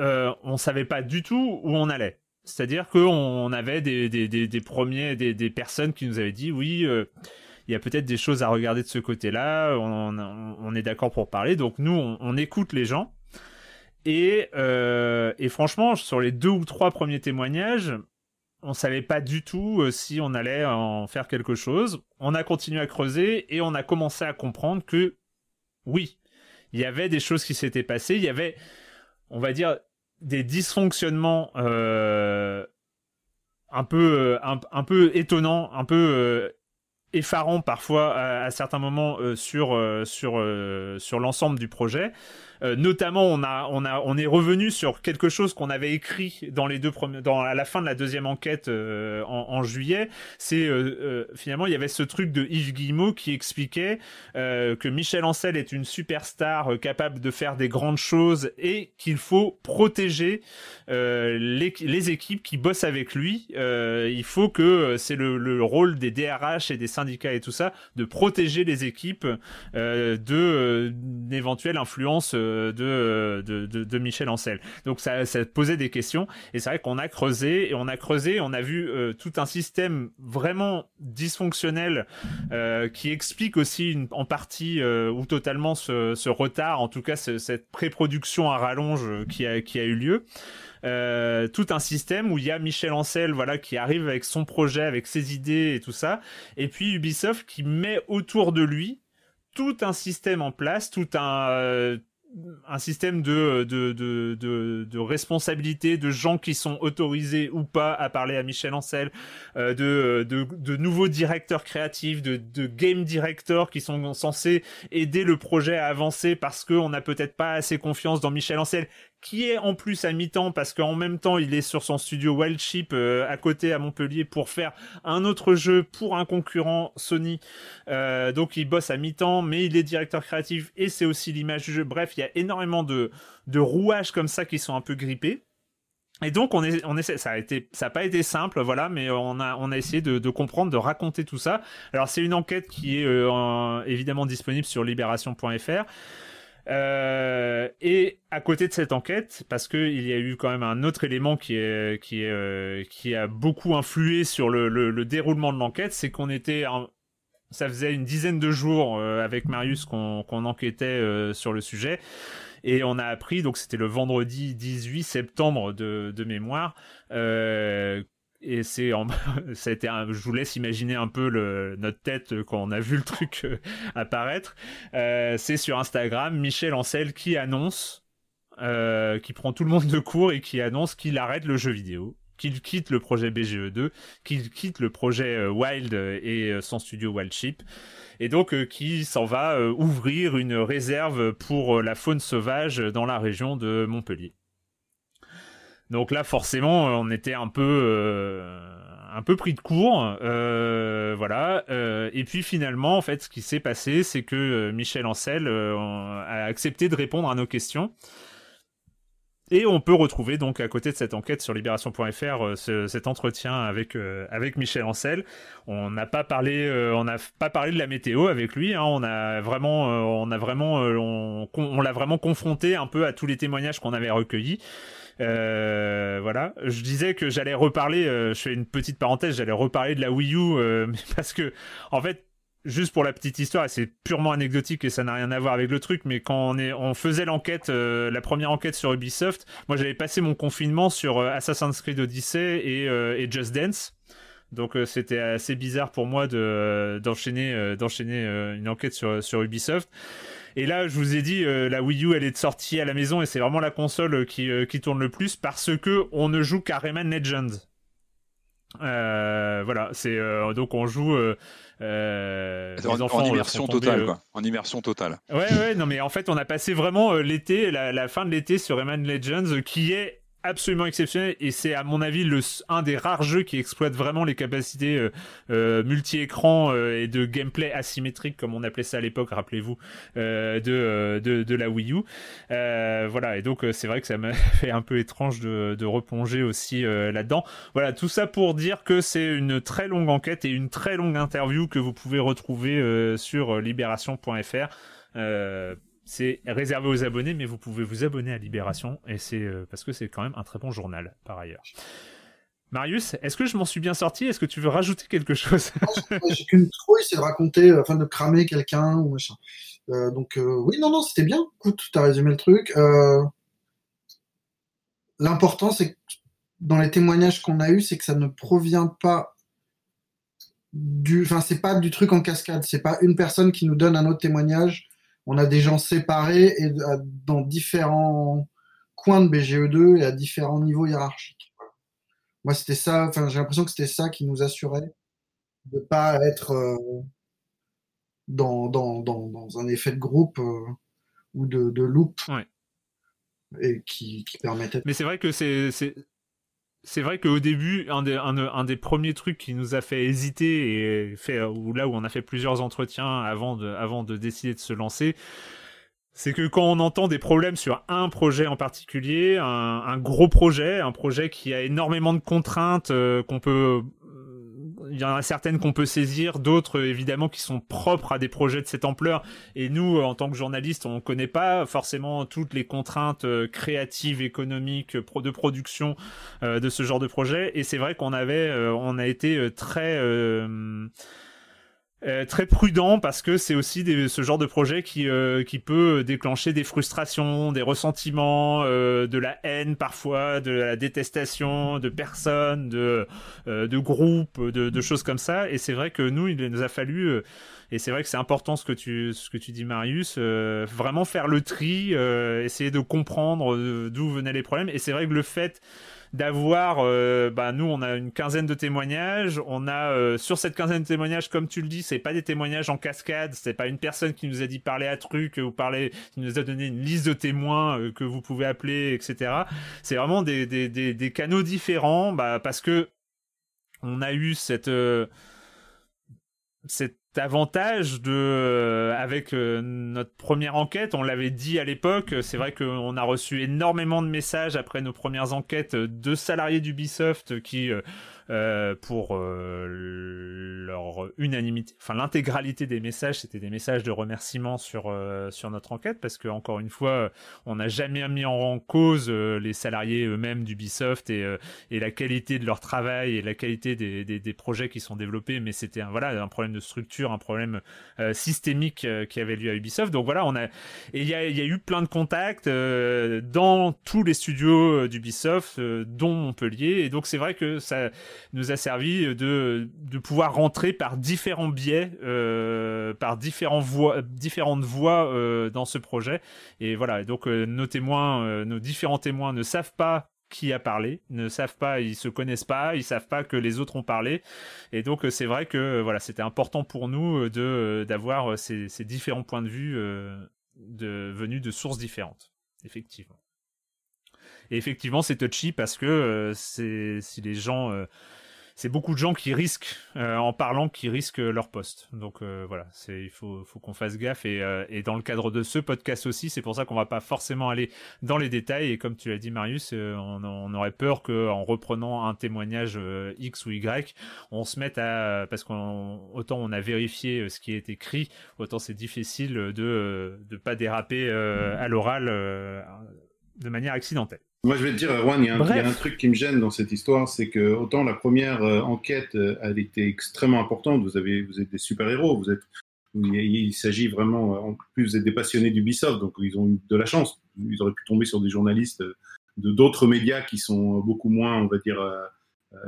Speaker 1: euh, on savait pas du tout où on allait. C'est-à-dire qu'on avait des, des, des, premiers, des, des, personnes qui nous avaient dit oui, euh, il y a peut-être des choses à regarder de ce côté-là, on, on, est d'accord pour parler. Donc nous, on, écoute les gens. Et, euh, et, franchement, sur les deux ou trois premiers témoignages, on savait pas du tout euh, si on allait en faire quelque chose. On a continué à creuser et on a commencé à comprendre que oui, il y avait des choses qui s'étaient passées. Il y avait on va dire, des dysfonctionnements euh, un peu, euh, un, peu étonnants, un peu euh, effarant parfois à, certains moments sur l'ensemble du projet. Euh, notamment, on a, on a, on est revenu sur quelque chose qu'on avait écrit dans les deux premiers, dans à la fin de la deuxième enquête euh, en, juillet. C'est euh, finalement, il y avait ce truc de Yves Guillemot qui expliquait que Michel Ancel est une superstar capable de faire des grandes choses et qu'il faut protéger les, les, équipes qui bossent avec lui. il faut que c'est le, le, rôle des DRH et des syndicats et tout ça de protéger les équipes de d'éventuelles influences de, de, Michel Ancel. Donc ça, posait des questions et c'est vrai qu'on a creusé et on a creusé, on a vu euh, tout un système vraiment dysfonctionnel euh, qui explique aussi en partie euh, ou totalement ce, retard, en tout cas cette pré-production à rallonge qui a, eu lieu. Euh, tout un système où il y a Michel Ancel voilà qui arrive avec son projet avec ses idées et tout ça et puis Ubisoft qui met autour de lui tout un système en place tout un un système de, de, de, responsabilité de gens qui sont autorisés ou pas à parler à Michel Ancel, euh, de, de, de, nouveaux directeurs créatifs, de, de game directors qui sont censés aider le projet à avancer parce qu'on n'a peut-être pas assez confiance dans Michel Ancel, qui est en plus à mi-temps parce qu'en même temps il est sur son studio Wild euh, à côté à Montpellier pour faire un autre jeu pour un concurrent Sony. Euh, donc il bosse à mi-temps, mais il est directeur créatif et c'est aussi l'image du jeu. Bref, il y a énormément de, de rouages comme ça qui sont un peu grippés. Et donc on est, on essaie, ça a été, ça n'a pas été simple, voilà, mais on a, on a essayé de, de comprendre, de raconter tout ça. Alors c'est une enquête qui est euh, évidemment disponible sur libération.fr. Euh, et à côté de cette enquête, parce qu'il y a eu quand même un autre élément qui, est, qui, est, euh, qui a beaucoup influé sur le, le, déroulement de l'enquête, c'est qu'on était... ça faisait une dizaine de jours euh, avec Marius qu'on enquêtait sur le sujet. Et on a appris, donc c'était le vendredi 18 septembre de mémoire, et c'est en... a été je vous laisse imaginer un peu notre tête quand on a vu le truc euh, apparaître. Euh, c'est sur Instagram Michel Ancel qui annonce euh, qui prend tout le monde de court et qui annonce qu'il arrête le jeu vidéo qu'il quitte le projet BGE2 qu'il quitte le projet Wild et son studio Wildship et donc qui s'en va ouvrir une réserve pour la faune sauvage dans la région de Montpellier donc là, forcément, on était un peu, euh, un peu pris de court, euh, voilà. Euh, et puis finalement, en fait, ce qui s'est passé, c'est que Michel Ancel a accepté de répondre à nos questions. Et on peut retrouver donc à côté de cette enquête sur libération.fr cet entretien avec avec Michel Ancel. On n'a pas parlé pas parlé de la météo avec lui. Hein. on vraiment on on l'a vraiment confronté un peu à tous les témoignages qu'on avait recueillis. Euh, voilà. Je disais que j'allais reparler, euh, je fais une petite parenthèse, j'allais reparler de la Wii U, euh, parce que, en fait, juste pour la petite histoire, c'est purement anecdotique et ça n'a rien à voir avec le truc, mais quand on, est, on faisait l'enquête, la première enquête sur Ubisoft, moi j'avais passé mon confinement sur Assassin's Creed Odyssey et, et Just Dance. Donc c'était assez bizarre pour moi de d'enchaîner d'enchaîner une enquête sur sur Ubisoft. Et là, je vous ai dit, euh, la Wii U, elle est sortie à la maison et c'est vraiment la console qui, euh, qui tourne le plus parce que on ne joue qu'à Rayman Legends. Euh, voilà, c'est donc on joue.
Speaker 2: en, immersion totale, quoi. En immersion totale.
Speaker 1: Ouais, ouais, non, mais en fait, on a passé vraiment l'été, la, la, fin de l'été sur Rayman Legends, qui est absolument exceptionnel et c'est à mon avis le un des rares jeux qui exploite vraiment les capacités euh, euh, multi-écran euh, et de gameplay asymétrique comme on appelait ça à l'époque rappelez-vous de, de, de la Wii U. Voilà et donc c'est vrai que ça m'a fait un peu étrange de, de replonger aussi là-dedans. Voilà tout ça pour dire que c'est une très longue enquête et une très longue interview que vous pouvez retrouver sur libération.fr c'est réservé aux abonnés, mais vous pouvez vous abonner à Libération, et c'est euh, parce que c'est quand même un très bon journal, par ailleurs. Marius, est-ce que je m'en suis bien sorti? Est-ce que tu veux rajouter quelque chose?
Speaker 5: J'ai qu'une trouille, c'est de raconter, euh, enfin de cramer quelqu'un ou machin. Euh, donc oui, non, non, c'était bien. Écoute, tu as résumé le truc. L'important, c'est que dans les témoignages qu'on a eus, c'est que ça ne provient pas du, enfin, c'est pas du truc en cascade. C'est pas une personne qui nous donne un autre témoignage on a des gens séparés et dans différents coins de BGE2 et à différents niveaux hiérarchiques. Moi, c'était ça, enfin, j'ai l'impression que c'était ça qui nous assurait de pas être euh, dans, dans, dans, dans, un effet de groupe euh, ou de, de loop.
Speaker 1: Ouais.
Speaker 5: Et qui, qui permettait.
Speaker 1: Mais c'est vrai que c'est c'est vrai qu'au début, un des, premiers trucs qui nous a fait hésiter et fait, ou là où on a fait plusieurs entretiens avant de, avant de décider de se lancer, c'est que quand on entend des problèmes sur un projet en particulier, un, un gros projet, un projet qui a énormément de contraintes euh, qu'on peut il y en a certaines qu'on peut saisir, d'autres évidemment qui sont propres à des projets de cette ampleur. Et nous, en tant que journalistes, on ne connaît pas forcément toutes les contraintes euh, créatives, économiques, de production euh, de ce genre de projet. Et c'est vrai qu'on avait, euh, on a été très euh, très prudent parce que c'est aussi des, ce genre de projet qui, euh, qui peut déclencher des frustrations, des ressentiments, euh, de la haine parfois, de la détestation de personnes, de, de groupes, de, de, choses comme ça. Et c'est vrai que nous, il nous a fallu, et c'est vrai que c'est important ce que tu, ce que tu dis Marius, vraiment faire le tri, essayer de comprendre d'où venaient les problèmes. Et c'est vrai que le fait d'avoir, euh, bah, nous on a une quinzaine de témoignages, on a euh, sur cette quinzaine de témoignages, comme tu le dis, c'est pas des témoignages en cascade, c'est pas une personne qui nous a dit parler à truc ou parler, qui nous a donné une liste de témoins euh, que vous pouvez appeler, etc. C'est vraiment des, des, des, des, canaux différents, bah, parce que on a eu cette cette avantage de euh, avec euh, notre première enquête, on l'avait dit à l'époque, c'est vrai qu'on a reçu énormément de messages après nos premières enquêtes de salariés d'Ubisoft qui euh, pour euh, leur unanimité, enfin l'intégralité des messages, c'était des messages de remerciement sur euh, sur notre enquête parce que encore une fois, on n'a jamais mis en cause les salariés eux-mêmes d'Ubisoft et et la qualité de leur travail et la qualité des, des, des projets qui sont développés, mais c'était voilà un problème de structure, un problème systémique qui avait lieu à Ubisoft. Donc voilà, on a et il y a, y a eu plein de contacts dans tous les studios d'Ubisoft, dont Montpellier, et donc c'est vrai que ça nous a servi de, de pouvoir rentrer par différents biais, euh, par différents voies, différentes voies euh, dans ce projet. Et voilà, donc euh, nos témoins, euh, nos différents témoins ne savent pas qui a parlé, ne savent pas, ils se connaissent pas, ils savent pas que les autres ont parlé, et donc c'est vrai que voilà, c'était important pour nous de d'avoir ces, ces, différents points de vue de, venus de sources différentes, effectivement. Et effectivement, c'est touchy parce que euh, c'est si les gens, euh, c'est beaucoup de gens qui risquent euh, en parlant, qui risquent leur poste. Donc voilà, c'est il faut faut qu'on fasse gaffe et, et dans le cadre de ce podcast aussi, c'est pour ça qu'on va pas forcément aller dans les détails. Et comme tu l'as dit, Marius, on, on, aurait peur que en reprenant un témoignage X ou Y, on se mette à parce qu'on autant on a vérifié ce qui est écrit, autant c'est difficile de de pas déraper à l'oral de manière accidentelle.
Speaker 4: Moi, je vais te dire, Erwan, il y, a un, truc qui me gêne dans cette histoire, c'est que autant la première euh, enquête, euh, elle était extrêmement importante. Vous avez, vous êtes des super héros. Vous êtes, il, s'agit vraiment, en plus, vous êtes des passionnés d'Ubisoft, donc ils ont eu de la chance. Ils auraient pu tomber sur des journalistes de d'autres médias qui sont beaucoup moins, on va dire, euh,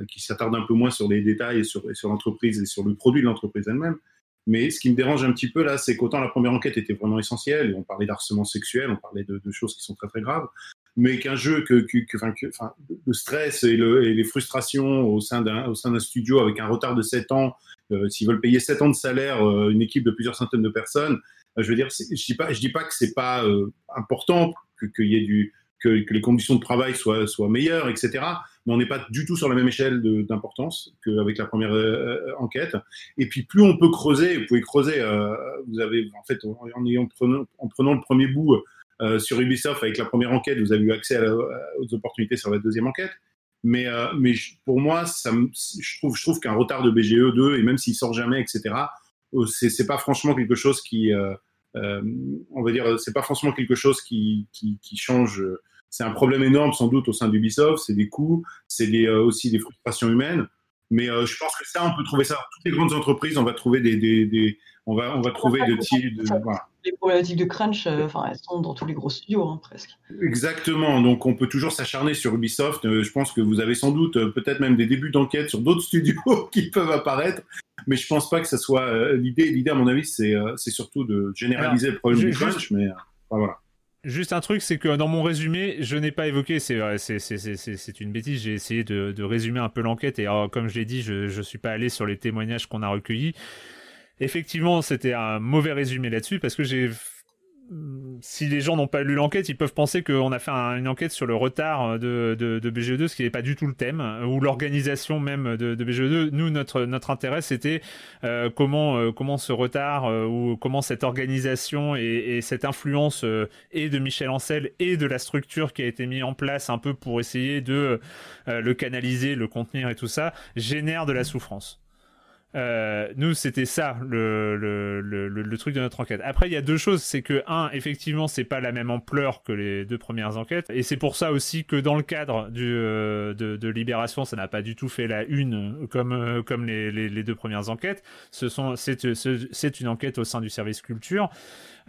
Speaker 4: qui s'attardent un peu moins sur les détails et sur, sur l'entreprise et sur le produit de l'entreprise elle-même. Mais ce qui me dérange un petit peu là, c'est qu'autant la première enquête était vraiment essentielle, et on parlait d'harcèlement sexuel, on parlait de, de, choses qui sont très très graves, mais qu'un jeu que, que, que, que enfin, le stress et, le, et, les frustrations au sein d'un au sein d'un studio avec un retard de 7 ans, euh, s'ils veulent payer 7 ans de salaire, euh, une équipe de plusieurs centaines de personnes, euh, je veux dire, je dis pas, je dis pas que c'est pas important qu'il que, que, les conditions de travail soient, soient meilleures, etc. Mais on n'est pas du tout sur la même échelle d'importance qu'avec la première euh, enquête. Et puis plus on peut creuser, vous pouvez creuser. Euh, vous avez en fait en, en, prenant, en prenant le premier bout euh, sur Ubisoft, avec la première enquête, vous avez eu accès à aux opportunités sur la deuxième enquête. Mais, euh, mais pour moi, ça, je trouve, je trouve qu'un retard de BGE 2, et même s'il sort jamais, etc., euh, c'est pas franchement quelque chose qui, on va dire, c'est pas franchement quelque chose qui, qui, change. C'est un problème énorme sans doute au sein d'Ubisoft, c'est des coûts, c'est aussi des frustrations humaines. Mais je pense que ça, on peut trouver ça toutes les grandes entreprises. On va trouver des on va, on va trouver de, de voilà
Speaker 3: les problématiques de crunch, euh, enfin, elles sont dans tous les gros studios, hein, presque.
Speaker 4: Exactement. Donc, on peut toujours s'acharner sur Ubisoft. Euh, je pense que vous avez sans doute euh, peut-être même des débuts d'enquête sur d'autres studios qui peuvent apparaître. Mais je pense pas que ce soit l'idée. L'idée, à mon avis, c'est c'est surtout de généraliser Alors, le problème du crunch.
Speaker 1: Juste,
Speaker 4: mais voilà.
Speaker 1: Juste un truc, c'est que dans mon résumé, je n'ai pas évoqué, c'est c'est une bêtise, j'ai essayé de, de, résumer un peu l'enquête et comme je l'ai dit, je ne suis pas allé sur les témoignages qu'on a recueillis. Effectivement, c'était un mauvais résumé là-dessus parce que j'ai si les gens n'ont pas lu l'enquête, ils peuvent penser qu'on a fait une enquête sur le retard de, de, BGE2, ce qui n'est pas du tout le thème, ou l'organisation même de, BGE2. Nous, notre, intérêt, c'était euh, comment, euh, ce retard, euh, ou comment cette organisation et, cette influence et de Michel Ancel et de la structure qui a été mise en place un peu pour essayer de le canaliser, le contenir et tout ça, génère de la souffrance. Euh, nous, c'était ça le, le, le, truc de notre enquête. Après, il y a deux choses. C'est que, un, effectivement, c'est pas la même ampleur que les deux premières enquêtes. Et c'est pour ça aussi que dans le cadre du, euh, de, de, Libération, ça n'a pas du tout fait la une comme, euh, comme les, les, les, deux premières enquêtes. Ce sont, c'est, c'est une enquête au sein du service culture.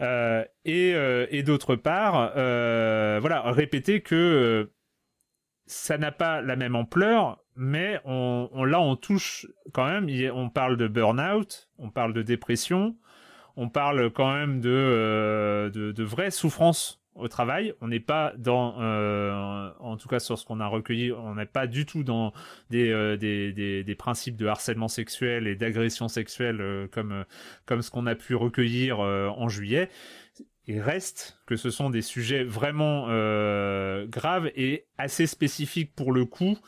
Speaker 1: et, et d'autre part, voilà, répéter que ça n'a pas la même ampleur, mais on, là on touche quand même, on parle de burn-out, on parle de dépression, on parle quand même de, euh, de, vraies souffrances au travail. On n'est pas dans, euh, en tout cas sur ce qu'on a recueilli, on n'est pas du tout dans des, euh, des, des, principes de harcèlement sexuel et d'agression sexuelle comme, comme ce qu'on a pu recueillir en juillet il reste que ce sont des sujets vraiment euh, graves et assez spécifiques pour le coup,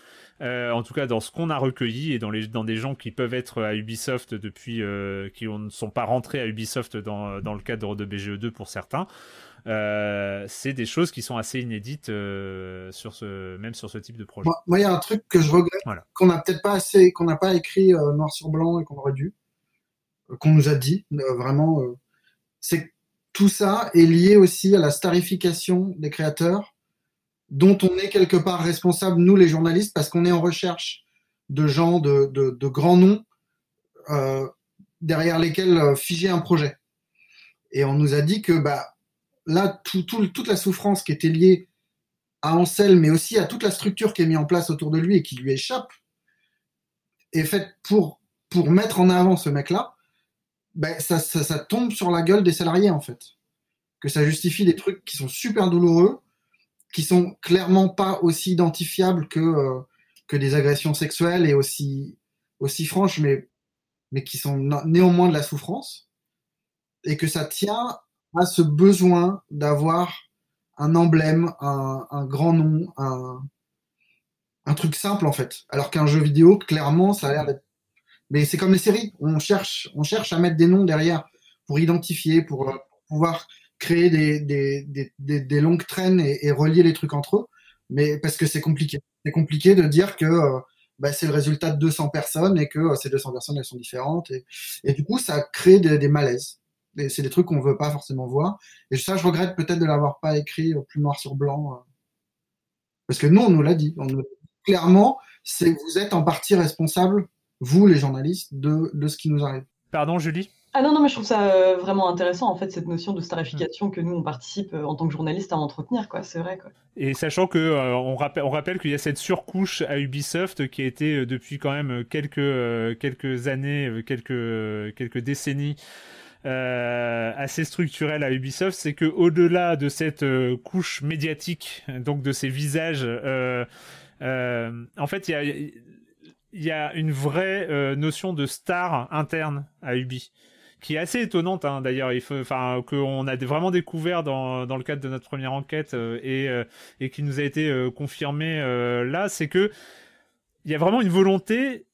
Speaker 1: euh, en tout cas dans ce qu'on a recueilli et dans, les, dans des gens qui peuvent être à Ubisoft depuis, euh, qui ne sont pas rentrés à Ubisoft dans, dans le cadre de BGE2 pour certains. c'est des choses qui sont assez inédites sur ce, même sur ce type de projet.
Speaker 5: Moi, il y a un truc que je regrette, qu'on n'a peut-être pas assez, qu'on n'a pas écrit noir sur blanc et qu'on aurait dû, qu'on nous a dit vraiment, c'est tout ça est lié aussi à la starification des créateurs, dont on est quelque part responsable, nous les journalistes, parce qu'on est en recherche de gens de, de, grands noms euh, derrière lesquels euh, figer un projet. Et on nous a dit que bah, là, tout, toute la souffrance qui était liée à Ansel, mais aussi à toute la structure qui est mise en place autour de lui et qui lui échappe, est faite pour, pour mettre en avant ce mec-là ben, ça, ça, tombe sur la gueule des salariés en fait. Que ça justifie des trucs qui sont super douloureux, qui sont clairement pas aussi identifiables que, euh, que des agressions sexuelles et aussi, aussi franches, mais, mais qui sont néanmoins de la souffrance. Et que ça tient à ce besoin d'avoir un emblème, un, un grand nom, un, un truc simple en fait. Alors qu'un jeu vidéo, clairement, ça a l'air d'être mais c'est comme les séries, on cherche, on cherche à mettre des noms derrière pour identifier, pour, euh, pouvoir créer des, des, des, des, longues traînes et, relier les trucs entre eux. Mais parce que c'est compliqué. C'est compliqué de dire que euh, bah, c'est le résultat de 200 personnes et que euh, ces 200 personnes elles sont différentes. Et, et du coup, ça crée des, malaises. C'est des trucs qu'on veut pas forcément voir. Et ça, je regrette peut-être de l'avoir pas écrit plus noir sur blanc. parce que nous, on nous l'a dit. Clairement, c'est vous êtes en partie responsable vous, les journalistes, de, de ce qui nous arrive.
Speaker 1: Pardon, Julie?
Speaker 3: Ah non, non, mais je trouve ça euh, vraiment intéressant, en fait, cette notion de starification que nous, on participe euh, en tant que journaliste à entretenir, quoi. C'est vrai, quoi.
Speaker 1: Et sachant que euh, on, rappelle, on rappelle qu'il y a cette surcouche à Ubisoft qui a été depuis quand même quelques, quelques années, quelques, quelques décennies. assez structurelle à Ubisoft, c'est que au-delà de cette couche médiatique, donc de ces visages, en fait, il y a y a une vraie notion de star interne à Ubi qui est assez étonnante hein, d'ailleurs il faut enfin qu'on a vraiment découvert dans, dans le cadre de notre première enquête euh, et, euh, et qui nous a été confirmé là c'est que il y a vraiment une volonté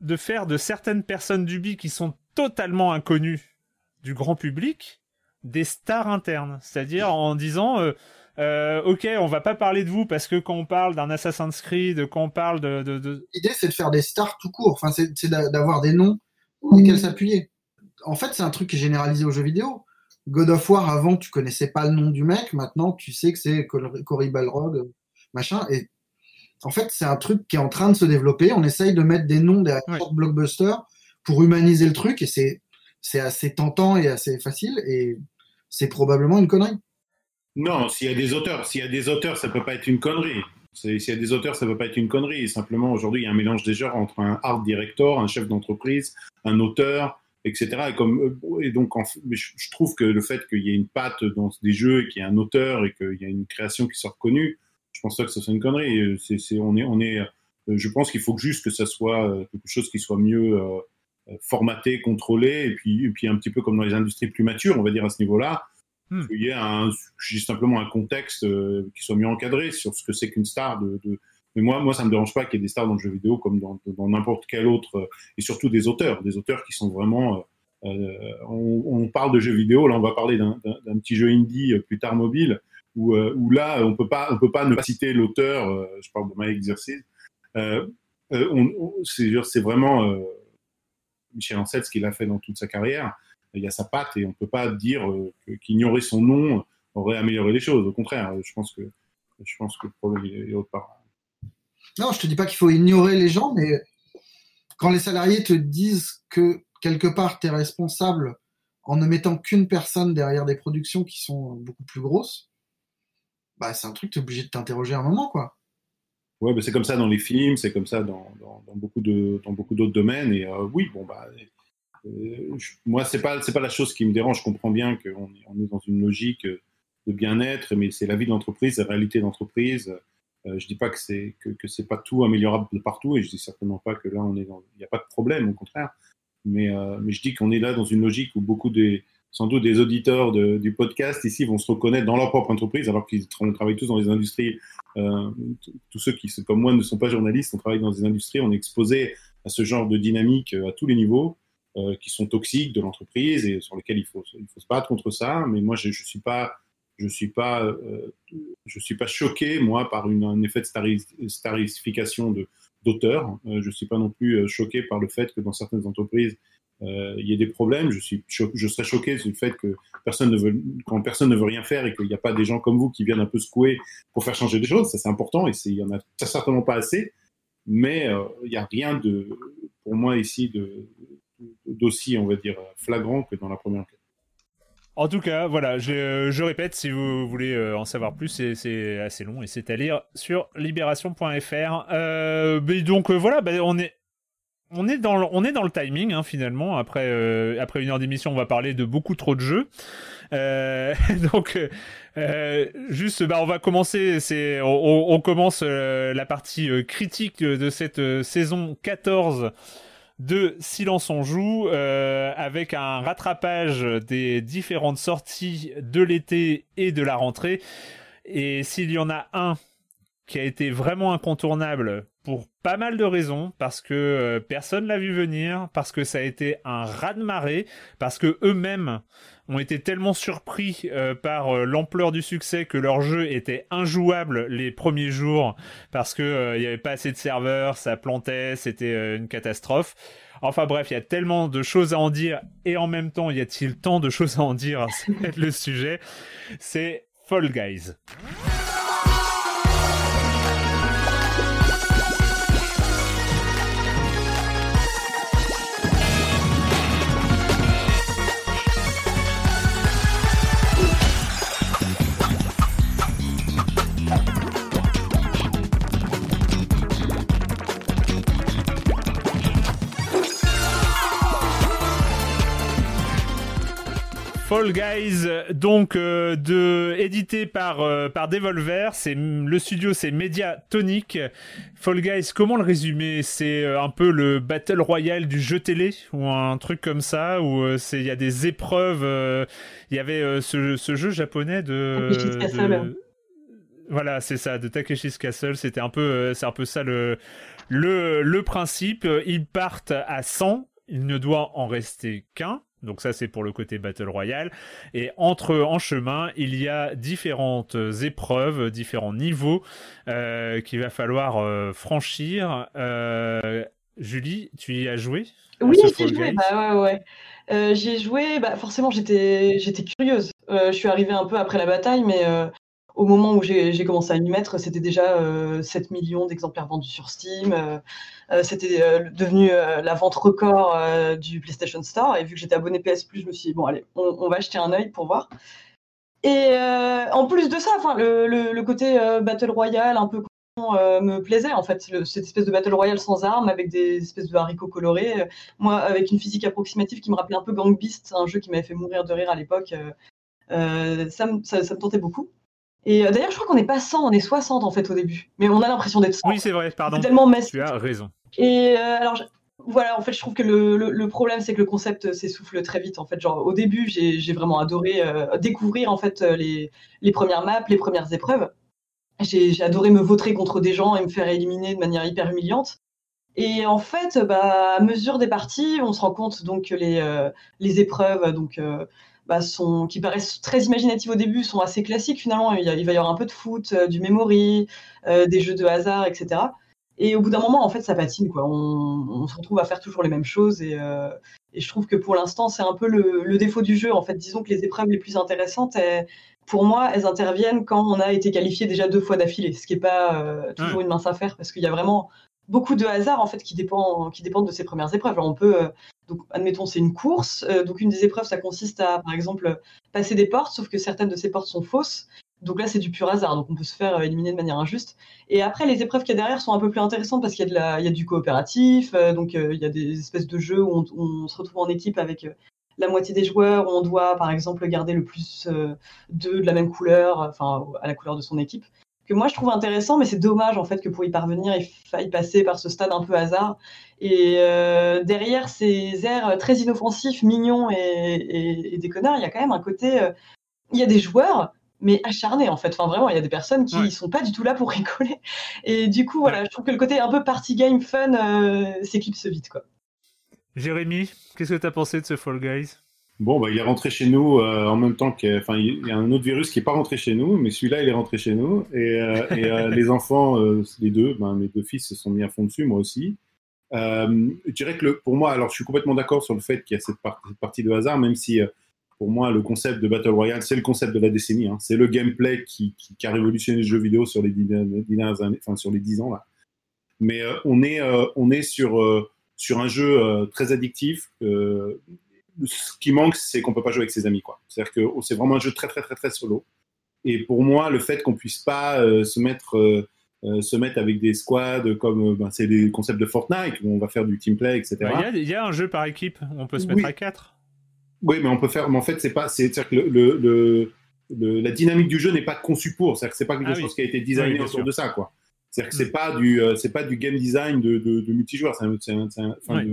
Speaker 1: de faire de certaines personnes d'Ubi qui sont totalement inconnues du grand public des stars internes c'est-à-dire en disant euh, ok, on va pas parler de vous parce que quand on parle d'un Assassin's Creed, quand on parle de.
Speaker 5: L'idée, c'est de faire des stars tout court. Enfin, c'est d'avoir des noms sur lesquels s'appuyer. En fait, c'est un truc qui est généralisé aux jeux vidéo. God of War, avant, tu connaissais pas le nom du mec. Maintenant, tu sais que c'est Cory Balrog, machin. Et en fait, c'est un truc qui est en train de se développer. On essaye de mettre des noms derrière ouais. blockbuster pour humaniser le truc. Et c'est, c'est assez tentant et assez facile. Et c'est probablement une connerie.
Speaker 4: Non, s'il y a des auteurs, s'il y a des auteurs, ça peut pas être une connerie. S'il y a des auteurs, ça peut pas être une connerie. Simplement, aujourd'hui, il y a un mélange des genres entre un art director, un chef d'entreprise, un auteur etc. Et, comme, et donc, je, trouve que le fait qu'il y ait une patte dans des jeux, et qu'il y ait un auteur et qu'il y ait une création qui soit reconnue, je pense pas que ça soit une connerie. C'est, on est, on est, je pense qu'il faut juste que ça soit quelque chose qui soit mieux formaté, contrôlé, et puis, et puis un petit peu comme dans les industries plus matures, on va dire à ce niveau-là, hmm. qu'il y ait un, juste simplement un contexte qui soit mieux encadré sur ce que c'est qu'une star de, de mais moi, moi, ça me dérange pas qu'il y ait des stars dans le jeu vidéo comme dans, n'importe quel autre, euh, et surtout des auteurs, des auteurs qui sont vraiment. Euh, euh, on, parle de jeux vidéo, là, on va parler d'un petit jeu indie plus tard mobile, où, là, on peut pas, on peut pas ne pas citer l'auteur. je parle de My Exercice. c'est vraiment Michel Ancel ce qu'il a fait dans toute sa carrière. Il y a sa patte et on peut pas dire qu'ignorer son nom aurait amélioré les choses. Au contraire, je pense que je pense que le problème est autre part.
Speaker 5: Non, je te dis pas qu'il faut ignorer les gens, mais quand les salariés te disent que quelque part tu es responsable en ne mettant qu'une personne derrière des productions qui sont beaucoup plus grosses, bah c'est un truc tu es obligé de t'interroger un moment quoi.
Speaker 4: Ouais, c'est comme ça dans les films, c'est comme ça dans, beaucoup de dans beaucoup d'autres domaines et euh, oui, bon bah euh, moi c'est pas c'est pas la chose qui me dérange, je comprends bien qu'on est, dans une logique de bien-être mais c'est la vie de l'entreprise, la réalité d'entreprise euh, je dis pas que c'est que, pas tout améliorable de partout, et je dis certainement pas que là il n'y a pas de problème, au contraire. Mais, euh, mais je dis qu'on est là dans une logique où beaucoup des, sans doute des auditeurs du podcast ici vont se reconnaître dans leur propre entreprise, alors qu'ils travaillent tous dans les industries. Euh, tous ceux qui, comme moi, ne sont pas journalistes, on travaille dans des industries, on est exposé à ce genre de dynamique à tous les niveaux, qui sont toxiques de l'entreprise et sur lesquels il faut, il faut se battre contre ça. Mais moi, je ne suis pas je suis pas, euh, je suis pas choqué moi par une, un effet de starification de d'auteur. Euh, je suis pas non plus euh, choqué par le fait que dans certaines entreprises il y ait des problèmes. Je suis, je serais choqué du fait que personne ne veut, quand personne ne veut rien faire et qu'il n'y a pas des gens comme vous qui viennent un peu secouer pour faire changer des choses. Ça c'est important et il y en a certainement pas assez. Mais il n'y a rien de, pour moi ici de d'aussi, on va dire, flagrant que dans la première enquête.
Speaker 1: En tout cas, voilà, je, euh, je, répète, si vous voulez euh, en savoir plus, c'est assez long et c'est à lire sur libération.fr. Euh, donc euh, voilà, bah, on est on est dans le, on est dans le timing hein, finalement. Après après une heure d'émission, on va parler de beaucoup trop de jeux. donc juste, bah, on va commencer. On, on, commence la partie critique de cette saison 14 de Silence on joue euh, avec un rattrapage des différentes sorties de l'été et de la rentrée. Et s'il y en a un qui a été vraiment incontournable pour pas mal de raisons, parce que euh, personne l'a vu venir, parce que ça a été un raz-de-marée, parce que eux-mêmes ont été tellement surpris euh, par euh, l'ampleur du succès que leur jeu était injouable les premiers jours, parce que il n'y avait pas assez de serveurs, ça plantait, c'était une catastrophe. Enfin bref, il y a tellement de choses à en dire, et en même temps, y a-t-il tant de choses à en dire? C'est le sujet. C'est Fall Guys. Fall Guys, donc euh, de édité par euh, par Devolver, c'est le studio, c'est Mediatonic. Fall Guys, comment le résumer? C'est euh, un peu le battle royale du jeu télé ou un truc comme ça où c'est il y a des épreuves. Il y avait ce, ce, jeu japonais de, voilà, c'est ça, de Takeshi's Castle. C'était un peu, c'est un peu ça le le le principe. Ils partent à 100. Il ne doit en rester qu'un. Donc ça c'est pour le côté Battle Royale. Et entre en chemin, il y a différentes épreuves, différents niveaux euh, qu'il va falloir euh, franchir. Euh, Julie, tu y as joué
Speaker 3: Oui, j'ai joué. Bah, ouais, ouais. j'ai joué. Bah, forcément, j'étais j'étais curieuse. je suis arrivée un peu après la bataille, mais au moment où j'ai commencé à m'y mettre, c'était déjà 7 millions d'exemplaires vendus sur Steam. Euh, c'était euh, devenu euh, la vente record du PlayStation Store. Et vu que j'étais abonné PS je me suis dit, bon, allez, on, va acheter un œil pour voir. Et en plus de ça, enfin, le, côté Battle Royale, un peu me plaisait en fait, cette espèce de battle royale sans armes avec des espèces de haricots colorés. moi, avec une physique approximative qui me rappelait un peu Gang Beast, un jeu qui m'avait fait mourir de rire à l'époque, ça, me tentait beaucoup. Et d'ailleurs, je crois qu'on n'est pas 100, on est 60 en fait au début, mais on a l'impression d'être 100.
Speaker 1: Oui, c'est vrai, pardon.
Speaker 3: Tellement
Speaker 1: Tu as raison.
Speaker 3: Et alors, voilà, en fait, je trouve que le, problème, c'est que le concept s'essouffle très vite. En fait, genre, au début, j'ai vraiment adoré euh, découvrir en fait euh, les, premières maps, les premières épreuves. J'ai adoré me vautrer contre des gens et me faire éliminer de manière hyper humiliante. Et en fait, bah, à mesure des parties, on se rend compte donc que les, euh, les épreuves, donc bah, sont, qui paraissent très imaginatives au début, sont assez classiques finalement. Il, il va y avoir un peu de foot, du memory, des jeux de hasard, etc. Et au bout d'un moment, en fait, ça patine. Quoi. On, se retrouve à faire toujours les mêmes choses. Et, euh, je trouve que pour l'instant, c'est un peu le, défaut du jeu. En fait, disons que les épreuves les plus intéressantes, pour moi, elles interviennent quand on a été qualifié déjà deux fois d'affilée, ce qui n'est pas euh, toujours une mince affaire, parce qu'il y a vraiment beaucoup de hasard en fait qui dépend qui dépendent de ces premières épreuves. On peut euh, admettons c'est une course, donc une des épreuves ça consiste à par exemple passer des portes, sauf que certaines de ces portes sont fausses donc là, c'est du pur hasard, donc on peut se faire euh, éliminer de manière injuste. Et après, les épreuves qu'il y a derrière sont un peu plus intéressantes parce qu'il y, a du coopératif, euh, donc euh, il y a des espèces de jeux où on, se retrouve en équipe avec la moitié des joueurs, on doit, par exemple, garder le plus d'eux de la même couleur, enfin, à la couleur de son équipe. Que moi, je trouve intéressant, mais c'est dommage, en fait, que pour y parvenir, il faille passer par ce stade un peu hasard. Et derrière ces airs très inoffensifs, mignons et, et, des connards, il y a quand même un côté... il y a des joueurs mais acharné en fait. Enfin vraiment, il y a des personnes qui ne sont pas du tout là pour rigoler. Et du coup, voilà, je trouve que le côté un peu party game fun euh, s'éclipse vite quoi.
Speaker 1: Jérémy, qu'est-ce que tu as pensé de ce Fall Guys?
Speaker 4: Bon, bah, il est rentré chez nous euh, en même temps qu'il enfin, il y a un autre virus qui n'est pas rentré chez nous, mais celui-là, il est rentré chez nous. Et, euh, les enfants, les deux, ben, mes deux fils se sont mis à fond dessus, moi aussi. je dirais que pour moi, alors je suis complètement d'accord sur le fait qu'il y a cette, partie de hasard, même si pour moi, le concept de Battle Royale, c'est le concept de la décennie. Hein. C'est le gameplay qui, a révolutionné le jeu vidéo sur les dix, années, enfin, sur les dix ans. Là. Mais euh, on est, euh, euh, sur un jeu très addictif. Ce qui manque, c'est qu'on peut pas jouer avec ses amis. C'est-à-dire que oh, c'est vraiment un jeu très, très, très, très solo. Et pour moi, le fait qu'on puisse pas se mettre se mettre avec des squads comme ben, c'est des concepts de Fortnite où on va faire du team play, etc.
Speaker 1: Il y, a un jeu par équipe, on peut se mettre à quatre.
Speaker 4: Oui, mais on peut faire. Mais en fait, c'est pas. C'est que le, le, le, la dynamique du jeu n'est pas conçue pour. C'est-à-dire que c'est pas quelque ah chose qui a été designé autour de ça, quoi. C'est-à-dire que c'est mm. pas du, euh, c'est pas du game design de, de, de multijoueur, c'est un, enfin,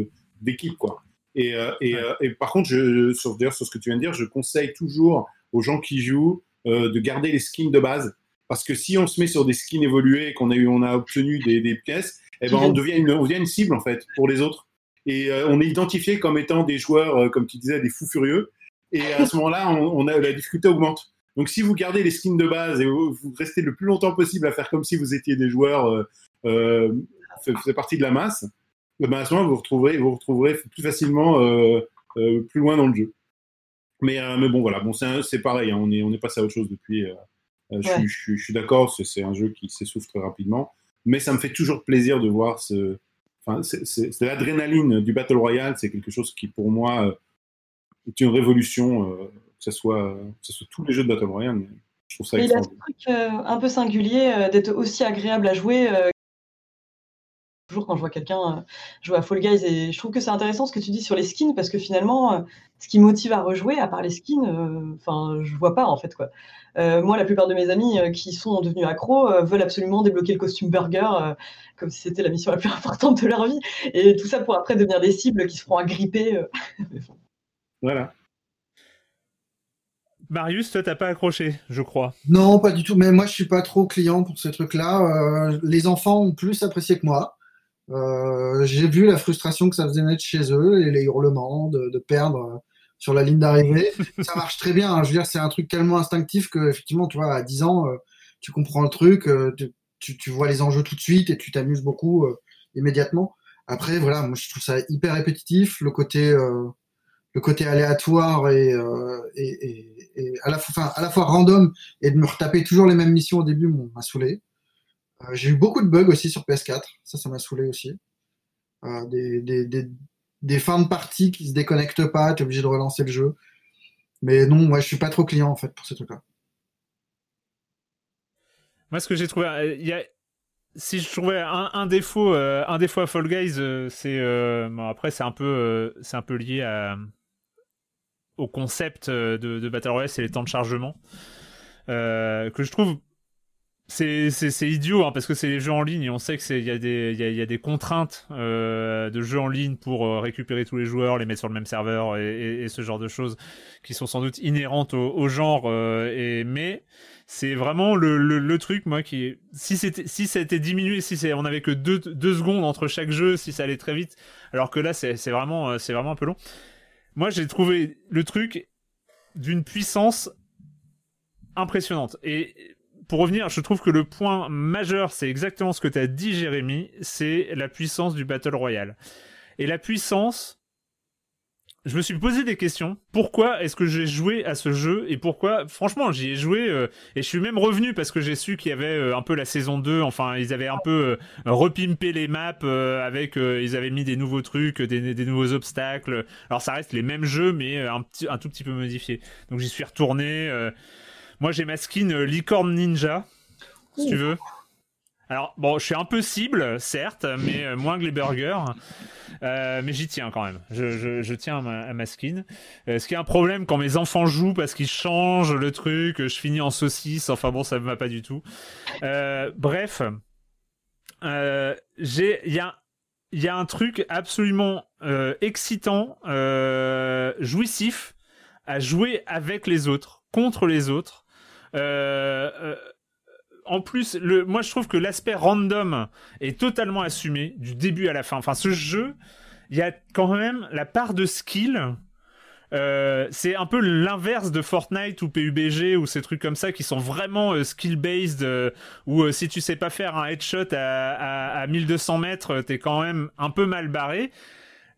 Speaker 4: d'équipe, quoi. Et, euh, et, euh, et, par contre, je, sur, d'ailleurs, sur ce que tu viens de dire, je conseille toujours aux gens qui jouent de garder les skins de base. Parce que si on se met sur des skins évolués, qu'on a, eu, on a obtenu des, des pièces, eh ben, on, devient une, on devient une cible, en fait, pour les autres et euh, on est identifié comme étant des joueurs, euh, comme tu disais, des fous furieux. Et à ce moment-là, on, a, la difficulté augmente. Donc, si vous gardez les skins de base et vous, restez le plus longtemps possible à faire comme si vous étiez des joueurs, euh, euh fait partie de la masse, ben à ce moment vous retrouverez, vous retrouverez plus facilement plus loin dans le jeu. Mais, mais bon, voilà, bon, c'est pareil, hein, on, est, on est passé à autre chose depuis. je, je, suis d'accord, c'est un jeu qui s'essouffle très rapidement, mais ça me fait toujours plaisir de voir ce, c'est l'adrénaline du Battle Royale, c'est quelque chose qui, pour moi, euh, est une révolution, euh, que, ce soit, soit tous les jeux de Battle Royale. je trouve ça
Speaker 3: Il a ce truc euh, un peu singulier d'être aussi agréable à jouer toujours quand je vois quelqu'un jouer à Fall Guys et je trouve que c'est intéressant ce que tu dis sur les skins parce que finalement ce qui motive à rejouer à part les skins enfin je vois pas en fait quoi euh, moi, la plupart de mes amis euh, qui sont devenus accros euh, veulent absolument débloquer le costume burger, comme si c'était la mission la plus importante de leur vie. Et tout ça pour après devenir des cibles qui se feront agripper.
Speaker 4: voilà.
Speaker 1: Marius, toi, t'as pas accroché, je crois.
Speaker 5: Non, pas du tout. Mais moi, je suis pas trop client pour ce truc-là. les enfants ont plus apprécié que moi. J'ai vu la frustration que ça faisait naître chez eux et les hurlements de, de perdre sur la ligne d'arrivée. ça marche très bien. Hein. Je veux dire, c'est un truc tellement instinctif que, effectivement, tu vois, à 10 ans, euh, tu comprends le truc, euh, tu, tu, vois les enjeux tout de suite et tu t'amuses beaucoup euh, immédiatement. Après, voilà, moi, je trouve ça hyper répétitif. Le côté, le côté aléatoire et, et, et, à, la fois, à la fois random et de me retaper toujours les mêmes missions au début m'a saoulé. J'ai eu beaucoup de bugs aussi sur PS4. Ça, ça m'a saoulé aussi. des, des, fins de partie qui se déconnectent pas, tu es obligé de relancer le jeu. Mais non, moi je suis pas trop client en fait pour ce truc-là.
Speaker 1: Moi ce que j'ai trouvé, euh, si je trouvais un, défaut, un défaut à Fall Guys, c'est après c'est un peu, un peu lié au concept de, de Battle Royale, c'est les temps de chargement que je trouve c'est idiot hein, parce que c'est les jeux en ligne et on sait qu'il y, a des, y, a, des contraintes euh, de jeux en ligne pour euh, récupérer tous les joueurs, les mettre sur le même serveur et, ce genre de choses qui sont sans doute inhérentes au, genre. Euh, et, mais c'est vraiment le, le, truc, moi, qui si c'était si ça était diminué, si on avait que deux, deux secondes entre chaque jeu, si ça allait très vite, alors que là c'est vraiment, c'est vraiment un peu long. Moi j'ai trouvé le truc d'une puissance impressionnante. Et pour revenir, je trouve que le point majeur, c'est exactement ce que tu as dit, Jérémy, c'est la puissance du Battle Royale. Et la puissance, je me suis posé des questions. Pourquoi est-ce que j'ai joué à ce jeu et pourquoi, franchement, j'y ai joué euh, et je suis même revenu parce que j'ai su qu'il y avait euh, un peu la saison 2. Enfin, ils avaient un peu euh, repimpé les maps avec, ils avaient mis des nouveaux trucs, des, nouveaux obstacles. Alors, ça reste les mêmes jeux, mais un, un tout petit peu modifié. Donc, j'y suis retourné. Moi, j'ai ma skin euh, licorne ninja, si tu veux. Alors, bon, je suis un peu cible, certes, mais euh, moins que les burgers. Euh, mais j'y tiens quand même. Je, tiens à ma, skin. ce qui est un problème quand mes enfants jouent parce qu'ils changent le truc, je finis en saucisse. Enfin bon, ça ne va pas du tout. bref, il y a, y a un truc absolument excitant, jouissif à jouer avec les autres, contre les autres. Euh, euh, en plus, le, moi je trouve que l'aspect random est totalement assumé du début à la fin. Enfin, ce jeu, il y a quand même la part de skill. Euh, c'est un peu l'inverse de Fortnite ou PUBG ou ces trucs comme ça qui sont vraiment skill based où si tu sais pas faire un headshot à, à 1200 mètres t'es quand même un peu mal barré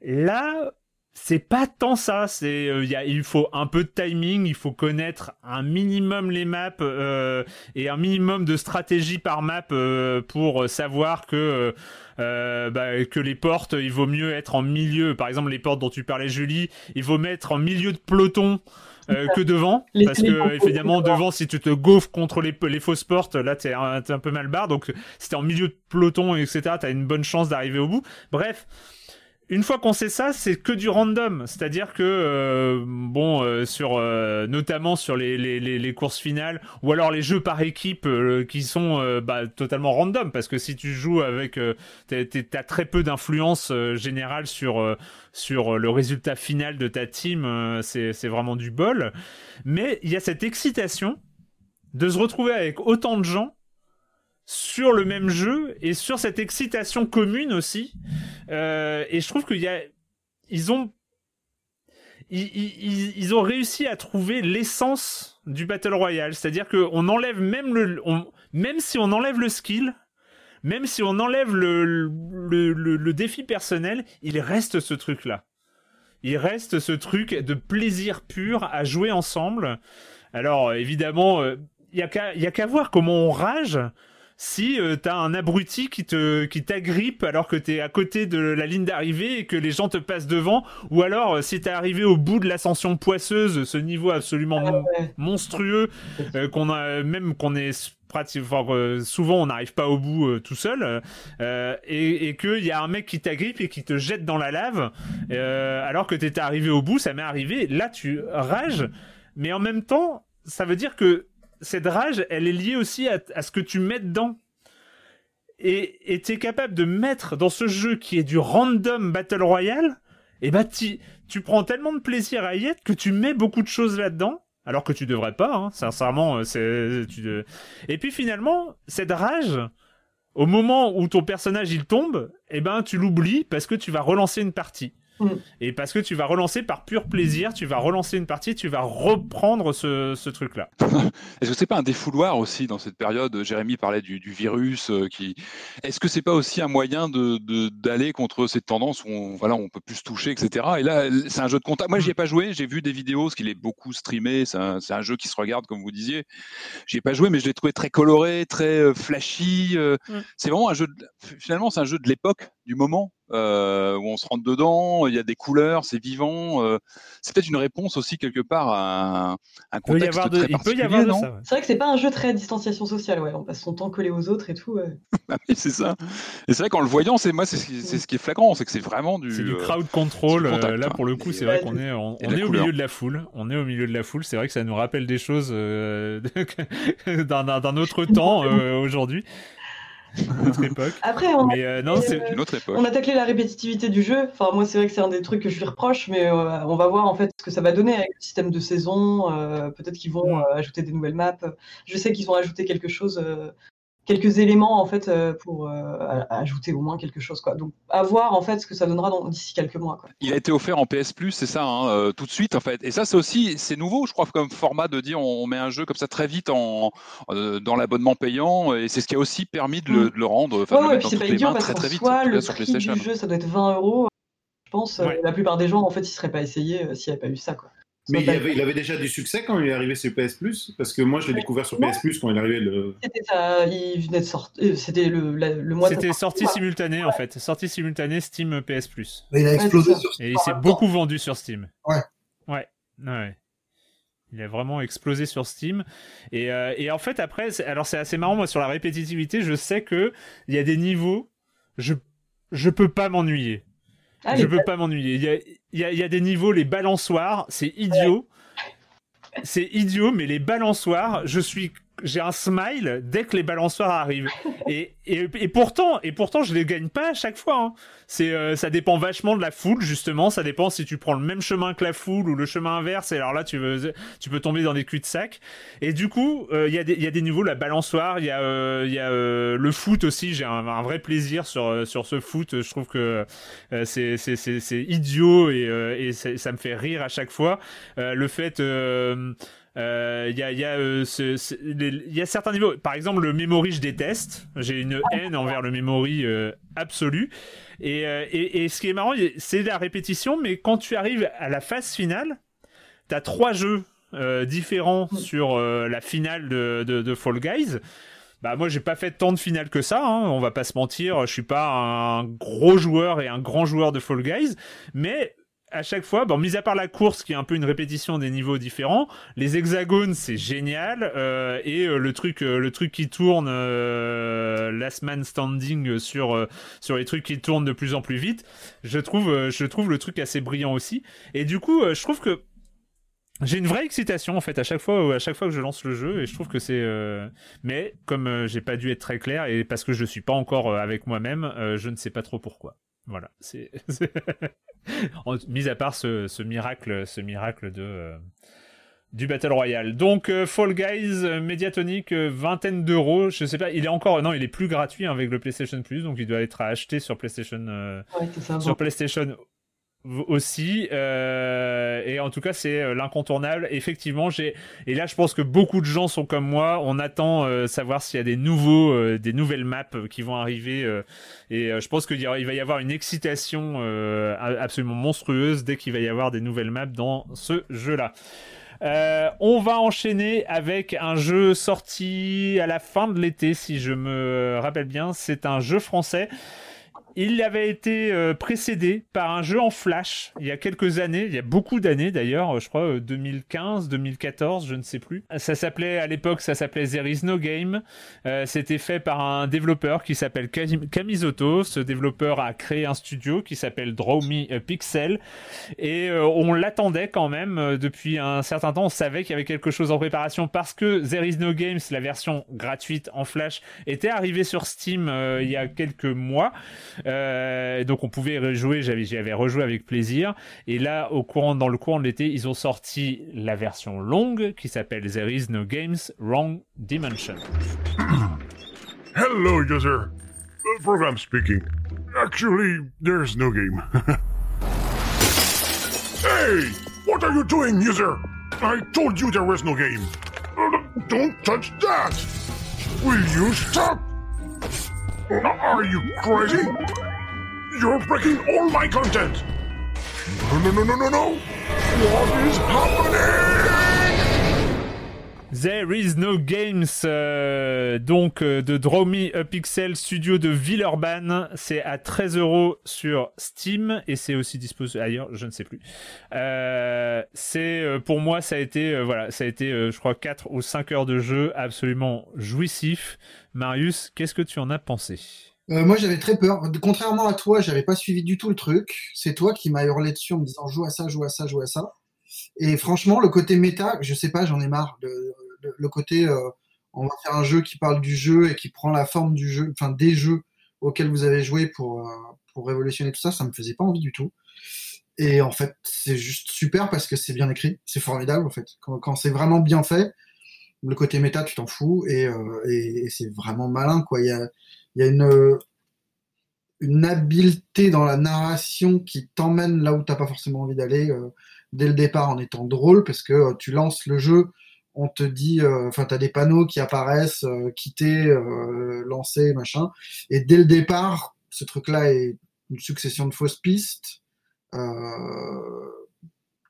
Speaker 1: là c'est pas tant ça. C'est euh, il faut un peu de timing, il faut connaître un minimum les maps euh, et un minimum de stratégie par map euh, pour savoir que bah, que les portes, il vaut mieux être en milieu. Par exemple, les portes dont tu parlais, Julie, il vaut mettre en milieu de peloton. que devant, parce que évidemment devant, si tu te gaufres contre les, les fausses portes, là t'es un, es un peu mal barre. Donc si t'es en milieu de peloton, etc., t'as une bonne chance d'arriver au bout. Bref, une fois qu'on sait ça, c'est que du random. C'est-à-dire que, euh, bon, euh, sur, euh, notamment sur les, les, les, courses finales, ou alors les jeux par équipe qui sont bah, totalement random, parce que si tu joues avec, t'as très peu d'influence générale sur, sur le résultat final de ta team, c'est vraiment du bol. Mais il y a cette excitation de se retrouver avec autant de gens sur le même jeu et sur cette excitation commune aussi. Euh, et je trouve qu'il y a, ils ont, ils, ont réussi à trouver l'essence du battle royale, c'est-à-dire qu'on enlève même le, même si on enlève le skill, même si on enlève le, le, défi personnel, il reste ce truc-là. Il reste ce truc de plaisir pur à jouer ensemble. Alors évidemment, euh, il y a qu'à voir comment on rage si euh, t'as un abruti qui te qui t'agrippe alors que t'es à côté de la ligne d'arrivée et que les gens te passent devant, ou alors euh, si t'es arrivé au bout de l'ascension poisseuse, ce niveau absolument ah monstrueux euh, qu'on a même qu'on est souvent on n'arrive pas au bout tout seul et, et qu'il y a un mec qui t'agrippe et qui te jette dans la lave alors que t'étais arrivé au bout ça m'est arrivé là tu rages mais en même temps ça veut dire que cette rage, elle est liée aussi à, ce que tu mets dedans. Et tu es capable de mettre dans ce jeu qui est du random Battle Royale, et bah tu, prends tellement de plaisir à y être que tu mets beaucoup de choses là-dedans, alors que tu devrais pas, hein, sincèrement. Euh, Et puis finalement, cette rage, au moment où ton personnage il tombe, et ben tu l'oublies parce que tu vas relancer une partie. Mm. Et parce que tu vas relancer par pur plaisir, tu vas relancer une partie, tu vas reprendre ce, truc-là.
Speaker 2: Est-ce que c'est pas un défouloir aussi dans cette période? Jérémy parlait du, virus. Euh, qui... Est-ce que c'est pas aussi un moyen de, d'aller contre cette tendance où on, voilà, on peut plus se toucher, etc. Et là, c'est un jeu de contact. Moi, j'y ai pas joué, j'ai vu des vidéos, parce qu'il est beaucoup streamé. C'est un, jeu qui se regarde, comme vous disiez. J'y ai pas joué, mais je l'ai trouvé très coloré, très euh, flashy. Euh. Mm. C'est vraiment un jeu. finalement, c'est un jeu de l'époque, du moment euh, où on se rentre dedans, il y a des couleurs, c'est vivant. euh, c'est peut-être une réponse aussi quelque part à un, un
Speaker 1: Il peut y
Speaker 2: contexte
Speaker 1: avoir de,
Speaker 2: très
Speaker 1: il peut y
Speaker 2: particulier,
Speaker 1: avoir de
Speaker 2: non
Speaker 1: ça. ouais.
Speaker 3: C'est vrai que c'est pas un jeu très distanciation sociale, ouais. On passe son temps collé aux autres et tout. ouais.
Speaker 2: Ah oui, c'est ça. Et c'est vrai qu'en le voyant, c'est moi, c'est ce, qui- c'est ce qui est flagrant, c'est que c'est vraiment du.
Speaker 1: C'est du
Speaker 2: euh,
Speaker 1: crowd control.
Speaker 2: c'est du contact,
Speaker 1: là, pour le coup, c'est vrai qu'on est, on, est au
Speaker 2: couleur.
Speaker 1: milieu de la foule. On est au milieu de la foule. C'est vrai que ça nous rappelle des choses euh, d'un autre temps euh, aujourd'hui, autre époque.
Speaker 3: Après, on,
Speaker 1: Mais euh, non, c'est
Speaker 2: une autre époque.
Speaker 3: on a taclé la répétitivité du jeu. Enfin, moi, c'est vrai que c'est un des trucs que je lui reproche, mais euh, on va voir en fait ce que ça va donner avec le système de saison. euh, Peut-être qu'ils vont ajouter des nouvelles maps. Je sais qu'ils ont ajouté quelque chose, euh, quelques éléments en fait euh, pour euh, ajouter au moins quelque chose, quoi. Donc, à voir en fait ce que ça donnera d'ici quelques mois, quoi.
Speaker 2: Il a été offert en PS Plus, c'est ça, hein, euh, tout de suite en fait. Et ça, c'est aussi, c'est nouveau, je crois, comme format de dire on, met un jeu comme ça très vite en, dans l'abonnement payant, et c'est ce qui a aussi permis de le, de le rendre, enfin,
Speaker 3: Ouais, ouais, c'est pas idiot parce
Speaker 2: très très vite,
Speaker 3: soi,
Speaker 2: en tout
Speaker 3: le prix du jeu, ça doit être 20 euros. Je pense
Speaker 1: Ouais.
Speaker 3: la plupart des gens, en fait, ils seraient pas essayés s'il n'y avait pas eu ça, quoi.
Speaker 4: Mais il avait, il avait déjà du succès quand il est arrivé sur PS Plus, parce que moi je l'ai découvert sur PS Plus quand il est arrivé le.
Speaker 3: C'était ça, il venait de sortir. euh, C'était le, la- le mois de
Speaker 1: C'était
Speaker 3: quoi.
Speaker 1: simultanée en fait. Sortie simultanée Steam PS Plus.
Speaker 5: Mais il a explosé sur
Speaker 1: Et il s'est beaucoup vendu sur Steam.
Speaker 5: Ouais.
Speaker 1: Ouais. Ouais. Il a vraiment explosé sur Steam. Et, euh, et en fait, après, c'est- alors c'est assez marrant, moi, sur la répétitivité, je sais que il y a des niveaux, je, je peux pas m'ennuyer.
Speaker 3: Ah,
Speaker 1: je peux pas m'ennuyer. Il y a, il y, a, il y a des niveaux, les balançoires, c'est idiot. C'est idiot, mais les balançoires, je suis, j'ai un smile dès que les balançoires arrivent. Et, et, et pourtant, et pourtant, je les gagne pas à chaque fois. hein. C'est, euh, ça dépend vachement de la foule, justement. Ça dépend si tu prends le même chemin que la foule ou le chemin inverse. Et alors là, tu veux, tu peux tomber dans des cul-de-sac. Et du coup, euh, il y a des, il y a des niveaux, la balançoire, il y a, euh, il y a euh, le foot aussi. J'ai un, un vrai plaisir sur, euh, sur ce foot. Je trouve que euh, c'est, c'est, c'est, c'est idiot et, euh, et ça me fait rire à chaque fois. Euh, le fait, euh, euh, il y a, il y, a, euh, ce- ce- les- il y a certains niveaux. Par exemple, le memory, je déteste. J'ai une haine envers le memory euh, absolue. Et, euh, et, et ce qui est marrant, c'est la répétition, mais quand tu arrives à la phase finale, t'as trois jeux euh, différents sur euh, la finale de, de, de Fall Guys. Bah moi j'ai pas fait tant de finales que ça, hein, on va pas se mentir, je suis pas un gros joueur et un grand joueur de Fall Guys, mais à chaque fois, bon, mis à part la course qui est un peu une répétition des niveaux différents, les hexagones c'est génial euh, et euh, le truc, euh, le truc qui tourne, last man standing sur sur les trucs qui tournent de plus en plus vite, je trouve, je trouve le truc assez brillant aussi. Et du coup, je trouve que j'ai une vraie excitation en fait à chaque fois, à chaque fois que je lance le jeu et je trouve que c'est. Mais comme j'ai pas dû être très clair et parce que je suis pas encore avec moi-même, je ne sais pas trop pourquoi. Voilà, c'est. Mis à part ce, ce miracle, ce miracle de. euh, Du Battle Royale. Donc euh, Fall Guys, euh, Mediatonic, euh, vingtaine d'euros. Je sais pas, il est encore. Non, il est plus gratuit hein, avec le PlayStation Plus, donc il doit être à acheter sur PlayStation. euh,
Speaker 3: Ouais, c'est ça.
Speaker 1: sur. PlayStation aussi euh, et en tout cas c'est euh, l'incontournable effectivement j'ai et là je pense que beaucoup de gens sont comme moi on attend euh, savoir s'il y a des nouveaux euh, des nouvelles maps euh, qui vont arriver euh, et je pense qu'il va y avoir une excitation absolument monstrueuse dès qu'il va y avoir des nouvelles maps dans ce jeu là euh, on va enchaîner avec un jeu sorti à la fin de l'été, si je me rappelle bien. C'est un jeu français. Il avait été euh, précédé par un jeu en flash il y a quelques années, il y a beaucoup d'années d'ailleurs, je crois euh, 2015, 2014, je ne sais plus. Ça s'appelait à l'époque, ça s'appelait There Is No Game. Euh, C'était fait par un développeur qui s'appelle Kamizoto. Ce développeur a créé un studio qui s'appelle Draw Me Pixel et euh, on l'attendait quand même euh, depuis un certain temps. On savait qu'il y avait quelque chose en préparation parce que There Is No Games, la version gratuite en flash, était arrivée sur Steam euh, il y a quelques mois. Euh, donc on pouvait rejouer, j'avais, rejoué avec plaisir. Et là, au courant, dans le courant de l'été, ils ont sorti la version longue qui s'appelle There Is No Games Wrong Dimension.
Speaker 6: Hello, user. Uh, program speaking. Actually, there's no game. hey! What are you doing, user? I told you there was no game. Uh, Don't touch that! Will you stop? Are you crazy? You're breaking all my content! No, no, no, no, no, no! What is happening?
Speaker 1: There is no games, euh, donc euh, de Draw Me a Pixel Studio de Villeurbanne. C'est à 13 euros sur Steam et c'est aussi disposé ailleurs, je ne sais plus. Euh, c'est pour moi, ça a été, voilà, ça a été, je crois, 4 ou 5 heures de jeu absolument jouissif. Marius, qu'est-ce que tu en as pensé?
Speaker 5: Moi, j'avais très peur. Contrairement à toi, j'avais pas suivi du tout le truc. C'est toi qui m'as hurlé dessus en me disant joue à ça, joue à ça, joue à ça. Et franchement, le côté méta, je sais pas, j'en ai marre. Le- côté, euh, on va faire un jeu qui parle du jeu et qui prend la forme du jeu, enfin des jeux auxquels vous avez joué pour, euh, pour révolutionner tout ça, ça me faisait pas envie du tout. Et en fait, c'est juste super parce que c'est bien écrit, c'est formidable en fait. Quand, c'est vraiment bien fait, le côté méta, tu t'en fous et, euh, et, c'est vraiment malin quoi. Il y a, y a une, une habileté dans la narration qui t'emmène là où t'as pas forcément envie d'aller dès le départ en étant drôle parce que tu lances le jeu, on te dit, euh, enfin t'as des panneaux qui apparaissent, euh, quitter, euh, lancer, machin, et dès le départ, ce truc-là est une succession de fausses pistes. Euh,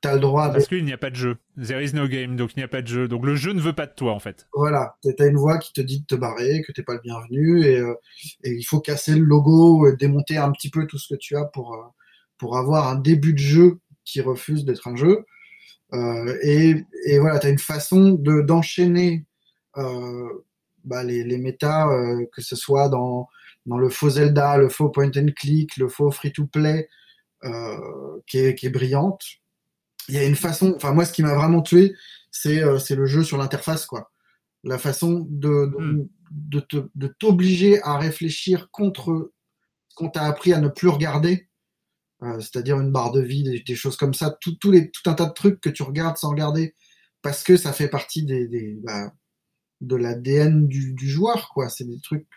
Speaker 5: t'as le droit de
Speaker 1: Parce qu'il n'y a pas de jeu. There is no game, donc il n'y a pas de jeu. Donc le jeu ne veut pas de toi en fait.
Speaker 5: Voilà, t'as une voix qui te dit de te barrer, que t'es pas le bienvenu, et, euh, et il faut casser le logo, et démonter un petit peu tout ce que tu as pour, euh, pour avoir un début de jeu qui refuse d'être un jeu. Euh, et, et voilà, t'as une façon de d'enchaîner euh, bah, les, les méta, euh, que ce soit dans, dans le faux Zelda, le faux point and click, le faux free-to-play, euh, qui, est, qui est brillante. Il y a une façon, enfin moi ce qui m'a vraiment tué, c'est euh, le jeu sur l'interface quoi. La façon de de,
Speaker 1: Mm.
Speaker 5: de te- de t'obliger à réfléchir contre ce qu'on t'a appris à ne plus regarder, euh, c'est-à-dire une barre de vie, des, des choses comme ça, tout, tout, les, tout un tas de trucs que tu regardes sans regarder, parce que ça fait partie des, des bah, de l'ADN du, du joueur quoi. C'est des trucs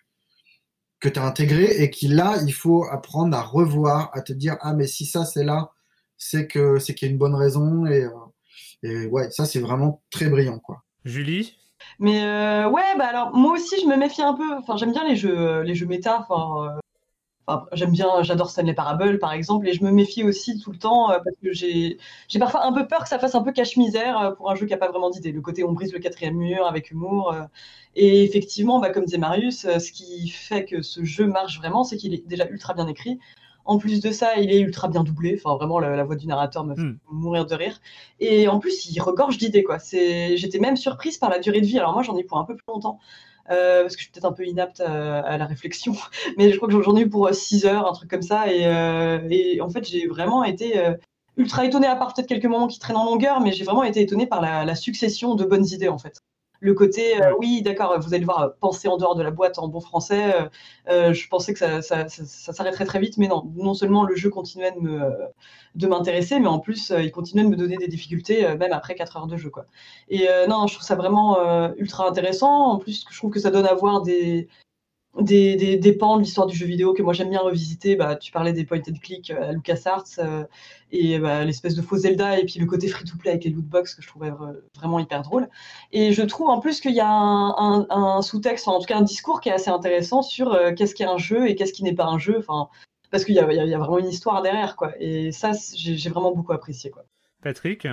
Speaker 5: que tu as intégrés et qui là il faut apprendre à revoir, à te dire ah mais si ça c'est là, c'est que c'est qu'il y a une bonne raison et, euh, et ouais ça c'est vraiment très brillant quoi.
Speaker 1: Julie?
Speaker 3: Mais euh, ouais, bah alors moi aussi je me méfie un peu. Enfin, j'aime bien les jeux, les jeux méta. Enfin, euh, enfin, j'aime bien, j'adore Stanley Parable par exemple, et je me méfie aussi tout le temps euh, parce que j'ai, parfois un peu peur que ça fasse un peu cache-misère euh, pour un jeu qui a pas vraiment d'idée. Le côté on brise le quatrième mur avec humour. euh, et effectivement, bah, comme disait Marius, ce qui fait que ce jeu marche vraiment, c'est qu'il est déjà ultra bien écrit. En plus de ça, il est ultra bien doublé. Enfin, vraiment, la, la voix du narrateur me fait
Speaker 1: Hmm.
Speaker 3: mourir de rire. Et en plus, il regorge d'idées, quoi. J'étais même surprise par la durée de vie. Alors moi, j'en ai pour un peu plus longtemps. Euh, parce que je suis peut-être un peu inapte à, la réflexion, mais je crois que j'en ai eu pour 6 heures, un truc comme ça, et, euh, en fait j'ai vraiment été euh, ultra étonnée, à part peut-être quelques moments qui traînent en longueur, mais j'ai vraiment été étonnée par la, la succession de bonnes idées en fait. Le côté, euh, oui, d'accord, vous allez euh, penser en dehors de la boîte en bon français. euh, euh, je pensais que ça, ça, ça, ça s'arrêterait très vite, mais non. Non seulement le jeu continuait de me, de m'intéresser, mais en plus, il continuait de me donner des difficultés, même après 4 heures de jeu, quoi. Et non, je trouve ça vraiment ultra intéressant. En plus, je trouve que ça donne à voir des, des, des, des pans de l'histoire du jeu vidéo que moi j'aime bien revisiter. Bah, tu parlais des point and click euh, à LucasArts euh, et bah, l'espèce de faux Zelda et puis le côté free-to-play avec les lootbox que je trouvais vra- vraiment hyper drôle. Et je trouve en plus qu'il y a un, sous-texte, en tout cas un discours qui est assez intéressant sur euh, qu'est-ce qu'est un jeu et qu'est-ce qui n'est pas un jeu. Enfin, parce qu'il y y a- vraiment une histoire derrière, quoi. Et ça, j'ai j'ai vraiment beaucoup apprécié, quoi.
Speaker 1: Patrick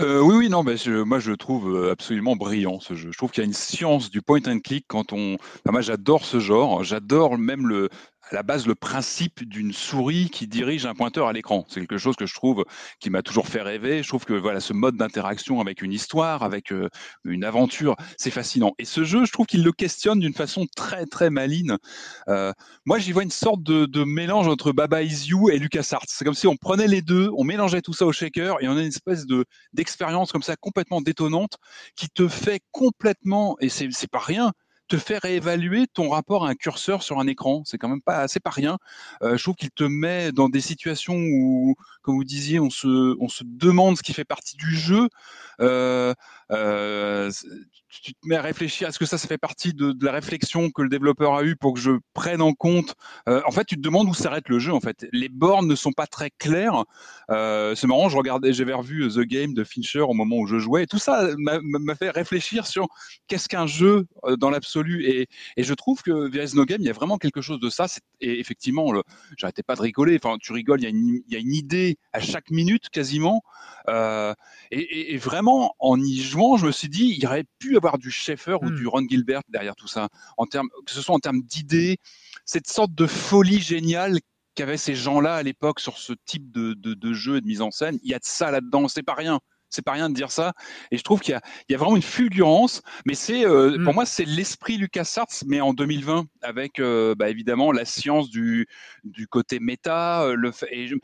Speaker 2: Euh, oui, oui, non, mais moi je le trouve euh, absolument brillant ce jeu. Je trouve qu'il y a une science du point and click quand on. Moi j'adore ce genre. J'adore même le, à la base le principe d'une souris qui dirige un pointeur à l'écran. C'est quelque chose que je trouve qui m'a toujours fait rêver. Je trouve que voilà ce mode d'interaction avec une histoire, avec euh, une aventure, c'est fascinant. Et ce jeu, je trouve qu'il le questionne d'une façon très très maligne. Euh, moi, j'y vois une sorte de, mélange entre Baba Is You et LucasArts. C'est comme si on prenait les deux, on mélangeait tout ça au shaker et on a une espèce de d'expérience comme ça complètement détonnante qui te fait complètement, et c'est pas rien, te fait réévaluer ton rapport à un curseur sur un écran. C'est quand même pas, c'est pas rien. Euh, je trouve qu'il te met dans des situations où, comme vous disiez, on se, on se demande ce qui fait partie du jeu. Euh, euh, tu te mets à réfléchir, est-ce que ça, ça fait partie de, la réflexion que le développeur a eue pour que je prenne en compte En fait, tu te demandes où s'arrête le jeu. En fait, les bornes ne sont pas très claires. C'est marrant, je regardais, j'avais revu The Game de Fincher au moment où je jouais, tout ça m'a- fait réfléchir sur qu'est-ce qu'un jeu dans l'absolu Et, et je trouve que is no game, il y a vraiment quelque chose de ça. Et effectivement, j'arrêtais pas de rigoler. Enfin, tu rigoles, il y, a une, il y a une idée à chaque minute quasiment. Euh, et, et- et vraiment, en y jouant, je me suis dit, il y aurait pu avoir du Schaeffer ou
Speaker 1: Hmm.
Speaker 2: du Ron Gilbert derrière tout ça, en termes, que ce soit en termes d'idées, cette sorte de folie géniale qu'avaient ces gens-là à l'époque sur ce type de, de, de jeu et de mise en scène. Il y a de ça là-dedans, c'est pas rien. C'est pas rien de dire ça. Et je trouve qu'il y a, il y a vraiment une fulgurance. Mais c'est, euh,
Speaker 1: Mm.
Speaker 2: pour moi, c'est l'esprit LucasArts, mais en 2020, avec euh, bah, évidemment la science du, du côté méta. euh, Le fait, et, je,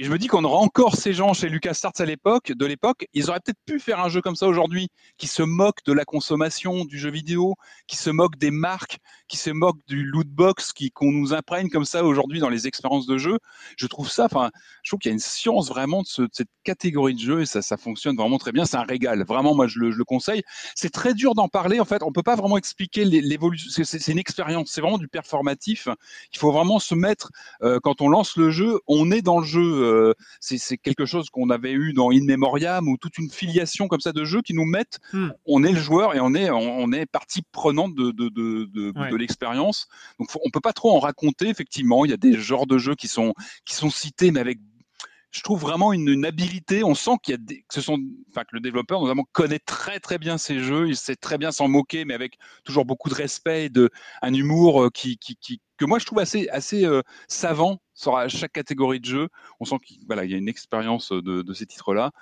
Speaker 2: et je me dis qu'on aura encore ces gens chez LucasArts à l'époque, de l'époque. Ils auraient peut-être pu faire un jeu comme ça aujourd'hui, qui se moque de la consommation du jeu vidéo, qui se moque des marques, qui se moque du loot box, qui qu'on nous imprègne comme ça aujourd'hui dans les expériences de jeu. Je trouve ça, enfin, je trouve qu'il y a une science vraiment de, ce- de cette catégorie de jeu et ça, fonctionne vraiment très bien. C'est un régal. Vraiment, moi, je le, conseille. C'est très dur d'en parler. En fait, on peut pas vraiment expliquer l'é- l'évolution. C'est une expérience. C'est vraiment du performatif. Il faut vraiment se mettre euh, quand on lance le jeu. On est dans le jeu. Euh, c'est quelque chose qu'on avait eu dans In Memoriam ou toute une filiation comme ça de jeux qui nous mettent.
Speaker 1: Hmm.
Speaker 2: On est le joueur et on est on, est partie prenante de de de, de,
Speaker 1: Ouais.
Speaker 2: de l'expérience. Donc, faut- on peut pas trop en raconter. Effectivement, il y a des genres de jeux qui sont qui sont cités, mais avec je trouve vraiment une, une habilité. On sent qu'il y a des, que ce sont, enfin que le développeur notamment connaît très très bien ses jeux. Il sait très bien s'en moquer, mais avec toujours beaucoup de respect, et de un humour euh, qui, qui, qui que moi je trouve assez assez euh, savant sur à chaque catégorie de jeu. On sent qu'il voilà, y a une expérience de, de ces titres-là.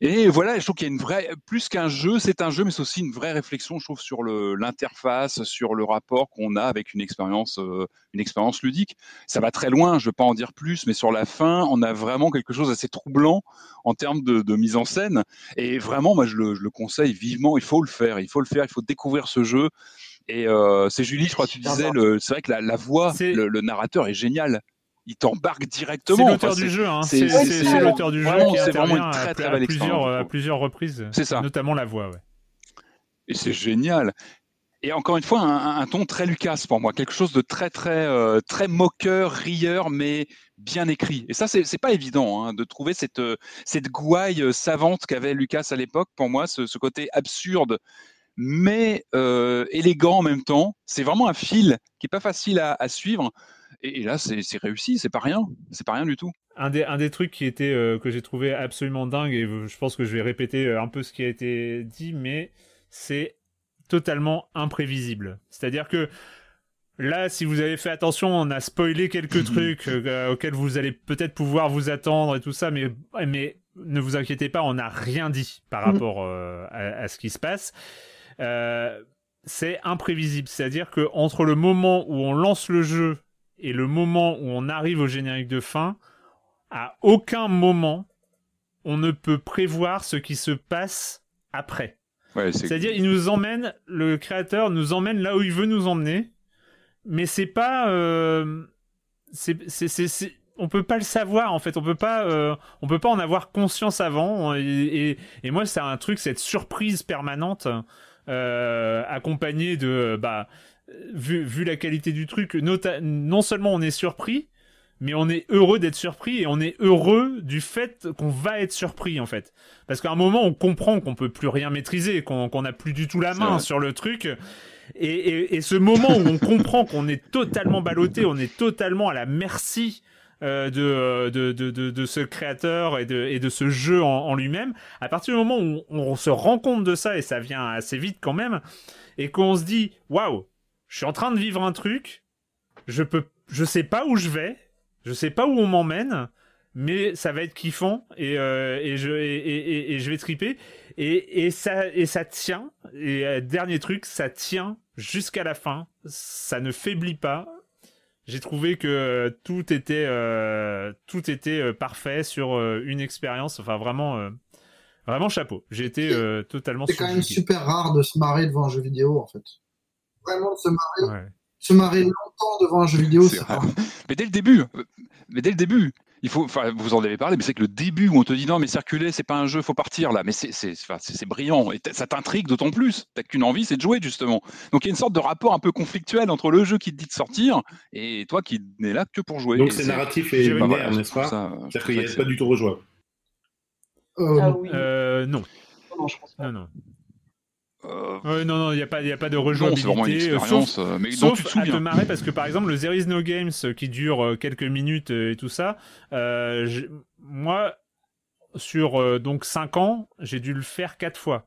Speaker 2: Et voilà, je trouve qu'il y a une vraie, plus qu'un jeu, c'est un jeu, mais c'est aussi une vraie réflexion, je trouve, sur l'interface, sur le rapport qu'on a avec une expérience, euh, une expérience ludique. Ça va très loin, je ne vais pas en dire plus, mais sur la fin, on a vraiment quelque chose d'assez troublant en termes de, de mise en scène. Et vraiment, moi, je le, je le conseille vivement. Il faut le faire, il faut le faire, il faut découvrir ce jeu. Et euh, c'est Julie, je crois que tu disais, c'est vrai que la, la voix, le narrateur est génial. Il t'embarque
Speaker 1: C'est
Speaker 2: directement.
Speaker 1: l'auteur
Speaker 2: Enfin,
Speaker 1: du
Speaker 2: c'est-
Speaker 1: jeu, hein.
Speaker 2: c'est-
Speaker 1: c'est
Speaker 2: c'est-
Speaker 1: c'est
Speaker 3: c'est-
Speaker 1: l'auteur du jeu
Speaker 2: c'est vraiment une très,
Speaker 1: à-
Speaker 2: très
Speaker 1: à,
Speaker 2: belle
Speaker 1: plusieurs,
Speaker 2: expérience, je
Speaker 1: à plusieurs reprises.
Speaker 2: C'est ça.
Speaker 1: Notamment la voix, ouais.
Speaker 2: Et c'est génial. Et encore une fois, un, un ton très Lucas pour moi, quelque chose de très très euh, très moqueur, rieur, mais bien écrit. Et ça, c'est c'est pas évident hein, de trouver cette euh, cette gouaille euh, savante qu'avait Lucas à l'époque. Pour moi, ce, ce côté absurde, mais euh, élégant en même temps. C'est vraiment un fil qui est pas facile à, à suivre. Et, et là, c'est réussi. C'est pas rien. C'est pas rien du tout.
Speaker 1: Un des, un des trucs qui était euh, que j'ai trouvé absolument dingue et je pense que je vais répéter euh, un peu ce qui a été dit, mais c'est totalement imprévisible. C'est-à-dire que là, si vous avez fait attention, on a spoilé quelques trucs euh, auxquels vous allez peut-être pouvoir vous attendre et tout ça, mais mais ne vous inquiétez pas, on n'a rien dit par
Speaker 3: Mhm.
Speaker 1: rapport euh, à, à ce qui se passe. Euh, c'est imprévisible, c'est-à-dire que entre le moment où on lance le jeu et le moment où on arrive au générique de fin, à aucun moment on ne peut prévoir ce qui se passe après.
Speaker 2: Ouais,
Speaker 1: C'est-à-dire, il nous emmène, le créateur nous emmène là où il veut nous emmener, mais c'est pas, euh, c'est, c'est, c'est, c'est- on peut pas le savoir en fait, on peut pas, euh, on peut pas en avoir conscience avant. Et, et, et moi, c'est un truc, cette surprise permanente, euh, accompagnée de, bah, vu, vu la qualité du truc, nota- non seulement on est surpris, mais on est heureux d'être surpris et on est heureux du fait qu'on va être surpris en fait. Parce qu'à un moment, on comprend qu'on peut plus rien maîtriser, qu'on n'a plus du tout la main sur le truc. Et, et, et ce moment où on comprend qu'on est totalement ballotté, on est totalement à la merci euh, de, de, de, de, de ce créateur et de, et de ce jeu en, en lui-même, à partir du moment où on, on se rend compte de ça, et ça vient assez vite quand même, et qu'on se dit, waouh, je suis en train de vivre un truc, je peux, je sais pas où je vais, je sais pas où on m'emmène, mais ça va être kiffant et, euh, et, je, et, et- je vais triper. Et, et, ça, et ça tient. Et euh, dernier truc, ça tient jusqu'à la fin. Ça ne faiblit pas. J'ai trouvé que euh, tout était, euh, tout était parfait sur une expérience. Enfin, vraiment, vraiment chapeau. J'ai été totalement
Speaker 5: C'est quand même super rare de se marrer devant un jeu vidéo, en fait. Vraiment, de se marrer,
Speaker 1: Ouais.
Speaker 5: se marrer longtemps devant un jeu vidéo,
Speaker 2: C'est rare. Mais dès le début, mais dès le début, il faut, enfin, vous en avez parlé, mais c'est que le début où on te dit non, mais circuler, c'est pas un jeu, faut partir là. Mais c'est, brillant et ça t'intrigue d'autant plus. T'as qu'une envie, c'est de jouer justement. Donc il y a une sorte de rapport un peu conflictuel entre le jeu qui te dit de sortir et toi qui n'es là que pour jouer.
Speaker 4: Donc c'est narratif et
Speaker 2: bah,
Speaker 4: linéaire,
Speaker 2: voilà,
Speaker 4: n'est-ce pas
Speaker 2: ça-
Speaker 4: C'est-à-dire qu'il
Speaker 2: ça
Speaker 4: n'est pas du tout rejouable.
Speaker 5: Euh,
Speaker 3: Ah oui.
Speaker 1: Euh, non.
Speaker 3: Non, je pense pas.
Speaker 1: Non, non.
Speaker 2: Euh,
Speaker 1: Ouais, non, non, il n'y a, pas- y a pas de
Speaker 2: non, c'est vraiment une
Speaker 1: rejouabilité. euh,
Speaker 2: expérience,
Speaker 1: sauf
Speaker 2: euh, mais dont
Speaker 1: Sauf
Speaker 2: tu te
Speaker 1: à te marrer parce que par exemple le There is no games euh, qui dure euh, quelques minutes euh, et tout ça, euh, moi sur euh, donc 5 ans j'ai dû le faire 4 fois.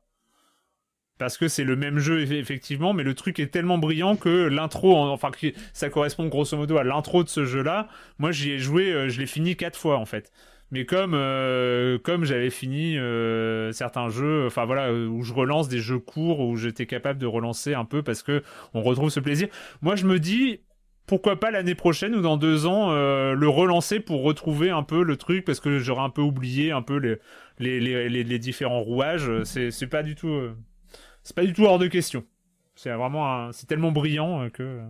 Speaker 1: Parce que c'est le même jeu eff- effectivement, mais le truc est tellement brillant que l'intro, en- enfin ça correspond grosso modo à l'intro de ce jeu-là. Moi j'y ai joué, euh, je l'ai fini 4 fois en fait. Mais comme euh, comme j'avais fini euh, certains jeux, enfin voilà, où je relance des jeux courts où j'étais capable de relancer un peu parce que on retrouve ce plaisir. Moi, je me dis pourquoi pas l'année prochaine ou dans deux ans euh, le relancer pour retrouver un peu le truc parce que j'aurais un peu oublié un peu les les, les, les- différents rouages. C'est c'est pas du tout c'est pas du tout hors de question. C'est vraiment c'est tellement brillant que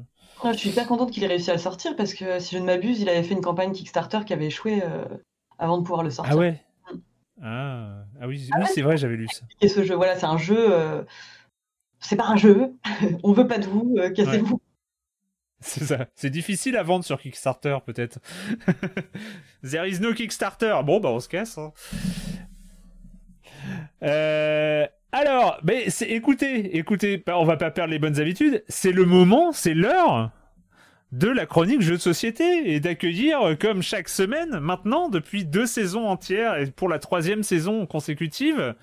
Speaker 3: je suis hyper contente qu'il ait réussi à le sortir parce que si je ne m'abuse, il avait fait une campagne Kickstarter qui avait échoué avant de pouvoir le sortir.
Speaker 1: ah ouais
Speaker 3: Mm.
Speaker 1: ah ah oui oui c'est vrai j'avais lu ça.
Speaker 3: Et ce jeu, voilà, c'est un jeu. euh, C'est pas un jeu. On veut pas de vous. euh, Cassez-vous.
Speaker 1: C'est ça. C'est difficile à vendre sur Kickstarter, peut-être. There is no Kickstarter. Bon, bah, on se casse. hein. Euh, alors, mais écoutez, écoutez, on va pas perdre les bonnes habitudes. C'est le moment, c'est l'heure de la chronique jeux de société et d'accueillir, euh, comme chaque semaine, maintenant, depuis deux saisons entières et pour la troisième saison consécutive,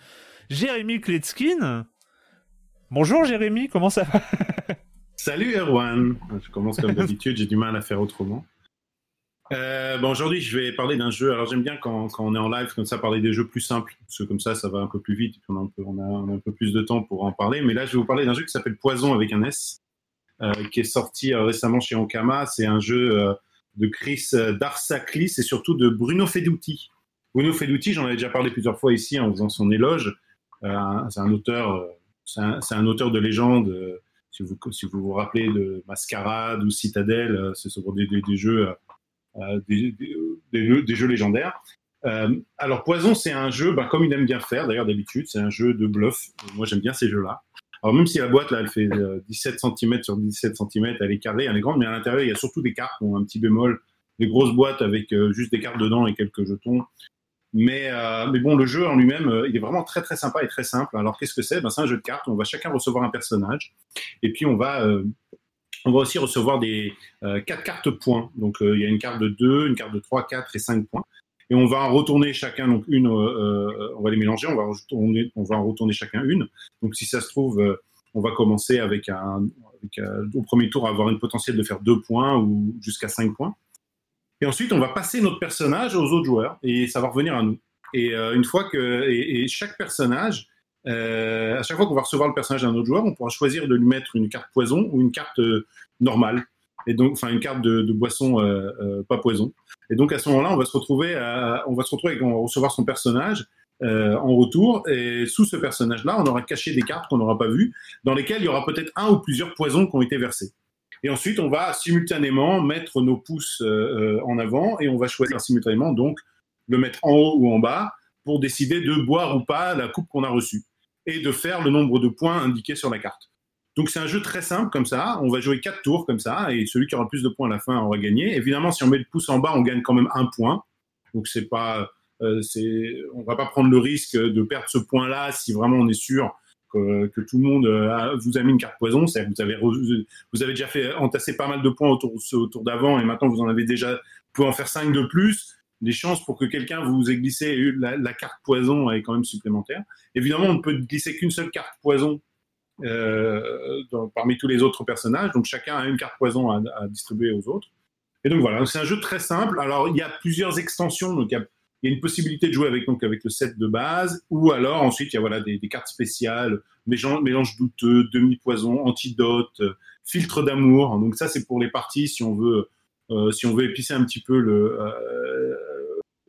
Speaker 1: Jérémy Kletskin. Bonjour Jérémy, comment ça va?
Speaker 4: Salut Erwan, je commence comme d'habitude, j'ai du mal à faire autrement. Euh, bon, aujourd'hui, je vais parler d'un jeu. Alors, j'aime bien quand, quand on est en live, comme ça, parler des jeux plus simples, parce que comme ça, ça va un peu plus vite, et on a un peu, on a, un peu plus de temps pour en parler. Mais là, je vais vous parler d'un jeu qui s'appelle Poison avec un S, qui est sorti euh, récemment chez Ankama. C'est un jeu euh, de Chris euh, Darsaklis et surtout de Bruno Feduti. Bruno Feduti, j'en avais déjà parlé plusieurs fois ici en faisant son éloge. Euh, c'est un auteur, euh, un, auteur de légende. euh, si vous, vous rappelez de Mascarade ou Citadel, euh, ce sont des, jeux, euh, euh, des, jeux- légendaires. Euh, alors Poison, c'est un jeu, bah, comme il aime bien faire d'ailleurs d'habitude, c'est un jeu de bluff. Moi j'aime bien ces jeux-là. Alors même si la boîte là, elle fait euh, 17 cm sur 17 cm, elle est carrée, elle est grande, mais à l'intérieur il y a surtout des cartes ont un petit bémol, des grosses boîtes avec euh, juste des cartes dedans et quelques jetons. Mais, euh, mais bon, le jeu en lui-même, euh, il est vraiment très très sympa et très simple. Alors qu'est-ce que c'est? Ben, C'est un jeu de cartes. On va chacun recevoir un personnage. Et puis on va, euh, on va aussi recevoir des euh, quatre cartes points. Donc euh, il y a une carte de 2, une carte de 3, 4 et 5 points. Et on va en retourner chacun, donc une, euh, euh, on va les mélanger, on va, retourner, en retourner chacun une. Donc si ça se trouve, euh, on va commencer avec un, au premier tour à avoir une potentiel de faire 2 points ou jusqu'à 5 points. Et ensuite, on va passer notre personnage aux autres joueurs et ça va revenir à nous. Et une fois que et, chaque personnage, à chaque fois qu'on va recevoir le personnage d'un autre joueur, on pourra choisir de lui mettre une carte poison ou une carte normale. Et donc, enfin, une carte de, boisson euh, euh, pas poison. Et donc, à ce moment-là, on va se retrouver, à, on va se retrouver, on recevoir son personnage euh, en retour. Et sous ce personnage-là, on aura caché des cartes qu'on n'aura pas vues, dans lesquelles il y aura peut-être un ou plusieurs poisons qui ont été versés. Et ensuite, on va simultanément mettre nos pouces en avant et on va choisir simultanément donc le mettre en haut ou en bas pour décider de boire ou pas la coupe qu'on a reçue et de faire le nombre de points indiqués sur la carte. Donc c'est un jeu très simple comme ça. On va jouer quatre tours comme ça et celui qui aura le plus de points à la fin aura gagné. Évidemment, si on met le pouce en bas, on gagne quand même un point. Donc c'est pas, euh, c'est, on va pas prendre le risque de perdre ce point-là si vraiment on est sûr que, que tout le monde euh, vous a mis une carte poison. C'est vous avez re- vous avez déjà fait entasser pas mal de points autour au tour d'avant et maintenant vous en avez déjà vous pouvez en faire 5 de plus. Les chances pour que quelqu'un vous ait glissé la carte poison est quand même supplémentaire. Évidemment, on ne peut glisser qu'une seule carte poison euh, parmi tous les autres personnages. Donc chacun a une carte poison à, distribuer aux autres. Et donc voilà, c'est un jeu très simple. Alors il y a plusieurs extensions. Donc il y a, une possibilité de jouer avec donc avec le set de base, ou alors ensuite il y a voilà des, cartes spéciales, mélange, douteux, demi poison, antidote, filtre d'amour. Donc ça c'est pour les parties si on veut euh, si on veut épicer un petit peu le euh,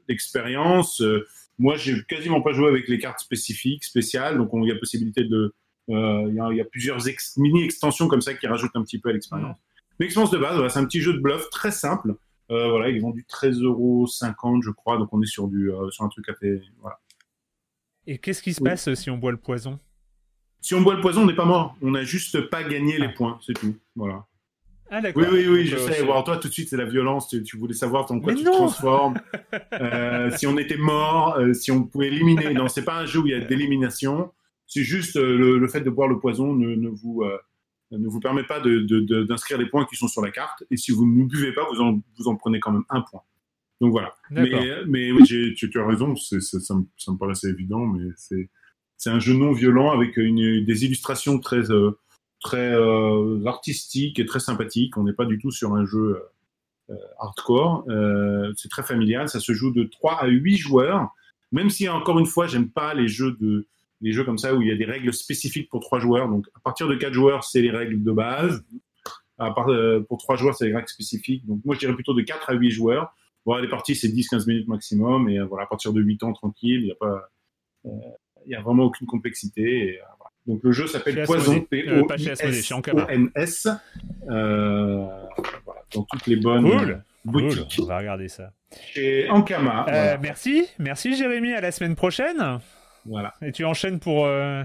Speaker 4: l'expérience. Moi j'ai quasiment pas joué avec les cartes spécifiques, spéciales. Donc on, il y a possibilité de il, y a, il y a plusieurs ex- mini extensions comme ça qui rajoutent un petit peu à l'expérience. Mais l'expérience de base, voilà, c'est un petit jeu de bluff très simple. Euh, voilà, ils ont du 13,50 euros, je crois, donc on est sur, du, euh, sur un truc à fait. Voilà.
Speaker 1: Et qu'est-ce qui se
Speaker 4: Oui.
Speaker 1: passe euh, si on boit le poison?
Speaker 4: Si on boit le poison, on n'est pas mort. On n'a juste pas gagné les points, c'est tout. Voilà.
Speaker 1: Ah.
Speaker 4: Oui, oui, oui, je
Speaker 1: euh,
Speaker 4: sais. Bon, toi, tout de suite, c'est la violence. Tu, tu voulais savoir dans quoi
Speaker 1: Mais
Speaker 4: tu
Speaker 1: non
Speaker 4: te transformes. Euh, si on était mort, euh, si on pouvait éliminer. Non, c'est pas un jeu où il y a d'élimination. C'est juste euh, le, le fait de boire le poison ne, ne vous euh, ne vous permet pas d'inscrire les points qui sont sur la carte. Et si vous ne buvez pas, vous en, vous en prenez quand même un point. Donc voilà. Mais, mais oui, j'ai- tu, tu as raison, ça, me, ça me paraissait évident, mais c'est un jeu non violent avec une, des illustrations très, euh, très euh, artistiques et très sympathiques. On n'est pas du tout sur un jeu euh, hardcore. C'est très familial, ça se joue de 3 à 8 joueurs. Même si, encore une fois, j'aime pas les jeux, de, les jeux comme ça où il y a des règles spécifiques pour 3 joueurs. Donc, à partir de 4 joueurs, c'est les règles de base. À part, euh, pour 3 joueurs, c'est les règles spécifiques. Donc, moi, je dirais plutôt de 4 à 8 joueurs. Bon, les parties, c'est 10-15 minutes maximum. Et euh, voilà, à partir de 8 ans, tranquille, il n'y a pas. euh, il y a vraiment aucune complexité. Et, voilà. Donc le jeu s'appelle Poison. P-O-I-S-O-N-S, voilà, dans toutes les bonnes
Speaker 1: Cool.
Speaker 4: boutiques.
Speaker 1: Cool, on va regarder ça.
Speaker 4: Chez Ankama, voilà.
Speaker 1: Merci, merci Jérémy, à la semaine prochaine.
Speaker 4: Voilà.
Speaker 1: Et tu enchaînes pour, euh,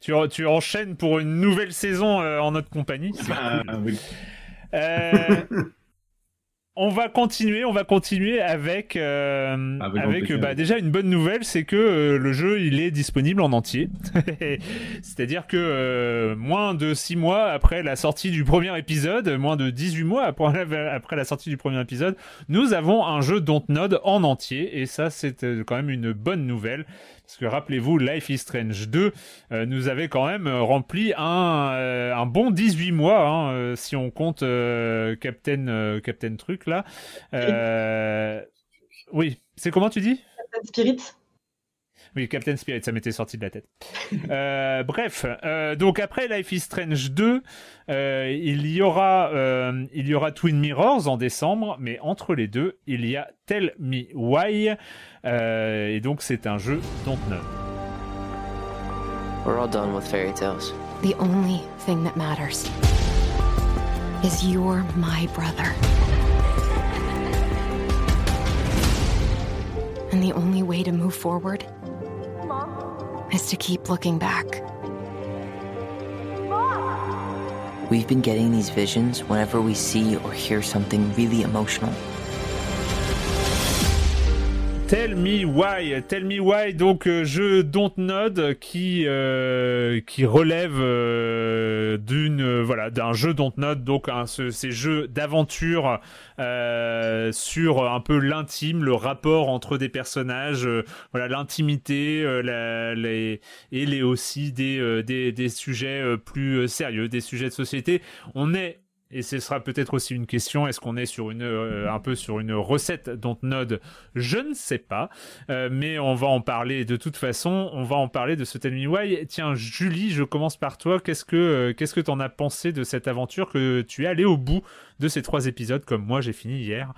Speaker 1: tu, tu enchaînes pour une nouvelle saison euh, en notre compagnie.
Speaker 4: Ah,
Speaker 1: cool.
Speaker 4: oui.
Speaker 1: Euh, on va continuer, on va continuer avec, euh,
Speaker 4: Avec
Speaker 1: bah, déjà une bonne nouvelle, c'est que euh, le jeu il est disponible en entier. C'est-à-dire que euh, moins de 6 mois après la sortie du premier épisode, moins de 18 mois après, après la sortie du premier épisode, nous avons un jeu Dontnod en entier et ça c'est quand même une bonne nouvelle. Parce que rappelez-vous, Life is Strange 2 euh, nous avait quand même euh, rempli un, euh, un bon 18 mois, hein, euh, si on compte Captain, Captain Truc là. Oui, c'est comment tu dis?
Speaker 3: Captain Spirit.
Speaker 1: Oui, Captain Spirit, ça m'était sorti de la tête. Euh, bref, euh, donc après Life is Strange 2, euh, il y aura euh, il y aura Twin Mirrors en décembre, mais entre les deux, il y a Tell Me Why, euh, et donc c'est un jeu Dontnod.
Speaker 7: We're all done with fairy tales.
Speaker 8: The only thing that matters is you're my brother. And the only way to move forward is to keep looking back.
Speaker 7: We've been getting these visions whenever we see or hear something really emotional.
Speaker 1: Tell Me Why, Tell Me Why, donc euh, jeu Dontnod qui euh, qui relève euh, d'une euh, voilà d'un jeu Dontnod, donc un, ce- ces jeux d'aventure euh, sur un peu l'intime, le rapport entre des personnages, euh, voilà l'intimité, et les aussi des des, des sujets plus sérieux, des sujets de société. On est et ce sera peut-être aussi une question. Est-ce qu'on est sur une euh, un peu sur une recette Dontnod Je ne sais pas, Euh, mais on va en parler de toute façon. On va en parler de ce Tell Me Why. Tiens, Julie, je commence par toi. Qu'est-ce que euh, qu'est-ce que t'en as pensé de cette aventure que tu es allé au bout de ces trois épisodes comme moi j'ai fini hier.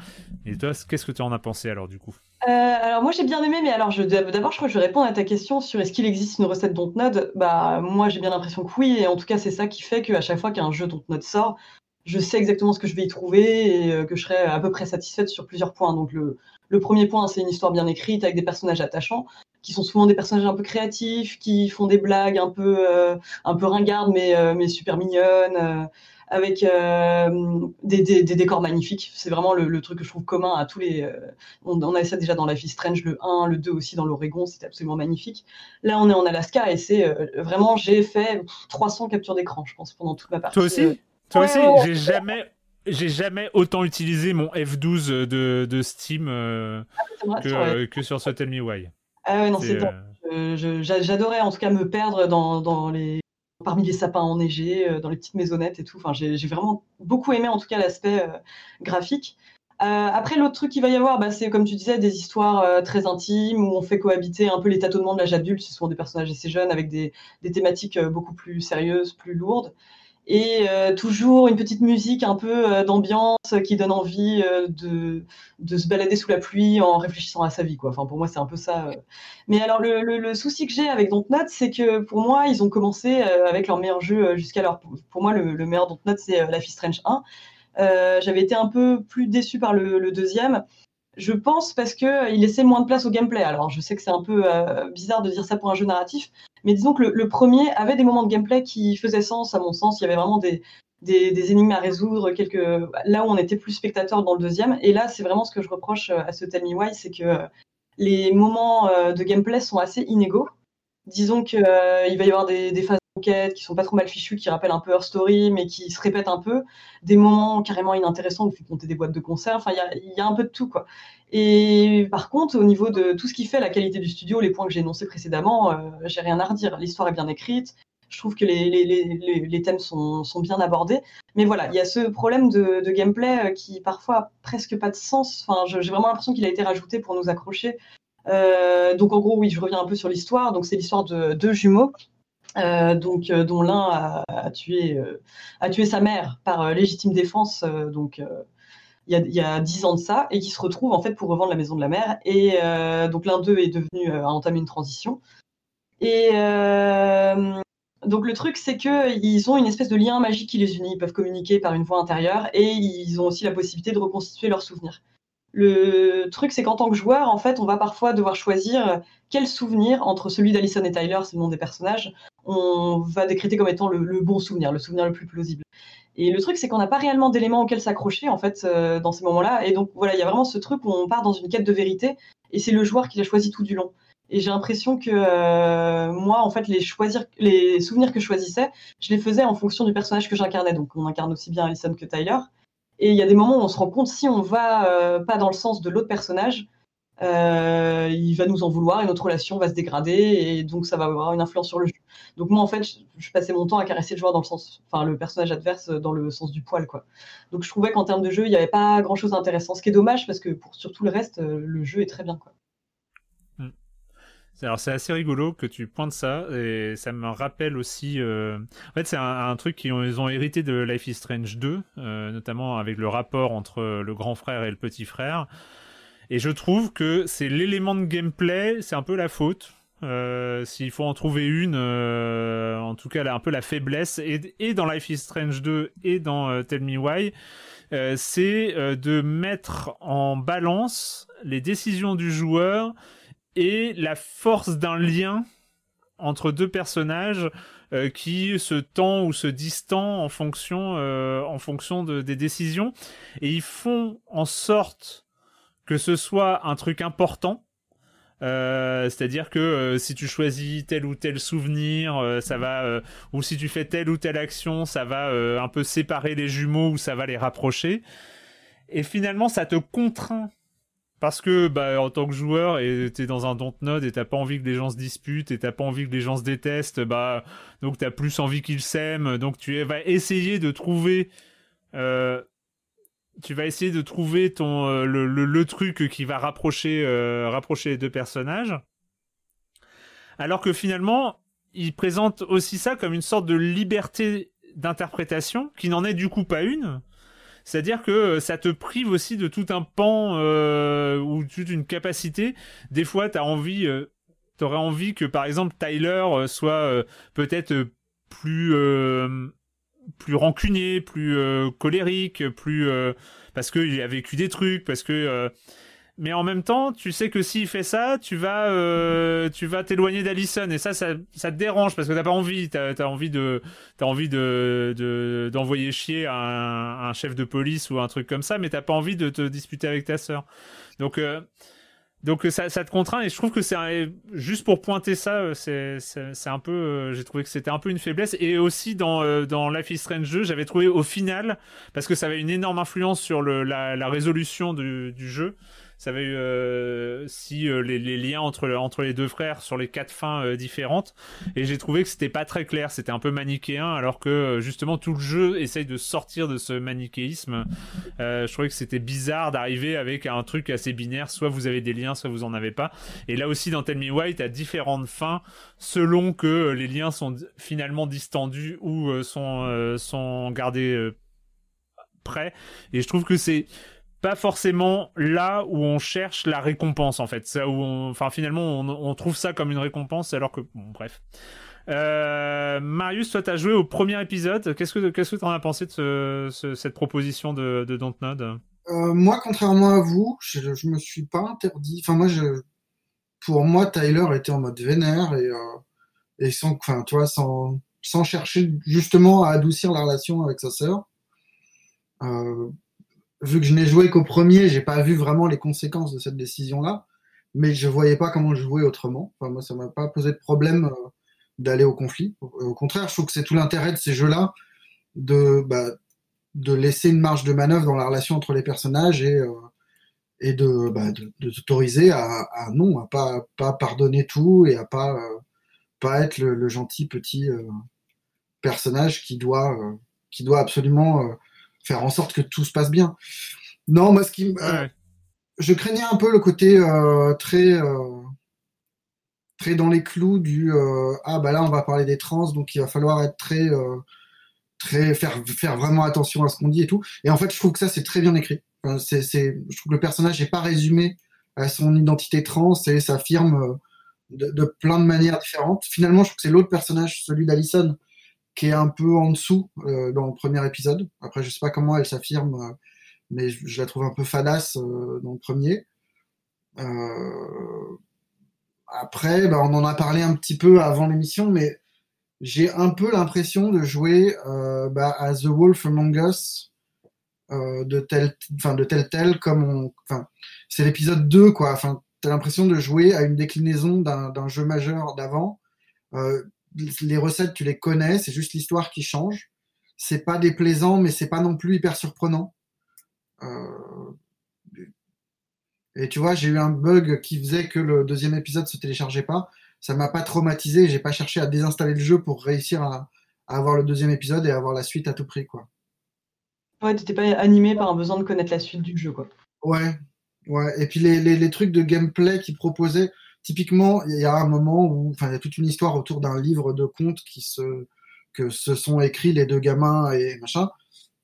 Speaker 1: Et toi, qu'est-ce que tu en as pensé alors du coup?
Speaker 3: Euh, alors moi j'ai bien aimé, mais alors d'abord je crois que je vais répondre à ta question sur est-ce qu'il existe une recette Dontnod. Bah moi j'ai bien l'impression que oui, et en tout cas c'est ça qui fait qu'à chaque fois qu'un jeu Dontnod sort, je sais exactement ce que je vais y trouver et euh, que je serai à peu près satisfaite sur plusieurs points. Donc le, le premier point c'est une histoire bien écrite avec des personnages attachants, qui sont souvent des personnages un peu créatifs, qui font des blagues un peu euh, un peu ringardes mais euh, mais super mignonnes. euh, avec des, des- des décors magnifiques. C'est vraiment le, le truc que je trouve commun à tous les, on, on avait ça déjà dans Life is Strange, le 1, le 2 aussi dans l'Oregon, c'était absolument magnifique. Là, on est en Alaska et c'est vraiment, j'ai fait pff, 300 captures d'écran, je pense, pendant toute ma partie.
Speaker 1: Toi aussi? Toi aussi. J'ai jamais j'ai jamais autant utilisé mon F12 de, de Steam euh,
Speaker 3: vrai.
Speaker 1: que, sur ce Tell Me Why.
Speaker 3: Ah ouais, non,
Speaker 1: C'est, euh,
Speaker 3: J'adorais en tout cas me perdre dans, dans les, parmi les sapins enneigés, euh, dans les petites maisonnettes et tout. Enfin, j'ai vraiment beaucoup aimé en tout cas l'aspect graphique. Après, l'autre truc qu'il va y avoir, bah, c'est comme tu disais, des histoires très intimes où on fait cohabiter un peu les tâtonnements de l'âge adulte. Ce sont des personnages assez jeunes avec des, des thématiques beaucoup plus sérieuses, plus lourdes. Et euh, toujours une petite musique un peu euh, d'ambiance qui donne envie euh, de, de se balader sous la pluie en réfléchissant à sa vie. Quoi. Enfin, pour moi, c'est un peu ça. Mais alors, le, le- souci que j'ai avec Dontnod, c'est que pour moi, ils ont commencé avec leur meilleur jeu euh, jusqu'alors. Pour, moi, le, le meilleur Dontnod, c'est Life is Strange 1. Euh, J'avais été un peu plus déçu par le, deuxième. Je pense parce que il laissait moins de place au gameplay. Alors, je sais que c'est un peu bizarre de dire ça pour un jeu narratif, mais disons que le, premier avait des moments de gameplay qui faisaient sens, à mon sens. Il y avait vraiment des, énigmes à résoudre, là où on était plus spectateur dans le deuxième. Et là, c'est vraiment ce que je reproche euh, à ce Tell Me Why, c'est que euh, les moments euh, de gameplay sont assez inégaux. disons qu'il va y avoir des phases d'enquête qui sont pas trop mal fichues, qui rappellent un peu Her Story, mais qui se répètent un peu, des moments carrément inintéressants où il faut compter des boîtes de conserve, enfin, il y a, un peu de tout, quoi. Et par contre, au niveau de tout ce qui fait la qualité du studio, les points que j'ai énoncés précédemment, euh, j'ai rien à redire. L'histoire est bien écrite, je trouve que les, thèmes sont, bien abordés. Mais voilà, il y a ce problème de, de gameplay euh, qui parfois a presque pas de sens. Enfin, j'ai vraiment l'impression qu'il a été rajouté pour nous accrocher. Euh, donc en gros, oui, je reviens un peu sur l'histoire. Donc c'est l'histoire de deux jumeaux. Euh, donc, euh, dont l'un a, tué, euh, a tué sa mère par légitime défense, donc il y, a, dix ans de ça, et qui se retrouve en fait pour revendre la maison de la mère. Et donc l'un d'eux est devenu a entamé une transition. Et donc le truc, c'est qu'ils ont une espèce de lien magique qui les unit. Ils peuvent communiquer par une voix intérieure et ils ont aussi la possibilité de reconstituer leurs souvenirs. Le truc, c'est qu'en tant que joueur, en fait, on va parfois devoir choisir quel souvenir entre celui d'Alison et Tyler, c'est le nom des personnages, on va décréter comme étant le, bon souvenir, le souvenir le plus plausible. Et le truc, c'est qu'on n'a pas réellement d'éléments auxquels s'accrocher en fait euh, dans ces moments-là. Et donc voilà, il y a vraiment ce truc où on part dans une quête de vérité, et c'est le joueur qui l'a choisi tout du long. Et j'ai l'impression que euh, moi, en fait, les, les souvenirs que je choisissais, je les faisais en fonction du personnage que j'incarnais. Donc on incarne aussi bien Alison que Tyler. Et il y a des moments où on se rend compte si on va euh, pas dans le sens de l'autre personnage, euh, il va nous en vouloir et notre relation va se dégrader et donc ça va avoir une influence sur le jeu. Donc moi en fait, je, passais mon temps à caresser le joueur dans le sens, enfin le personnage adverse dans le sens du poil quoi. Donc je trouvais qu'en termes de jeu, il n'y avait pas grand chose d'intéressant, ce qui est dommage parce que pour sur tout le reste, euh, le jeu est très bien quoi.
Speaker 1: Alors c'est assez rigolo que tu pointes ça et ça me rappelle aussi. Euh... En fait, c'est un, truc qu'ils ont, ils ont hérité de Life is Strange 2, euh, notamment avec le rapport entre le grand frère et le petit frère. Et je trouve que c'est l'élément de gameplay, c'est un peu la faute. Euh, S'il faut en trouver une, euh, en tout cas, là, un peu la faiblesse, et, et, dans Life is Strange 2 et dans euh, Tell Me Why, euh, c'est de mettre en balance les décisions du joueur et la force d'un lien entre deux personnages euh, qui se tend ou se distend en fonction, en fonction de, des décisions. Et ils font en sorte que ce soit un truc important. Euh, c'est-à-dire que euh, si tu choisis tel ou tel souvenir, euh, ça va, euh, ou si tu fais telle ou telle action, ça va euh, un peu séparer les jumeaux ou ça va les rapprocher. Et finalement, ça te contraint parce que bah, en tant que joueur, t'es dans un dontnod et t'as pas envie que les gens se disputent et t'as pas envie que les gens se détestent, bah donc t'as plus envie qu'ils s'aiment, donc tu vas essayer de trouver euh, tu vas essayer de trouver ton euh, le, le, le, truc qui va rapprocher euh, rapprocher les deux personnages. Alors que finalement il présente aussi ça comme une sorte de liberté d'interprétation qui n'en est du coup pas une c'est-à-dire que euh, ça te prive aussi de tout un pan euh, ou toute une capacité. Des fois tu envie euh, t'aurais envie que par exemple Tyler euh, soit peut-être plus plus rancunier, plus colérique, plus parce qu'il a vécu des trucs, parce que mais en même temps, tu sais que s'il fait ça, tu vas euh, tu vas t'éloigner d'Alison. Et ça, ça ça te dérange parce que t'as pas envie, t'as as envie de t'as envie de d'envoyer de, chier un, un, chef de police ou un truc comme ça, mais t'as pas envie de te disputer avec ta sœur. Donc euh, donc ça, ça te contraint. Et je trouve que c'est juste pour pointer ça, euh, c'est un peu, euh, j'ai trouvé que c'était un peu une faiblesse. Et aussi dans euh, dans Life is Strange 2, j'avais trouvé au final parce que ça avait une énorme influence sur le, la, la résolution du, du jeu ça eu euh, si euh, les, les, liens entre, entre les deux frères sur les quatre fins euh, différentes. Et j'ai trouvé que c'était pas très clair, c'était un peu manichéen, alors que euh, justement tout le jeu essaye de sortir de ce manichéisme. Euh, je trouvais que c'était bizarre d'arriver avec un truc assez binaire, soit vous avez des liens, soit vous en avez pas. Et là aussi dans Tell Me Why, t'as différentes fins selon que les liens sont finalement distendus ou sont, sont gardés prêts. Et je trouve que c'est pas forcément là où on cherche la récompense en fait. Ça où on, enfin finalement on, trouve ça comme une récompense alors que bref. Euh, Marius, toi t'as joué au premier épisode. Qu'est-ce que qu'est-ce que t'en as pensé de ce, ce, cette proposition de, de Dontnod? Euh,
Speaker 5: Moi, contrairement à vous, je, je me suis pas interdit. Enfin moi, je, pour moi, Tyler était en mode vénère et euh, et sans, enfin tu vois, sans sans chercher justement à adoucir la relation avec sa sœur. Vu que je n'ai joué qu'au premier, j'ai pas vu vraiment les conséquences de cette décision-là. mais je voyais pas comment jouer autrement. Moi, ça m'a pas posé de problème euh, d'aller au conflit. Au, contraire, je trouve que c'est tout l'intérêt de ces jeux-là de, bah, de laisser une marge de manœuvre dans la relation entre les personnages et, euh, et de, bah, de, de à, à non, à pas, pas pardonner tout et à pas, euh, pas être le, le gentil petit euh, personnage qui doit, qui doit absolument faire en sorte que tout se passe bien. Non, moi, ce qui,
Speaker 1: Ouais.
Speaker 5: je craignais un peu le côté euh, très euh, très dans les clous du euh, ah bah là on va parler des trans donc il va falloir être très euh, très faire faire vraiment attention à ce qu'on dit et tout et en fait je trouve que ça c'est très bien écrit Enfin, c'est c'est je trouve que le personnage n'est pas résumé à son identité trans et s'affirme euh, de, de plein de manières différentes finalement je trouve que c'est l'autre personnage celui d'Alison qui est un peu en dessous euh, dans le premier épisode après je sais pas comment elle s'affirme euh, mais je, la trouve un peu fadasse euh, dans le premier. Après, bah, on en a parlé un petit peu avant l'émission, mais j'ai un peu l'impression de jouer bah, à The Wolf Among Us de tel, de tel tel comme enfin c'est l'épisode 2 quoi. Enfin, t'as l'impression de jouer à une déclinaison d'un jeu majeur d'avant. Les recettes, tu les connais, c'est juste l'histoire qui change. C'est pas déplaisant, mais c'est pas non plus hyper surprenant. Euh, et tu vois, j'ai eu un bug qui faisait que le deuxième épisode se téléchargeait pas. Ça m'a pas traumatisé. J'ai pas cherché à désinstaller le jeu pour réussir à, à avoir le deuxième épisode et avoir la suite à tout prix, quoi.
Speaker 3: Ouais, t'étais pas animé par un besoin de connaître la suite du jeu, quoi.
Speaker 5: Ouais, ouais. Et puis les, les, les trucs de gameplay qu'ils proposaient, typiquement, il y a un moment où, enfin, il y a toute une histoire autour d'un livre de contes qui se, que se sont écrits les deux gamins et machin.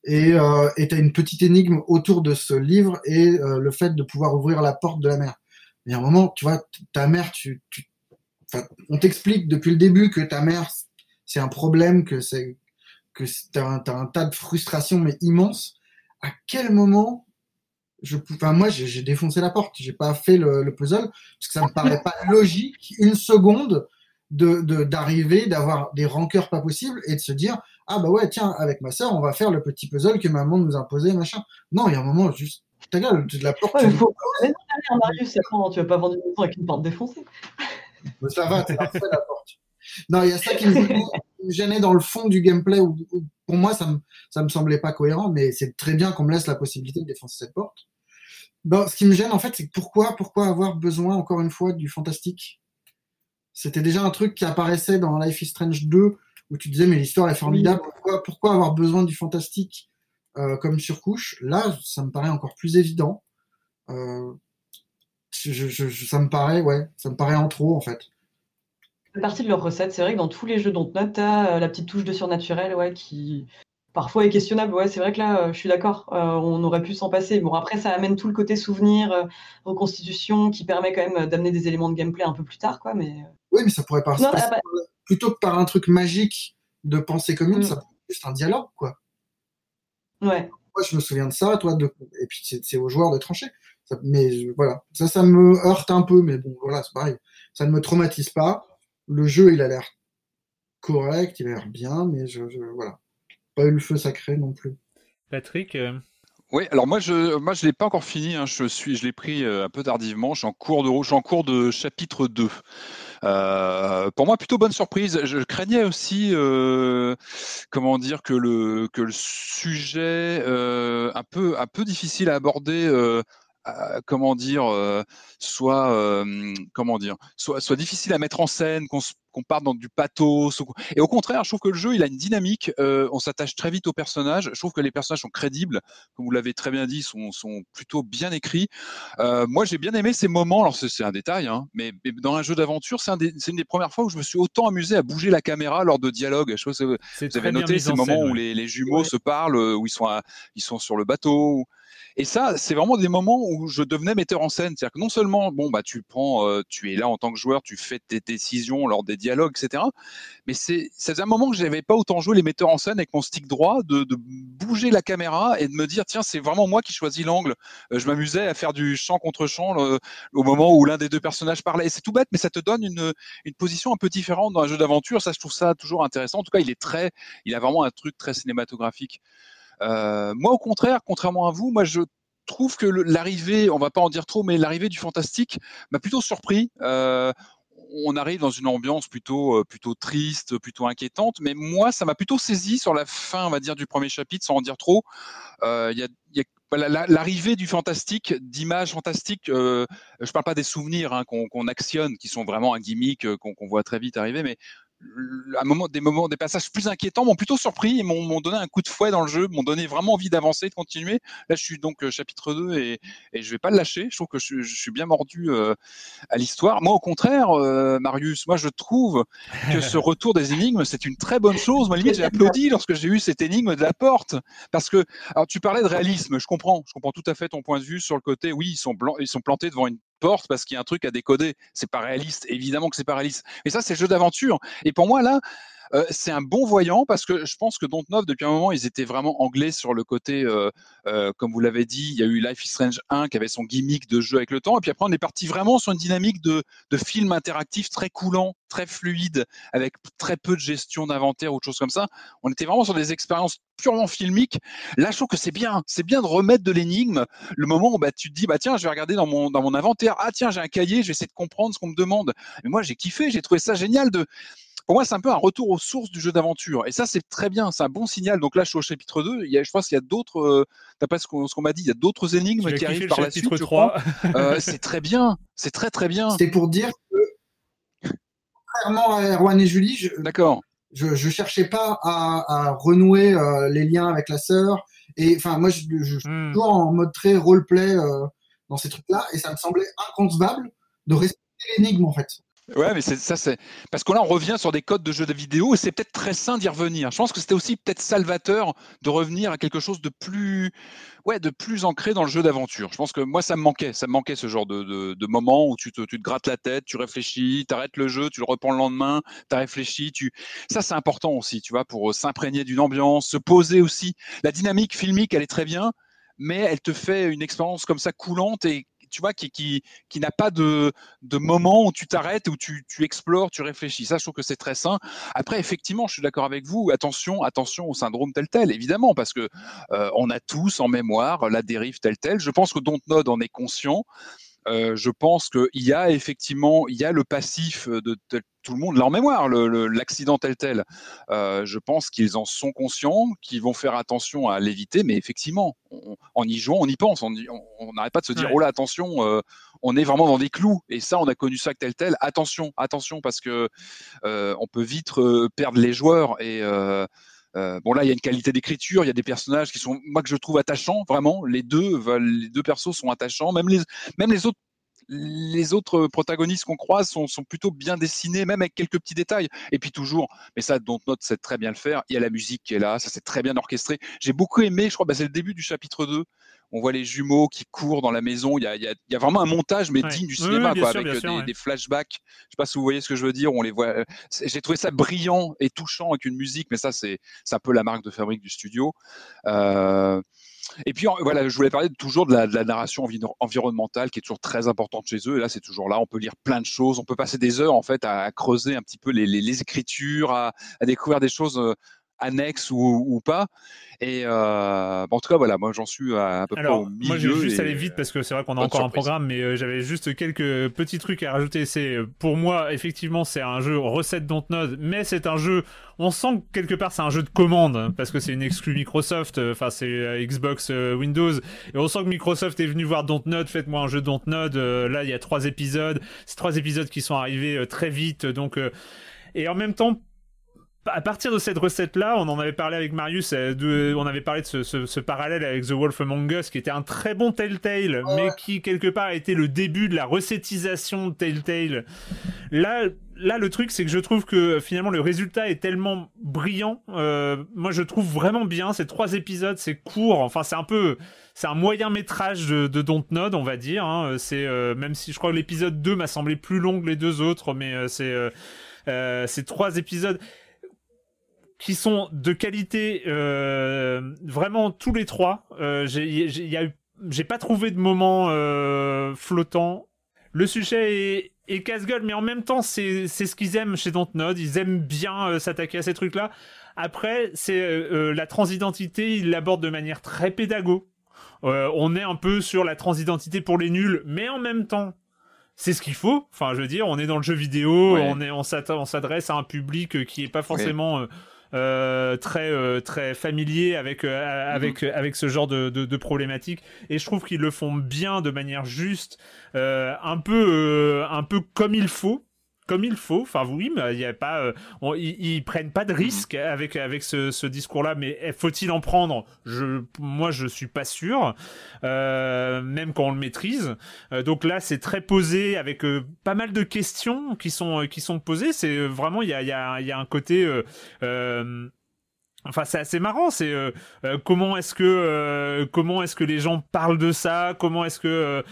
Speaker 5: Et euh, et t'as une petite énigme autour de ce livre et euh, le fait de pouvoir ouvrir la porte de la mer. Y a un moment, tu vois, ta mère, tu, tu, on t'explique depuis le début que ta mère, c'est un problème, que c'est, que t'as un, t'as un tas de frustrations mais immenses. À quel moment je, enfin, moi, j'ai défoncé la porte. J'ai pas fait le, le puzzle parce que ça me paraît pas logique une seconde de de- d'arriver, d'avoir des rancœurs pas possibles et de se dire ah bah ouais tiens avec ma sœur on va faire le petit puzzle que maman nous a imposé machin. Non, il y a un moment juste ta gueule, de la porte.
Speaker 3: Ouais,
Speaker 5: tu-
Speaker 3: mais faut mais non, allez, Marius, tu vas pas vendre une maison avec une porte défoncée.
Speaker 5: Mais ça va, t'es parfait la porte. Non, il y a ça qui me, me gênait dans le fond du gameplay. Où, où pour moi, ça me, ça me semblait pas cohérent, mais c'est très bien qu'on me laisse la possibilité de défoncer cette porte. Bon, ce qui me gêne, en fait, c'est pourquoi, pourquoi avoir besoin, encore une fois, du fantastique? C'était déjà un truc qui apparaissait dans Life is Strange 2, où tu disais, mais l'histoire est formidable, pourquoi, pourquoi avoir besoin du fantastique euh, comme surcouche? Là, ça me paraît encore plus évident. Euh, je, je, je- ça me paraît, ouais, ça me paraît en trop, en fait.
Speaker 3: C'est partie de leur recette. C'est vrai que dans tous les jeux dont note, t'as euh, la petite touche de surnaturel, ouais, qui parfois est questionnable. Ouais, c'est vrai que là, euh, je suis d'accord. euh, on aurait pu s'en passer. Bon, après, ça amène tout le côté souvenir, euh, reconstitution, qui permet quand même d'amener des éléments de gameplay un peu plus tard, quoi. Mais
Speaker 5: Oui, mais ça pourrait pas se
Speaker 3: Non,
Speaker 5: passer
Speaker 3: ah bah-
Speaker 5: plutôt que par un truc magique de pensée commune,
Speaker 3: Mm.
Speaker 5: ça pourrait être juste un dialogue, quoi.
Speaker 3: ouais.
Speaker 5: Moi, je me souviens de ça, toi, de... et puis c'est aux joueurs de trancher. Ça- mais voilà, ça, ça me heurte un peu, mais bon, voilà, c'est pareil. Ça ne me traumatise pas. Le jeu, il a l'air correct, il a l'air bien, mais je, je- voilà, pas eu le feu sacré non plus.
Speaker 1: Patrick, euh,
Speaker 2: Oui, alors moi je moi je l'ai pas encore fini, hein, je suis je l'ai pris euh, un peu tardivement, je suis en cours de je suis en cours de chapitre 2. Euh, pour moi plutôt bonne surprise. Je craignais aussi euh, comment dire que le que le sujet euh, un peu un peu difficile à aborder comment dire euh, soit euh, comment dire soit soit difficile à mettre en scène qu'on qu'on parte dans du pathos et au contraire je trouve que le jeu il a une dynamique euh, on s'attache très vite aux personnages je trouve que les personnages sont crédibles comme vous l'avez très bien dit sont sont plutôt bien écrits euh, moi j'ai bien aimé ces moments alors c'est un détail hein, mais, mais dans un jeu d'aventure c'est un une des premières fois où je me suis autant amusé à bouger la caméra lors de dialogues je sais vous avez noté ces
Speaker 1: en
Speaker 2: moments
Speaker 1: scène,
Speaker 2: où
Speaker 1: ouais.
Speaker 2: les, les jumeaux
Speaker 3: Ouais.
Speaker 2: se parlent, euh, où ils sont, à- ils sont sur le bateau. Et ça, c'est vraiment des moments où je devenais metteur en scène. C'est-à-dire que non seulement, bon, bah, tu prends, euh, tu es là en tant que joueur, tu fais tes décisions lors des dialogues, etc. Mais c'est, ça un moment que j'avais pas autant joué les metteurs en scène avec mon stick droit, de, de bouger la caméra et de me dire, tiens, c'est vraiment moi qui choisis l'angle. Euh, je m'amusais à faire du champ contre le- au moment où l'un des deux personnages parlait. Et c'est tout bête, mais ça te donne une, une position un peu différente dans un jeu d'aventure. Ça, je trouve ça toujours intéressant. En tout cas, il est très, il a vraiment un truc très cinématographique. Euh, moi, au contraire, contrairement à vous, moi, je trouve que l'arrivée, on va pas en dire trop, mais l'arrivée du fantastique m'a plutôt surpris. Euh, on arrive dans une ambiance plutôt euh, plutôt triste, plutôt inquiétante, mais moi ça m'a plutôt saisi sur la fin, on va dire, du premier chapitre, sans en dire trop. L'arrivée du fantastique, d'images fantastiques, je parle pas des souvenirs hein, qu'on actionne, qui sont vraiment un gimmick qu'on voit très vite arriver, mais un moment, des moments, des passages plus inquiétants m'ont plutôt surpris et m'ont donné un coup de fouet dans le jeu, m'ont donné vraiment envie d'avancer, de continuer. Là, je suis donc euh, chapitre 2 et, et je vais pas le lâcher. Je trouve que je, suis bien mordu euh, à l'histoire. Moi, au contraire, euh, Marius, moi, je trouve que ce retour des énigmes, c'est une très bonne chose. Moi, limite, j'ai applaudi lorsque j'ai eu cette énigme de la porte. Parce que, alors, tu parlais de réalisme, je comprends, je comprends tout à fait ton point de vue sur le côté, oui, ils sont, blancs, ils sont plantés devant une porte parce qu'il y a un truc à décoder. C'est pas réaliste, évidemment que c'est pas réaliste. Mais ça, c'est jeu d'aventure. Et pour moi, là, c'est un bon voyant parce que je pense que Dontnod, depuis un moment, ils étaient vraiment anglais sur le côté, euh, euh, comme vous l'avez dit, il y a eu Life is Strange 1 qui avait son gimmick de jeu avec le temps. Et puis après, on est parti vraiment sur une dynamique de, de film interactif très coulant, très fluide, avec très peu de gestion d'inventaire ou de choses comme ça. On était vraiment sur des expériences purement filmiques. Là, je trouve que c'est bien. C'est bien de remettre de l'énigme. Le moment où bah, tu te dis, bah, tiens, je vais regarder dans mon, dans mon inventaire. Ah, tiens, j'ai un cahier, je vais essayer de comprendre ce qu'on me demande. Mais moi, j'ai kiffé, j'ai trouvé ça génial de, pour moi, c'est un peu un retour aux sources du jeu d'aventure. Et ça, c'est très bien, c'est un bon signal. Donc là, je suis au chapitre 2. Il y a, je pense qu'il y a d'autres, euh, d'après ce qu'on m'a dit, il y a d'autres énigmes qui arrivent par la suite. 3. Euh, c'est très bien, c'est très très bien.
Speaker 5: C'est pour dire que, contrairement à Erwan et Julie, je,
Speaker 2: D'accord.
Speaker 5: Je, je cherchais pas à, renouer euh, les liens avec la sœur. Et enfin, moi, je, je, suis hmm. toujours en mode très roleplay dans ces trucs-là. Et ça me semblait inconcevable de respecter l'énigme, en fait.
Speaker 2: Ouais, mais ça, c'est parce que là, on revient sur des codes de jeux de vidéo et c'est peut-être très sain d'y revenir. Je pense que c'était aussi peut-être salvateur de revenir à quelque chose de plus, ouais, de plus ancré dans le jeu d'aventure. Je pense que moi, ça me manquait, ça me manquait ce genre de, de, moment où tu te, tu te grattes la tête, tu réfléchis, tu arrêtes le jeu, tu le reprends le lendemain, tu as réfléchi, tu, ça, c'est important aussi, tu vois, pour s'imprégner d'une ambiance, se poser aussi. La dynamique filmique, elle est très bien mais elle te fait une expérience comme ça coulante et tu vois, qui, qui, qui n'a pas de, de moment où tu t'arrêtes, où tu, tu explores, tu réfléchis. Ça, je trouve que c'est très sain. Après, effectivement, je suis d'accord avec vous. Attention, attention au syndrome tel tel, évidemment, parce que euh, on a tous en mémoire la dérive telle telle. Je pense que Dontnod en est conscient. Euh, je pense qu'il y a effectivement, il y a le passif de, tout le monde en mémoire, l'accident tel tel. Euh, je pense qu'ils en sont conscients, qu'ils vont faire attention à l'éviter, mais effectivement, en y jouant, on y pense. On n'arrête pas de se dire, oh là, attention, euh, on est vraiment dans des clous. Et ça, on a connu ça tel tel. Attention, attention, parce que on peut vite perdre les joueurs et bon là, il y a une qualité d'écriture, il y a des personnages qui sont, moi que je trouve attachants, vraiment. Les deux, les deux persos sont attachants, même les, même les autres. Les autres protagonistes qu'on croise sont, sont, plutôt bien dessinés, même avec quelques petits détails. Et puis toujours, mais ça, Don't Note sait très bien le faire. Il y a la musique qui est là, ça c'est très bien orchestré. J'ai beaucoup aimé, je crois, bah, c'est le début du chapitre 2 on voit les jumeaux qui courent dans la maison. Il y a, il y a, vraiment un montage, mais digne du cinéma, quoi, avec euh, des, flashbacks. Je sais pas si vous voyez ce que je veux dire. On les voit. Euh, j'ai trouvé ça brillant et touchant avec une musique, mais ça, c'est un peu la marque de fabrique du studio. Euh, et puis voilà, je voulais parler toujours de la, narration environnementale qui est toujours très importante chez eux. Et là, c'est toujours là. On peut lire plein de choses. On peut passer des heures en fait à, creuser un petit peu les, écritures, à, à, découvrir des choses annexe ou, pas. Et euh, en tout cas, voilà, moi j'en suis à, peu près au milieu.
Speaker 1: Moi, je vais juste aller vite parce que c'est vrai qu'on a encore un programme, mais euh, j'avais juste quelques petits trucs à rajouter. C'est euh, pour moi, effectivement, c'est un jeu recette Dontnod, mais c'est un jeu. On sent que quelque part c'est un jeu de commande hein, parce que c'est une exclue Microsoft. Enfin, c'est Xbox, Windows, et on sent que Microsoft est venu voir Dontnod. Faites-moi un jeu Dontnod. là, il y a trois épisodes. C'est trois épisodes qui sont arrivés très vite, donc. Et en même temps, à partir de cette recette-là, on en avait parlé avec Marius, euh, on avait parlé de ce, parallèle avec The Wolf Among Us, qui était un très bon Telltale, mais qui quelque part a été le début de la recettisation de Telltale. Là, là, le truc, c'est que je trouve que finalement le résultat est tellement brillant. Euh, moi, je trouve vraiment bien ces trois épisodes, c'est court. Enfin, c'est un peu, c'est un moyen métrage de, de Dontnod, on va dire. Hein. C'est euh, même si je crois que l'épisode 2 m'a semblé plus long que les deux autres, mais c'est ces trois épisodes qui sont de qualité euh, vraiment tous les trois. Euh, j'ai pas trouvé de moment euh, flottant. Le sujet est, est casse-gueule, mais en même temps, c'est ce qu'ils aiment chez Dontnod. Ils aiment bien euh, s'attaquer à ces trucs-là. Après, c'est euh, la transidentité, ils l'abordent de manière très pédago. on est un peu sur la transidentité pour les nuls, mais en même temps, c'est ce qu'il faut. Enfin, je veux dire, on est dans le jeu vidéo, on est, on s'adresse à un public qui est pas forcément euh, très euh, très familier avec euh, avec mhm. avec ce genre de, de, de problématiques et je trouve qu'ils le font bien de manière juste un peu un peu comme il faut comme il faut. Enfin, oui, mais il y a pas, euh, ils, prennent pas de risques avec avec ce, discours-là. Mais faut-il en prendre? Je, moi, je suis pas sûr, euh, même quand on le maîtrise. Euh, donc là, c'est très posé avec pas mal de questions qui sont qui sont posées. C'est vraiment il y a il y a il y a un côté Enfin, c'est assez marrant. C'est euh, euh, comment est-ce que euh, comment est-ce que les gens parlent de ça Comment est-ce que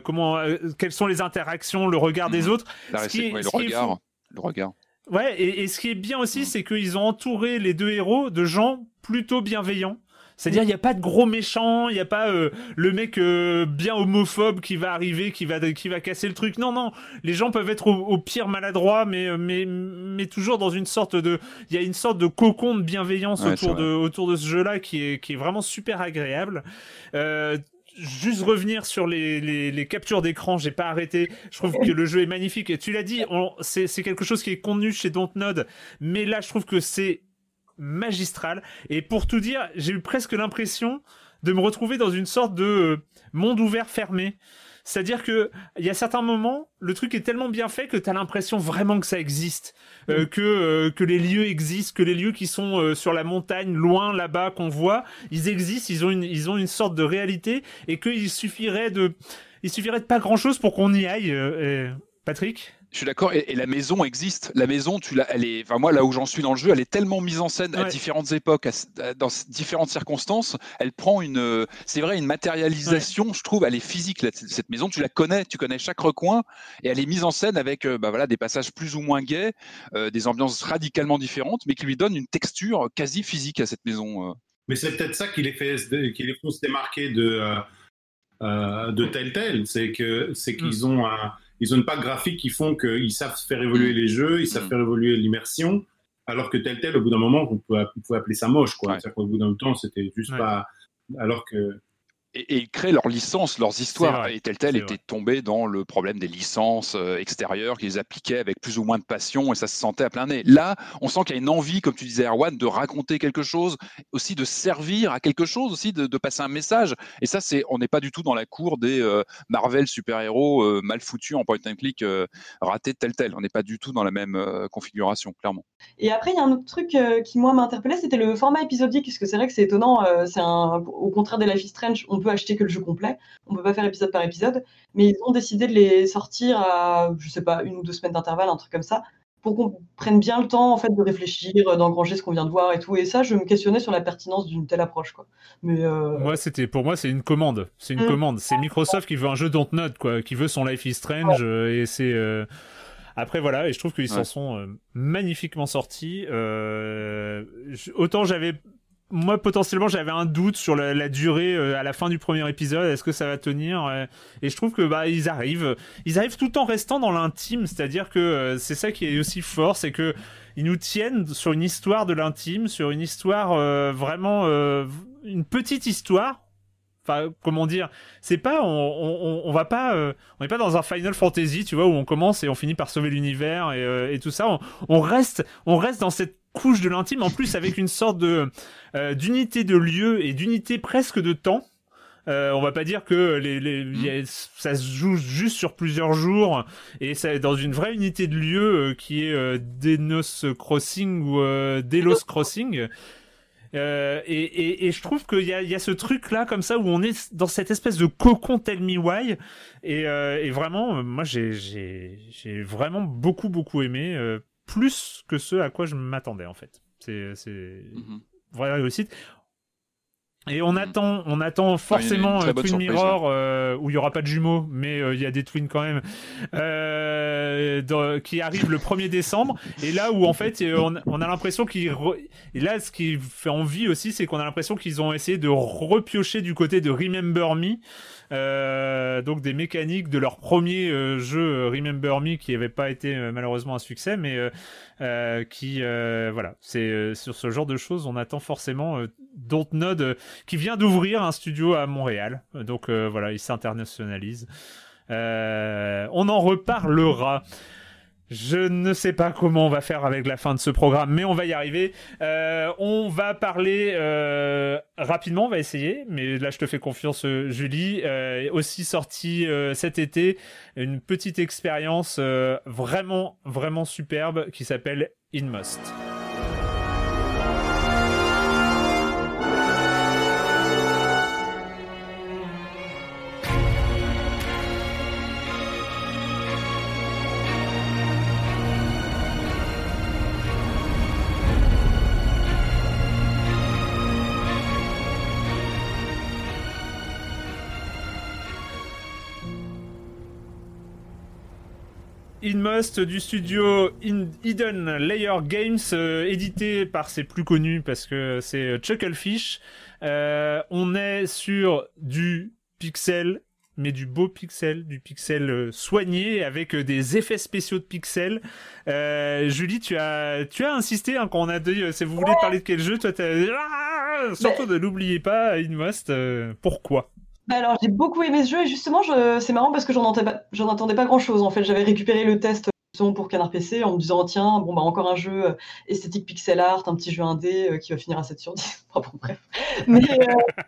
Speaker 1: comment quelles sont les interactions, le regard des mmh. autres
Speaker 2: Le regard, le regard.
Speaker 1: Ouais, et, et, ce qui est bien aussi, mmh. c'est qu'ils ont entouré les deux héros de gens plutôt bienveillants. C'est-à-dire, il n'y a pas de gros méchants, il n'y a pas euh, le mec euh, bien homophobe qui va arriver, qui va, qui va casser le truc. Non, non, les gens peuvent être au, pire maladroits, mais, euh, mais, mais toujours dans une sorte de... Il y a une sorte de cocon de bienveillance autour, de, autour de ce jeu-là qui est, qui est vraiment super agréable. juste revenir sur les, les, les captures d'écran, j'ai pas arrêté. Je trouve que le jeu est magnifique. Et tu l'as dit, c'est quelque chose qui est contenu chez Dontnod, mais là je trouve que c'est magistral. Et pour tout dire, j'ai eu presque l'impression de me retrouver dans une sorte de euh, monde ouvert fermé. C'est-à-dire que il y a certains moments, le truc est tellement bien fait que tu as l'impression vraiment que ça existe, euh, mm. que euh, que les lieux existent, que les lieux qui sont sur la montagne, loin là-bas qu'on voit, ils existent, ils ont une ils ont une sorte de réalité et qu'il suffirait de il suffirait de pas grand-chose pour qu'on y aille. Patrick?
Speaker 2: Je suis d'accord. Et, la maison existe. La maison, tu l'as, elle est, enfin moi là où j'en suis dans le jeu, elle est tellement mise en scène à différentes époques, dans différentes circonstances. Elle prend une, c'est vrai, une matérialisation. Je trouve, elle est physique. cette maison, tu la connais, tu connais chaque recoin, et elle est mise en scène avec, euh, bah voilà, des passages plus ou moins gays, euh, des ambiances radicalement différentes, mais qui lui donnent une texture quasi physique à cette maison. Euh.
Speaker 4: Mais c'est peut-être ça qui les fait, qui les font se démarquer de de tel tel, c'est que c'est mm. qu'ils ont un ils ont une patte graphique qui font qu'ils savent faire évoluer mm. les jeux, ils savent mm. faire évoluer l'immersion, alors que tel tel, au bout d'un moment, on pouvait, appeler ça moche, quoi. C'est-à-dire qu'au bout d'un temps, c'était juste pas. Alors que
Speaker 2: et, ils créent leurs licences, leurs histoires. Et tel tel était tombé dans le problème des licences euh, extérieures qu'ils appliquaient avec plus ou moins de passion et ça se sentait à plein nez. Là, on sent qu'il y a une envie, comme tu disais, Erwan, de raconter quelque chose, aussi de servir à quelque chose, aussi de, passer un message. Et ça, c'est, on n'est pas du tout dans la cour des euh, Marvel super-héros euh, mal foutus en point and click ratés tel tel. On n'est pas du tout dans la même configuration, clairement.
Speaker 3: Et après, il y a un autre truc qui moi m'a interpellé, c'était le format épisodique, parce que c'est vrai que c'est étonnant. c'est un, au contraire des Life is Strange, on peut acheter que le jeu complet. On peut pas faire épisode par épisode, mais ils ont décidé de les sortir à, je sais pas, une ou deux semaines d'intervalle, un truc comme ça, pour qu'on prenne bien le temps en fait de réfléchir, d'engranger ce qu'on vient de voir et tout. Et ça, je me questionnais sur la pertinence d'une telle approche, quoi. Mais euh,
Speaker 1: moi, c'était pour moi, c'est une commande. C'est une mmh. commande. C'est Microsoft qui veut un jeu Dontnod, quoi, qui veut son Life is Strange euh, et c'est. Euh, après voilà, et je trouve qu'ils s'en sont magnifiquement sortis. autant j'avais moi potentiellement j'avais un doute sur la, durée euh, à la fin du premier épisode. Est-ce que ça va tenir et je trouve que bah ils arrivent. Ils arrivent tout en restant dans l'intime. C'est-à-dire que euh, c'est ça qui est aussi fort c'est que ils nous tiennent sur une histoire de l'intime sur une histoire euh, vraiment une petite histoire enfin comment dire c'est pas on, on, on, va pas on est pas dans un Final Fantasy tu vois où on commence et on finit par sauver l'univers et, et, tout ça on, reste on reste dans cette couche de l'intime, en plus avec une sorte de euh, d'unité de lieu et d'unité presque de temps. Euh, on va pas dire que les, les ça se joue juste sur plusieurs jours et c'est dans une vraie unité de lieu euh, qui est euh, Denos Crossing ou euh, Delos Crossing. Euh, et, et, et, je trouve qu'il y a, y a ce truc là comme ça où on est dans cette espèce de cocon Tell Me Why et, et vraiment moi j'ai vraiment beaucoup beaucoup aimé plus que ce à quoi je m'attendais en fait. C'est c'est mm vraie réussite. Et on mhm. attend, on attend forcément euh, Twin Mirror euh, où il y aura pas de jumeaux, mais euh, il y a des twins quand même, qui arrive le 1er décembre. Et là où en fait on, on a l'impression qu'ils, et là ce qui fait envie aussi, c'est qu'on a l'impression qu'ils ont essayé de repiocher du côté de Remember Me. Euh, donc des mécaniques de leur premier euh, jeu euh, Remember Me qui n'avait pas été malheureusement un succès, mais qui voilà, c'est sur ce genre de choses, on attend forcément Dontnod qui vient d'ouvrir un studio à Montréal, donc voilà, il s'internationalise. On en reparlera. Je ne sais pas comment on va faire avec la fin de ce programme, mais on va y arriver. Euh, on va parler euh, rapidement, on va essayer, mais là je te fais confiance, euh, Julie. Aussi sorti cet été une petite expérience vraiment, vraiment superbe qui s'appelle Inmost. Inmost du studio In- Hidden Layer Games, euh, édité par ses plus connus parce que c'est euh, Chucklefish. Euh, on est sur du pixel, mais du beau pixel, du pixel soigné avec des effets spéciaux de pixels. Euh, Julie, tu as, tu as insisté hein, quand on a dit si vous voulez parler de quel jeu, toi t'as Ah surtout ne l'oubliez pas, Inmost. pourquoi?
Speaker 3: Bah alors j'ai beaucoup aimé ce jeu et justement je... c'est marrant parce que j'en entendais pas, j'en attendais pas grand chose en fait. J'avais récupéré le test justement pour Canard PC en me disant tiens bon bah encore un jeu euh, esthétique pixel art, un petit jeu indé euh, qui va finir à 7 sur 10. Enfin, bon, bref. Mais euh,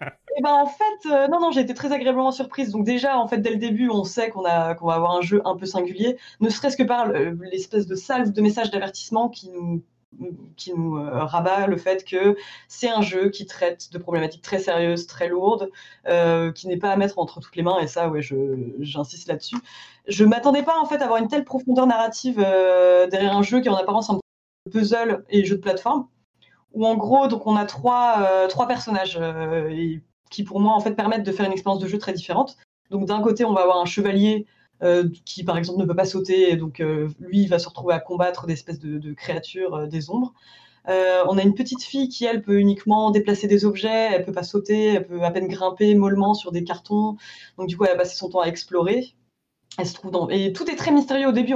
Speaker 3: et ben en fait euh, non non j'ai été très agréablement surprise. Donc déjà en fait dès le début on sait qu'on a qu'on va avoir un jeu un peu singulier, ne serait-ce que par le- l'espèce de salve de messages d'avertissement qui nous qui nous euh, rabat le fait que c'est un jeu qui traite de problématiques très sérieuses, très lourdes, euh, qui n'est pas à mettre entre toutes les mains, et ça, ouais, j'insiste là-dessus. Je m'attendais pas en fait à avoir une telle profondeur narrative euh, derrière un jeu qui est en apparence un puzzle et jeu de plateforme, où en gros, donc on a trois, trois personnages qui pour moi en fait permettent de faire une expérience de jeu très différente. Donc d'un côté, on va avoir un chevalier euh, qui par exemple ne peut pas sauter, et donc euh, lui va se retrouver à combattre des espèces de, créatures euh, des ombres. On a une petite fille qui elle peut uniquement déplacer des objets, elle peut pas sauter, elle peut à peine grimper mollement sur des cartons. Donc du coup elle va passer son temps à explorer. Elle se trouve dans et tout est très mystérieux au début.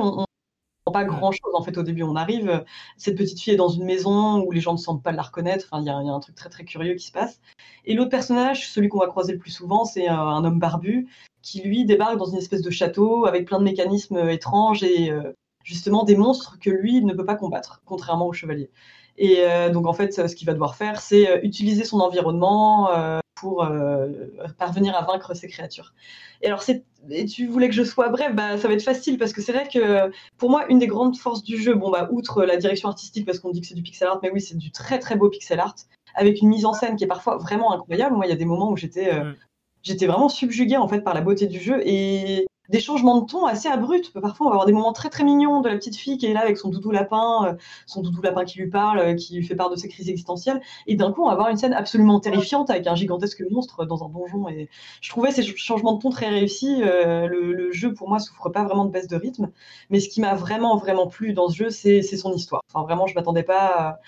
Speaker 3: Comprend pas grand chose en fait au début. On arrive, euh, cette petite fille est dans une maison où les gens ne semblent pas la reconnaître. Enfin il y, a il y a un truc très très curieux qui se passe. Et l'autre personnage, celui qu'on va croiser le plus souvent, c'est un, un homme barbu qui lui débarque dans une espèce de château avec plein de mécanismes euh, étranges et euh, justement des monstres que lui ne peut pas combattre, contrairement au chevalier. Et euh, donc en fait, ce qu'il va devoir faire, c'est euh, utiliser son environnement euh, pour euh, parvenir à vaincre ces créatures. Et alors, et tu voulais que je sois bref, bah, ça va être facile parce que c'est vrai que pour moi, une des grandes forces du jeu, bon bah outre la direction artistique parce qu'on dit que c'est du pixel art, mais oui, c'est du très très beau pixel art avec une mise en scène qui est parfois vraiment incroyable. Moi, il y a des moments où j'étais euh,
Speaker 1: Mm.
Speaker 3: j'étais vraiment subjuguée en fait par la beauté du jeu et des changements de ton assez abrupts. Parfois, on va avoir des moments très très mignons de la petite fille qui est là avec son doudou lapin, euh, son doudou lapin qui lui parle, euh, qui lui fait part de ses crises existentielles. Et d'un coup, on va avoir une scène absolument terrifiante avec un gigantesque monstre dans un donjon. Et je trouvais ces ch- changements de ton très réussis. Euh, le, jeu, pour moi, souffre pas vraiment de baisse de rythme. Mais ce qui m'a vraiment vraiment plu dans ce jeu, c'est son histoire. Enfin, vraiment, je m'attendais pas.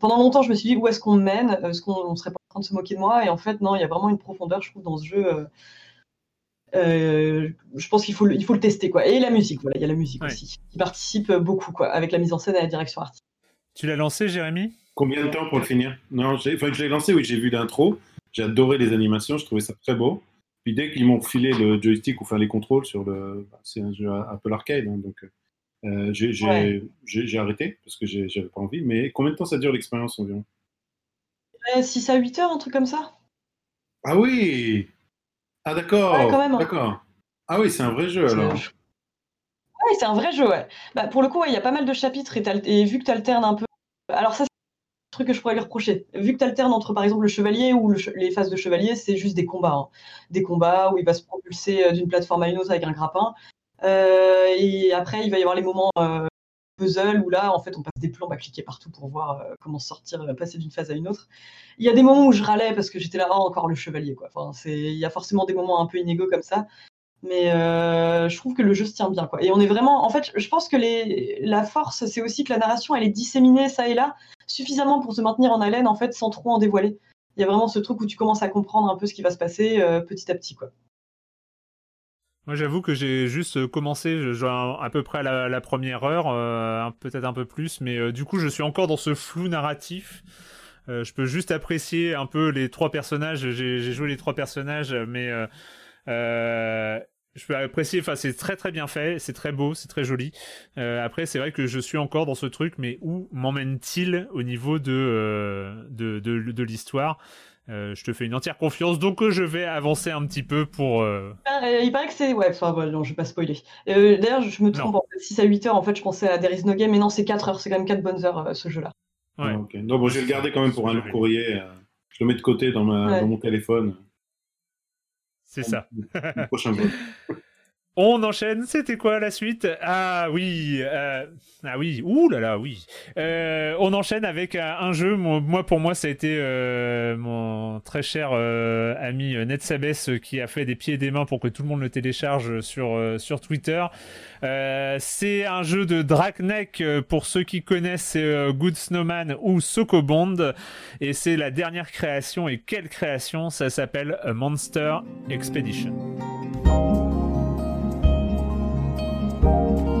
Speaker 3: pendant longtemps, je me suis dit où est-ce qu'on mène? Est-ce qu'on on serait pas en train de se moquer de moi Et en fait, non, il y a vraiment une profondeur, je trouve, dans ce jeu. Euh, je pense qu'il faut, le- il faut le tester, quoi. Et la musique, voilà, il y a la musique
Speaker 1: Ouais.
Speaker 3: aussi, qui participe beaucoup, quoi, avec la mise en scène et la direction artistique.
Speaker 1: Tu l'as lancé, Jérémy?
Speaker 4: Combien de temps pour le finir? Non, j'ai- enfin, je l'ai lancé, oui, j'ai vu l'intro. J'ai adoré les animations, je trouvais ça très beau. Puis dès qu'ils m'ont filé le joystick ou enfin les contrôles sur le. c'est un jeu Apple Arcade, hein, donc euh, j'ai j'ai-
Speaker 3: Ouais.
Speaker 4: j'ai- j'ai arrêté parce que j'ai- j'avais pas envie. Mais combien de temps ça dure l'expérience environ?
Speaker 3: 6 à 8 heures, un truc comme ça
Speaker 4: Ah oui Ah d'accord
Speaker 3: Ouais, quand même, hein.
Speaker 4: D'accord. Ah oui, c'est un vrai jeu alors.
Speaker 3: Ouais, c'est un vrai jeu, ouais. Bah, pour le coup, ouais, il y a pas mal de chapitres et, vu que tu alternes un peu. Alors, ça, c'est un truc que je pourrais lui reprocher. Vu que tu alternes entre, par exemple, le chevalier ou le che- les phases de chevalier, c'est juste des combats. hein. Des combats où il va se propulser euh, d'une plateforme à une autre avec un grappin. Euh, et après, il va y avoir les moments euh, puzzle où là, en fait, on passe des plombs à cliquer partout pour voir euh, comment sortir, euh, passer d'une phase à une autre. Il y a des moments où je râlais parce que j'étais là, oh, encore le chevalier, quoi. Enfin. Il y a forcément des moments un peu inégaux comme ça. Mais euh, je trouve que le jeu se tient bien, quoi. Et on est vraiment, en fait, je pense que les... la force, c'est aussi que la narration, elle est disséminée ça et là, suffisamment pour se maintenir en haleine, en fait, sans trop en dévoiler. Il y a vraiment ce truc où tu commences à comprendre un peu ce qui va se passer petit à petit, quoi.
Speaker 1: Moi, j'avoue que j'ai juste commencé, je joue à, peu près à la, première heure, euh, peut-être un peu plus, mais euh, du coup, je suis encore dans ce flou narratif. Euh, je peux juste apprécier un peu les trois personnages. J'ai joué les trois personnages, mais euh, euh, je peux apprécier. Enfin, c'est très très bien fait, c'est très beau, c'est très joli. Euh, après, c'est vrai que je suis encore dans ce truc, mais où m'emmène-t-il au niveau euh, de, de, de l'histoire? Euh, Je te fais une entière confiance, donc euh, je vais avancer un petit peu pour. euh,
Speaker 3: Euh, il paraît que c'est. Ouais, enfin, voilà, non, je vais pas spoiler. Euh, D'ailleurs, je me trompe. En fait, 6 à 8 heures, en fait, je pensais à There is no game, mais non, c'est 4 heures. C'est quand même 4 bonnes heures, ce jeu-là.
Speaker 1: Ouais.
Speaker 4: Ah, ok. Non, bon, je vais le garder quand même pour un lourd courrier. Je le mets de côté dans, ma,
Speaker 3: Ouais.
Speaker 4: dans mon téléphone.
Speaker 1: C'est ça.
Speaker 4: Le prochain jeu.
Speaker 1: On enchaîne. C'était quoi la suite? Ah oui, euh, ah oui. Ouh là là, oui. Euh, on enchaîne avec un, jeu. Moi, pour moi, ça a été euh, mon très cher euh, ami Ned Sabes euh, qui a fait des pieds et des mains pour que tout le monde le télécharge sur sur Twitter. C'est un jeu de Draknek euh, pour ceux qui connaissent Good Snowman ou Sokobond et c'est la dernière création et quelle création? Ça s'appelle Monster Expedition. 嗯。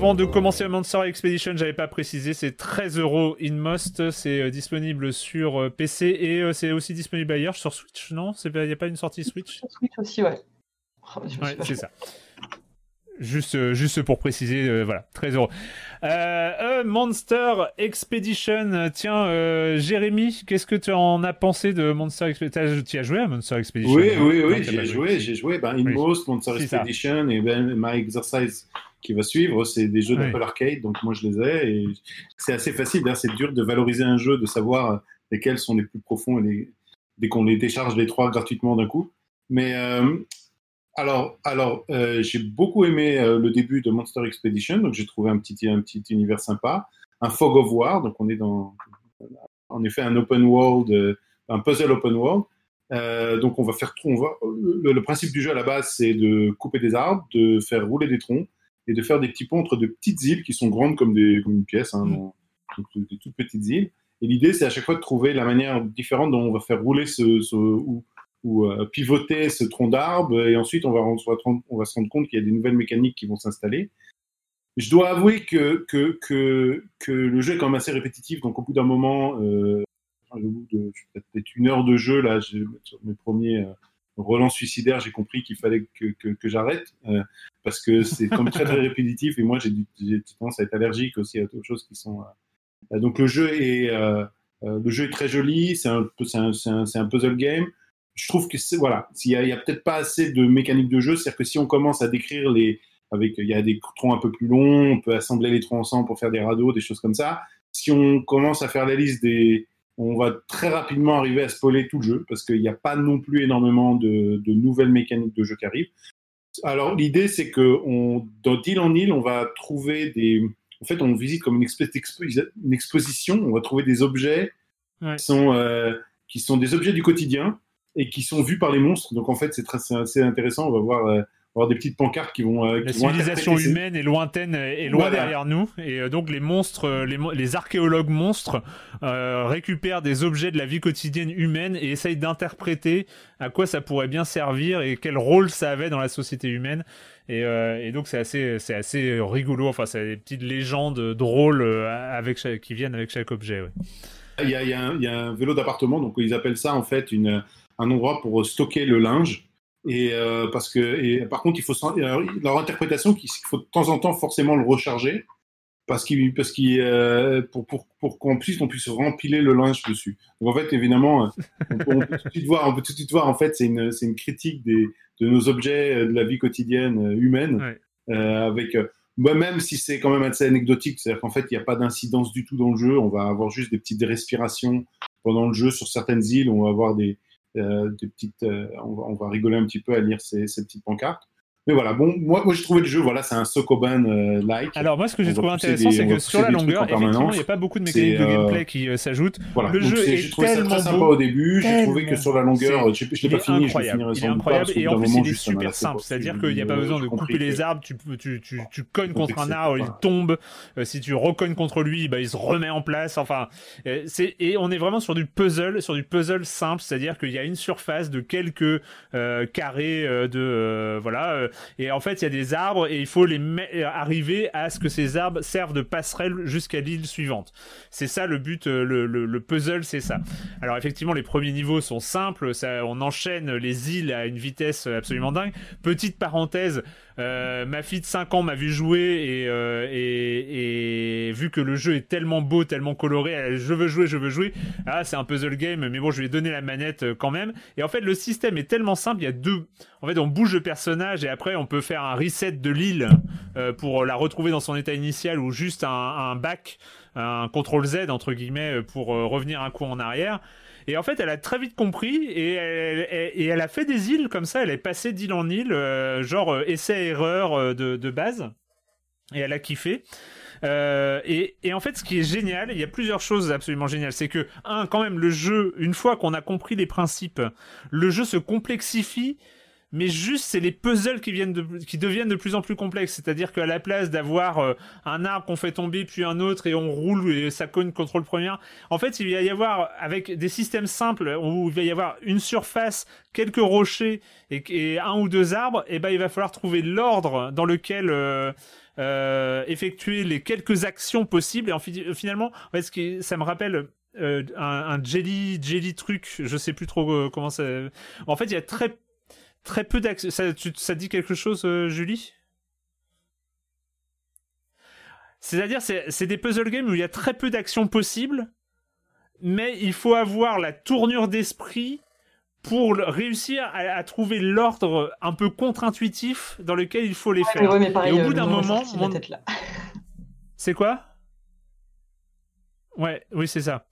Speaker 1: Avant de commencer Monster Expedition, j'avais pas précisé, c'est 13 euros in most, c'est euh, disponible sur euh, PC et euh, c'est aussi disponible ailleurs sur Switch, non? Il n'y a pas une sortie Switch
Speaker 3: Sur Switch? Aussi, ouais. Oh,
Speaker 1: Ouais, c'est ça. Juste, euh, juste pour préciser, euh, voilà, 13 euros. Euh, Monster Expedition, tiens, euh, Jérémy, qu'est-ce que tu en as pensé de Monster Expedition Tu as joué à Monster Expedition
Speaker 4: Oui, oui, oui, j'ai joué, j'ai joué. Ben,
Speaker 1: Oui.
Speaker 4: Inmost, Monster
Speaker 1: C'est ça.
Speaker 4: Expedition et ben, My Exercise qui va suivre, c'est des jeux
Speaker 1: Oui.
Speaker 4: d'Apple Arcade, donc moi je les ai. Et c'est assez facile, d'ailleurs, c'est dur de valoriser un jeu, de savoir lesquels sont les plus profonds et les- dès qu'on les décharge les trois gratuitement d'un coup. Mais euh, alors, alors euh, j'ai beaucoup aimé euh, le début de Monster Expedition, donc j'ai trouvé un petit, un petit univers sympa. Un Fog of War, donc on est dans, en effet, un open world, un puzzle open world. Euh, donc on va faire on va, le, le principe du jeu à la base c'est de couper des arbres, de faire rouler des troncs et de faire des petits ponts entre de petites îles qui sont grandes comme, des, comme une pièce, hein,
Speaker 1: Mm.
Speaker 4: des toutes petites îles. Et l'idée c'est à chaque fois de trouver la manière différente dont on va faire rouler ce, ce- ou, ou euh, pivoter ce tronc d'arbre et ensuite on va, on, va, se rendre- on va se rendre compte qu'il y a des nouvelles mécaniques qui vont s'installer. Je dois avouer que, que, que, que le jeu est quand même assez répétitif, donc au bout d'un moment, euh, au bout de peut-être une heure de jeu, là, mes premiers euh, relents suicidaires, j'ai compris qu'il fallait que, que, que j'arrête, euh, parce que c'est comme très très répétitif, et moi j'ai du- j'ai tendance à être allergique aussi à d'autres choses qui sont... euh, donc le jeu est, euh, euh, le jeu est très joli, c'est un, un, c'est un, un puzzle game. Je trouve que c'est voilà, s'il y a, il y a peut-être pas assez de mécanique de jeu, c'est-à-dire que si on commence à décrire les, avec, il y a des troncs un peu plus longs, on peut assembler les troncs ensemble pour faire des radeaux, des choses comme ça. Si on commence à faire la liste des, on va très rapidement arriver à spoiler tout le jeu parce qu'il n'y a pas non plus énormément de, de nouvelles mécaniques de jeu qui arrivent. Alors l'idée c'est que on, dans d'île en île, on va trouver des, en fait, on visite comme une, espèce d'expo- une exposition. On va trouver des objets
Speaker 1: Ouais.
Speaker 4: qui sont euh, qui sont des objets du quotidien et qui sont vus par les monstres. Donc en fait, c'est très c'est assez intéressant. On va voir euh, avoir des petites pancartes qui vont euh,
Speaker 1: La
Speaker 4: vont
Speaker 1: civilisation humaine est lointaine et loin
Speaker 4: Voilà.
Speaker 1: derrière nous, et euh, donc les monstres, euh, les, archéologues monstres euh, récupèrent des objets de la vie quotidienne humaine et essayent d'interpréter à quoi ça pourrait bien servir et quel rôle ça avait dans la société humaine. Et, euh, et donc c'est assez, c'est assez rigolo. Enfin, c'est des petites légendes drôles avec chaque- qui viennent avec chaque objet. ouais.
Speaker 4: Il y a, il y a un, il y a un vélo d'appartement, donc ils appellent ça en fait une, un endroit pour stocker le linge. Et euh, parce que, et par contre, il faut alors, leur interprétation qu'il faut de temps en temps forcément le recharger parce qu'il, parce qu'il, euh, pour, pour, pour qu'on puisse, qu'on puisse rempiler le linge dessus. Donc en fait, évidemment, euh, on peut, on peut tout de suite voir, on peut tout de suite voir en fait, c'est une, c'est une critique des, de nos objets euh, de la vie quotidienne euh, humaine,
Speaker 1: Ouais.
Speaker 4: euh, avec euh, bah, même si c'est quand même assez anecdotique, c'est-à-dire qu'en fait, il n'y a pas d'incidence du tout dans le jeu. On va avoir juste des petites respirations pendant le jeu sur certaines îles. On va avoir des, euh, des petites, euh, on, va, on va rigoler un petit peu à lire ces petites pancartes. Mais voilà, bon, moi, moi j'ai trouvé le jeu, voilà, c'est un Sokoban euh, like.
Speaker 1: Alors moi, ce que j'ai trouvé intéressant, c'est que sur la longueur,
Speaker 4: en
Speaker 1: effectivement, il n'y a pas beaucoup de mécaniques de
Speaker 4: euh,
Speaker 1: gameplay qui euh, s'ajoutent.
Speaker 4: Voilà,
Speaker 1: Le
Speaker 4: donc
Speaker 1: jeu
Speaker 4: c'est-
Speaker 1: est
Speaker 4: trouvé ça
Speaker 1: tellement
Speaker 4: très sympa
Speaker 1: beau,
Speaker 4: au début. J'ai trouvé que
Speaker 1: tellement-
Speaker 4: sur la longueur, je l'ai-
Speaker 1: Il
Speaker 4: pas fini, je le finirai
Speaker 1: il est
Speaker 4: sans pas,
Speaker 1: incroyable et en plus il est super simple, c'est-à-dire qu'il n'y a pas besoin de couper les arbres, tu, tu, tu, tu cognes contre un arbre, il tombe, Euh, si tu recognes contre lui, bah, il se remet en place, enfin, c'est, et on est vraiment sur du puzzle, sur du puzzle simple, c'est-à-dire qu'il y a une surface de quelques carrés de, voilà, et en fait il y a des arbres et il faut les euh, arriver à ce que ces arbres servent de passerelle jusqu'à l'île suivante. C'est ça le but, euh, le, le, le puzzle, c'est ça. Alors effectivement, les premiers niveaux sont simples, on enchaîne les îles à une vitesse absolument dingue. Petite parenthèse, euh, ma fille de 5 ans m'a vu jouer et, euh, et, vu que le jeu est tellement beau, tellement coloré, je veux jouer, je veux jouer. Ah, c'est un puzzle game, mais bon, je lui ai donné la manette euh, quand même. Et en fait, le système est tellement simple, il y a deux. En fait, on bouge le personnage et après, on peut faire un reset de l'île pour la retrouver dans son état initial ou juste un, un back, un contrôle Z entre guillemets pour revenir un coup en arrière. Et en fait, elle a très vite compris et elle, a fait des îles comme ça. Elle est passée d'île en île, euh, genre euh, essai-erreur euh, de, base. Et elle a kiffé. Et, et en fait, ce qui est génial, il y a plusieurs choses absolument géniales. C'est que, un, quand même, le jeu, une fois qu'on a compris les principes, le jeu se complexifie mais juste c'est les puzzles qui viennent de, qui deviennent de plus en plus complexes. C'est-à-dire qu'à la place d'avoir euh, un arbre qu'on fait tomber puis un autre et on roule et ça cogne contre le premier en fait il va y avoir avec des systèmes simples où il va y avoir une surface quelques rochers et, un ou deux arbres et ben il va falloir trouver l'ordre dans lequel euh, euh, effectuer les quelques actions possibles. Et en fi- finalement en fait, ce qui, ça me rappelle euh, un, un jelly jelly truc je sais plus trop euh, comment ça en fait il y a très très peu d'actions. Ça, dit quelque chose, euh, Julie? C'est-à-dire, c'est des puzzle games où il y a très peu d'actions possibles, mais il faut avoir la tournure d'esprit pour réussir à, à trouver l'ordre un peu contre-intuitif dans lequel il faut les
Speaker 3: Ouais,
Speaker 1: faire.
Speaker 3: ouais, mais pareil,
Speaker 1: Et au
Speaker 3: euh,
Speaker 1: bout
Speaker 3: le
Speaker 1: d'un moment, mon- c'est quoi? Ouais, oui, c'est ça.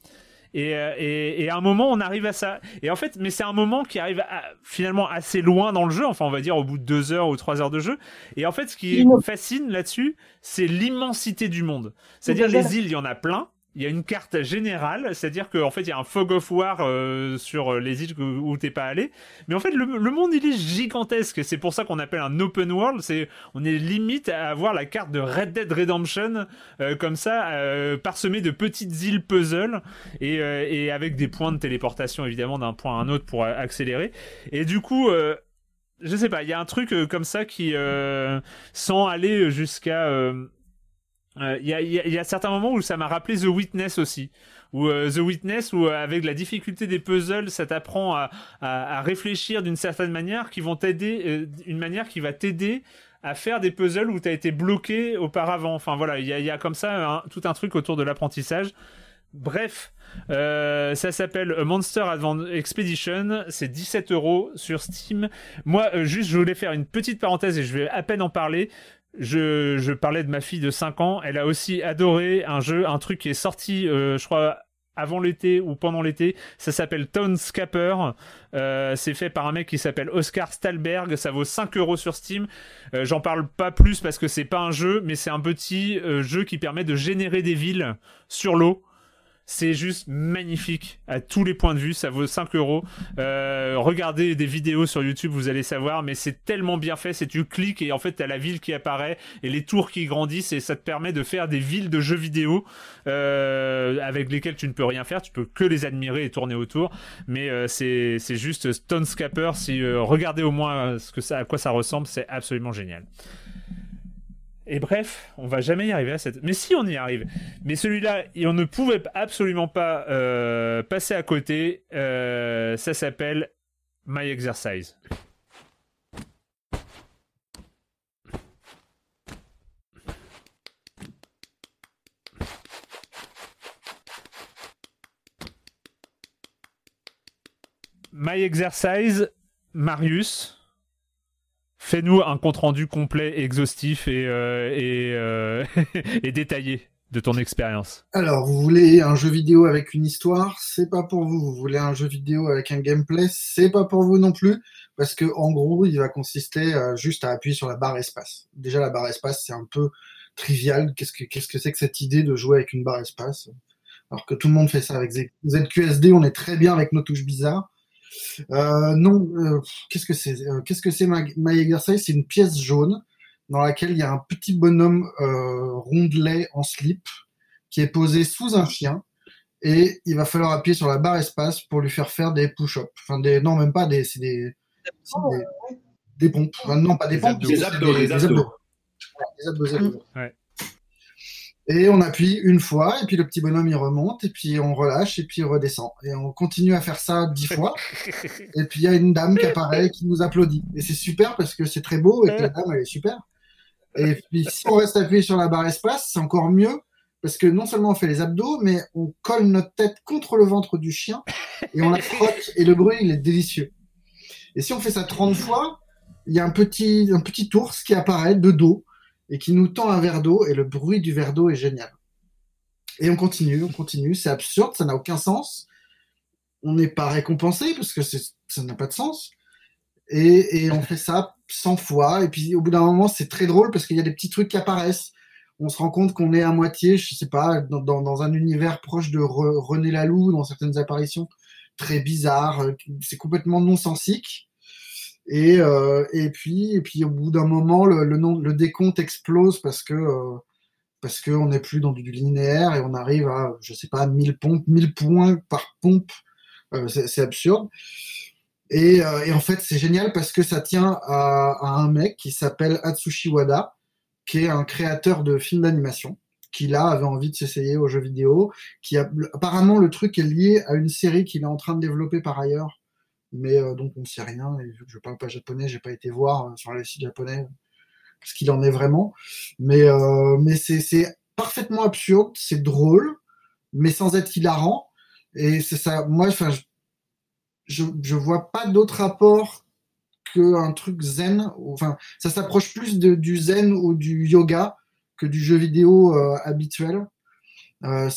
Speaker 1: Et, euh, et, et à un moment, on arrive à ça. Et en fait, mais c'est un moment qui arrive à- finalement assez loin dans le jeu. Enfin, on va dire au bout de deux heures ou trois heures de jeu. Et en fait, ce qui
Speaker 3: me-
Speaker 1: fascine là-dessus, c'est l'immensité du monde. C'est-à-dire, les îles, il y en a plein. Il y a une carte générale, c'est-à-dire qu'en fait, il y a un fog of war euh, sur les îles où- t'es pas allé. Mais en fait, le, monde, il est gigantesque. C'est pour ça qu'on appelle un open world. C'est, on est limite à avoir la carte de Red Dead Redemption, euh, comme ça, euh, parsemée de petites îles puzzle et, euh, et avec des points de téléportation, évidemment, d'un point à un autre pour accélérer. Et du coup, euh, je sais pas, il y a un truc euh, comme ça qui, euh, sans aller jusqu'à. euh, euh, Il y, a, il y a- certains moments où ça m'a rappelé The Witness aussi. Où euh, The Witness, où euh, avec la difficulté des puzzles, ça t'apprend à, réfléchir d'une certaine manière, qui vont t'aider, euh, une manière qui va t'aider à faire des puzzles où tu as été bloqué auparavant. Enfin voilà, il y a, comme ça tout un truc autour de l'apprentissage. Bref, euh, ça s'appelle Monster Advent Expedition, c'est 17 euros sur Steam. Moi, euh, juste, je voulais faire une petite parenthèse et je vais à peine en parler. Je, parlais de ma fille de 5 ans, elle a aussi adoré un jeu, un truc qui est sorti, euh, je crois, avant l'été ou pendant l'été. Ça s'appelle Townscaper. Euh, c'est fait par un mec qui s'appelle Oscar Stalberg. Ça vaut 5 euros sur Steam. Euh, J'en parle pas plus parce que c'est pas un jeu, mais c'est un petit jeu qui permet de générer des villes sur l'eau. C'est juste magnifique à tous les points de vue. Ça vaut 5 euros. Euh, regardez des vidéos sur YouTube, vous allez savoir. Mais c'est tellement bien fait. C'est tu cliques et en fait t'as la ville qui apparaît et les tours qui grandissent et ça te permet de faire des villes de jeux vidéo euh, avec lesquelles tu ne peux rien faire. Tu peux que les admirer et tourner autour. Mais euh, c'est juste Stonescapper. Si euh, regardez au moins ce que ça, à quoi ça ressemble, c'est absolument génial. Et bref, on va jamais y arriver à cette. Mais si on y arrive. Mais celui-là, on ne pouvait absolument pas euh, passer à côté. Euh, ça s'appelle My Exercise. My Exercise, Marius. Fais-nous un compte rendu complet, exhaustif et, euh, euh, et détaillé de ton expérience.
Speaker 5: Alors, vous voulez un jeu vidéo avec une histoire, c'est pas pour vous. Vous voulez un jeu vidéo avec un gameplay, c'est pas pour vous non plus. parce que en gros, il va consister euh, juste à appuyer sur la barre espace. Déjà, la barre espace, c'est un peu trivial. Qu'est-ce que c'est que cette idée de jouer avec une barre espace? Alors que tout le monde fait ça avec ZQSD, on est très bien avec nos touches bizarres. Euh, non, euh, qu'est-ce que c'est Euh, Qu'est-ce que c'est My, My Exercise? C'est une pièce jaune dans laquelle il y a un petit bonhomme euh, rondelet en slip qui est posé sous un chien et il va falloir appuyer sur la barre espace pour lui faire faire des push-ups. Enfin, des, non, même pas des, c'est des, des, des pompes. Enfin, non, pas des
Speaker 4: Des
Speaker 5: pompes,
Speaker 4: abdos. Des abdos, des abdos.
Speaker 5: Des abdos, des abdos.
Speaker 1: Ouais.
Speaker 5: Et on appuie une fois, et puis le petit bonhomme il remonte, et puis on relâche, et puis il redescend. Et on continue à faire ça dix fois. Et puis il y a une dame qui apparaît qui nous applaudit. Et c'est super parce que c'est très beau et que la dame elle est super. Et puis si on reste appuyé sur la barre espace, c'est encore mieux parce que non seulement on fait les abdos, mais on colle notre tête contre le ventre du chien et on la frotte et le bruit il est délicieux. Et si on fait ça 30 fois, il y a un petit, un petit ours qui apparaît de dos et qui nous tend un verre d'eau et le bruit du verre d'eau est génial. Et on continue, on continue, c'est absurde, ça n'a aucun sens. On n'est pas récompensé parce que ça n'a pas de sens. Et, on fait ça 100 fois. Et puis au bout d'un moment, c'est très drôle parce qu'il y a des petits trucs qui apparaissent. On se rend compte qu'on est à moitié, je sais pas, dans, un univers proche de Re- René Laloux, dans certaines apparitions très bizarres. euh, C'est complètement non-sensique. Et, euh, et puis, et puis au bout d'un moment, le, le, décompte explose parce que euh, parce qu'on n'est plus dans du linéaire et on arrive à, je sais pas, 1000 pompes, 1000 points par pompe. Euh, c'est c'est absurde. Et, euh, et en fait, c'est génial parce que ça tient à, à un mec qui s'appelle Atsushi Wada, qui est un créateur de films d'animation, qui là avait envie de s'essayer aux jeux vidéo, qui a, apparemment le truc est lié à une série qu'il est en train de développer par ailleurs, mais euh, donc on ne sait rien, et vu que je parle pas japonais, j'ai pas été voir euh, sur les sites japonais ce qu'il en est vraiment, mais, euh, mais c'est parfaitement absurde, c'est drôle, mais sans être hilarant, et c'est ça, moi, enfin, je, je, vois pas d'autre rapport qu'un truc zen. Enfin, ça s'approche plus de, du zen ou du yoga que du jeu vidéo habituel. Euh,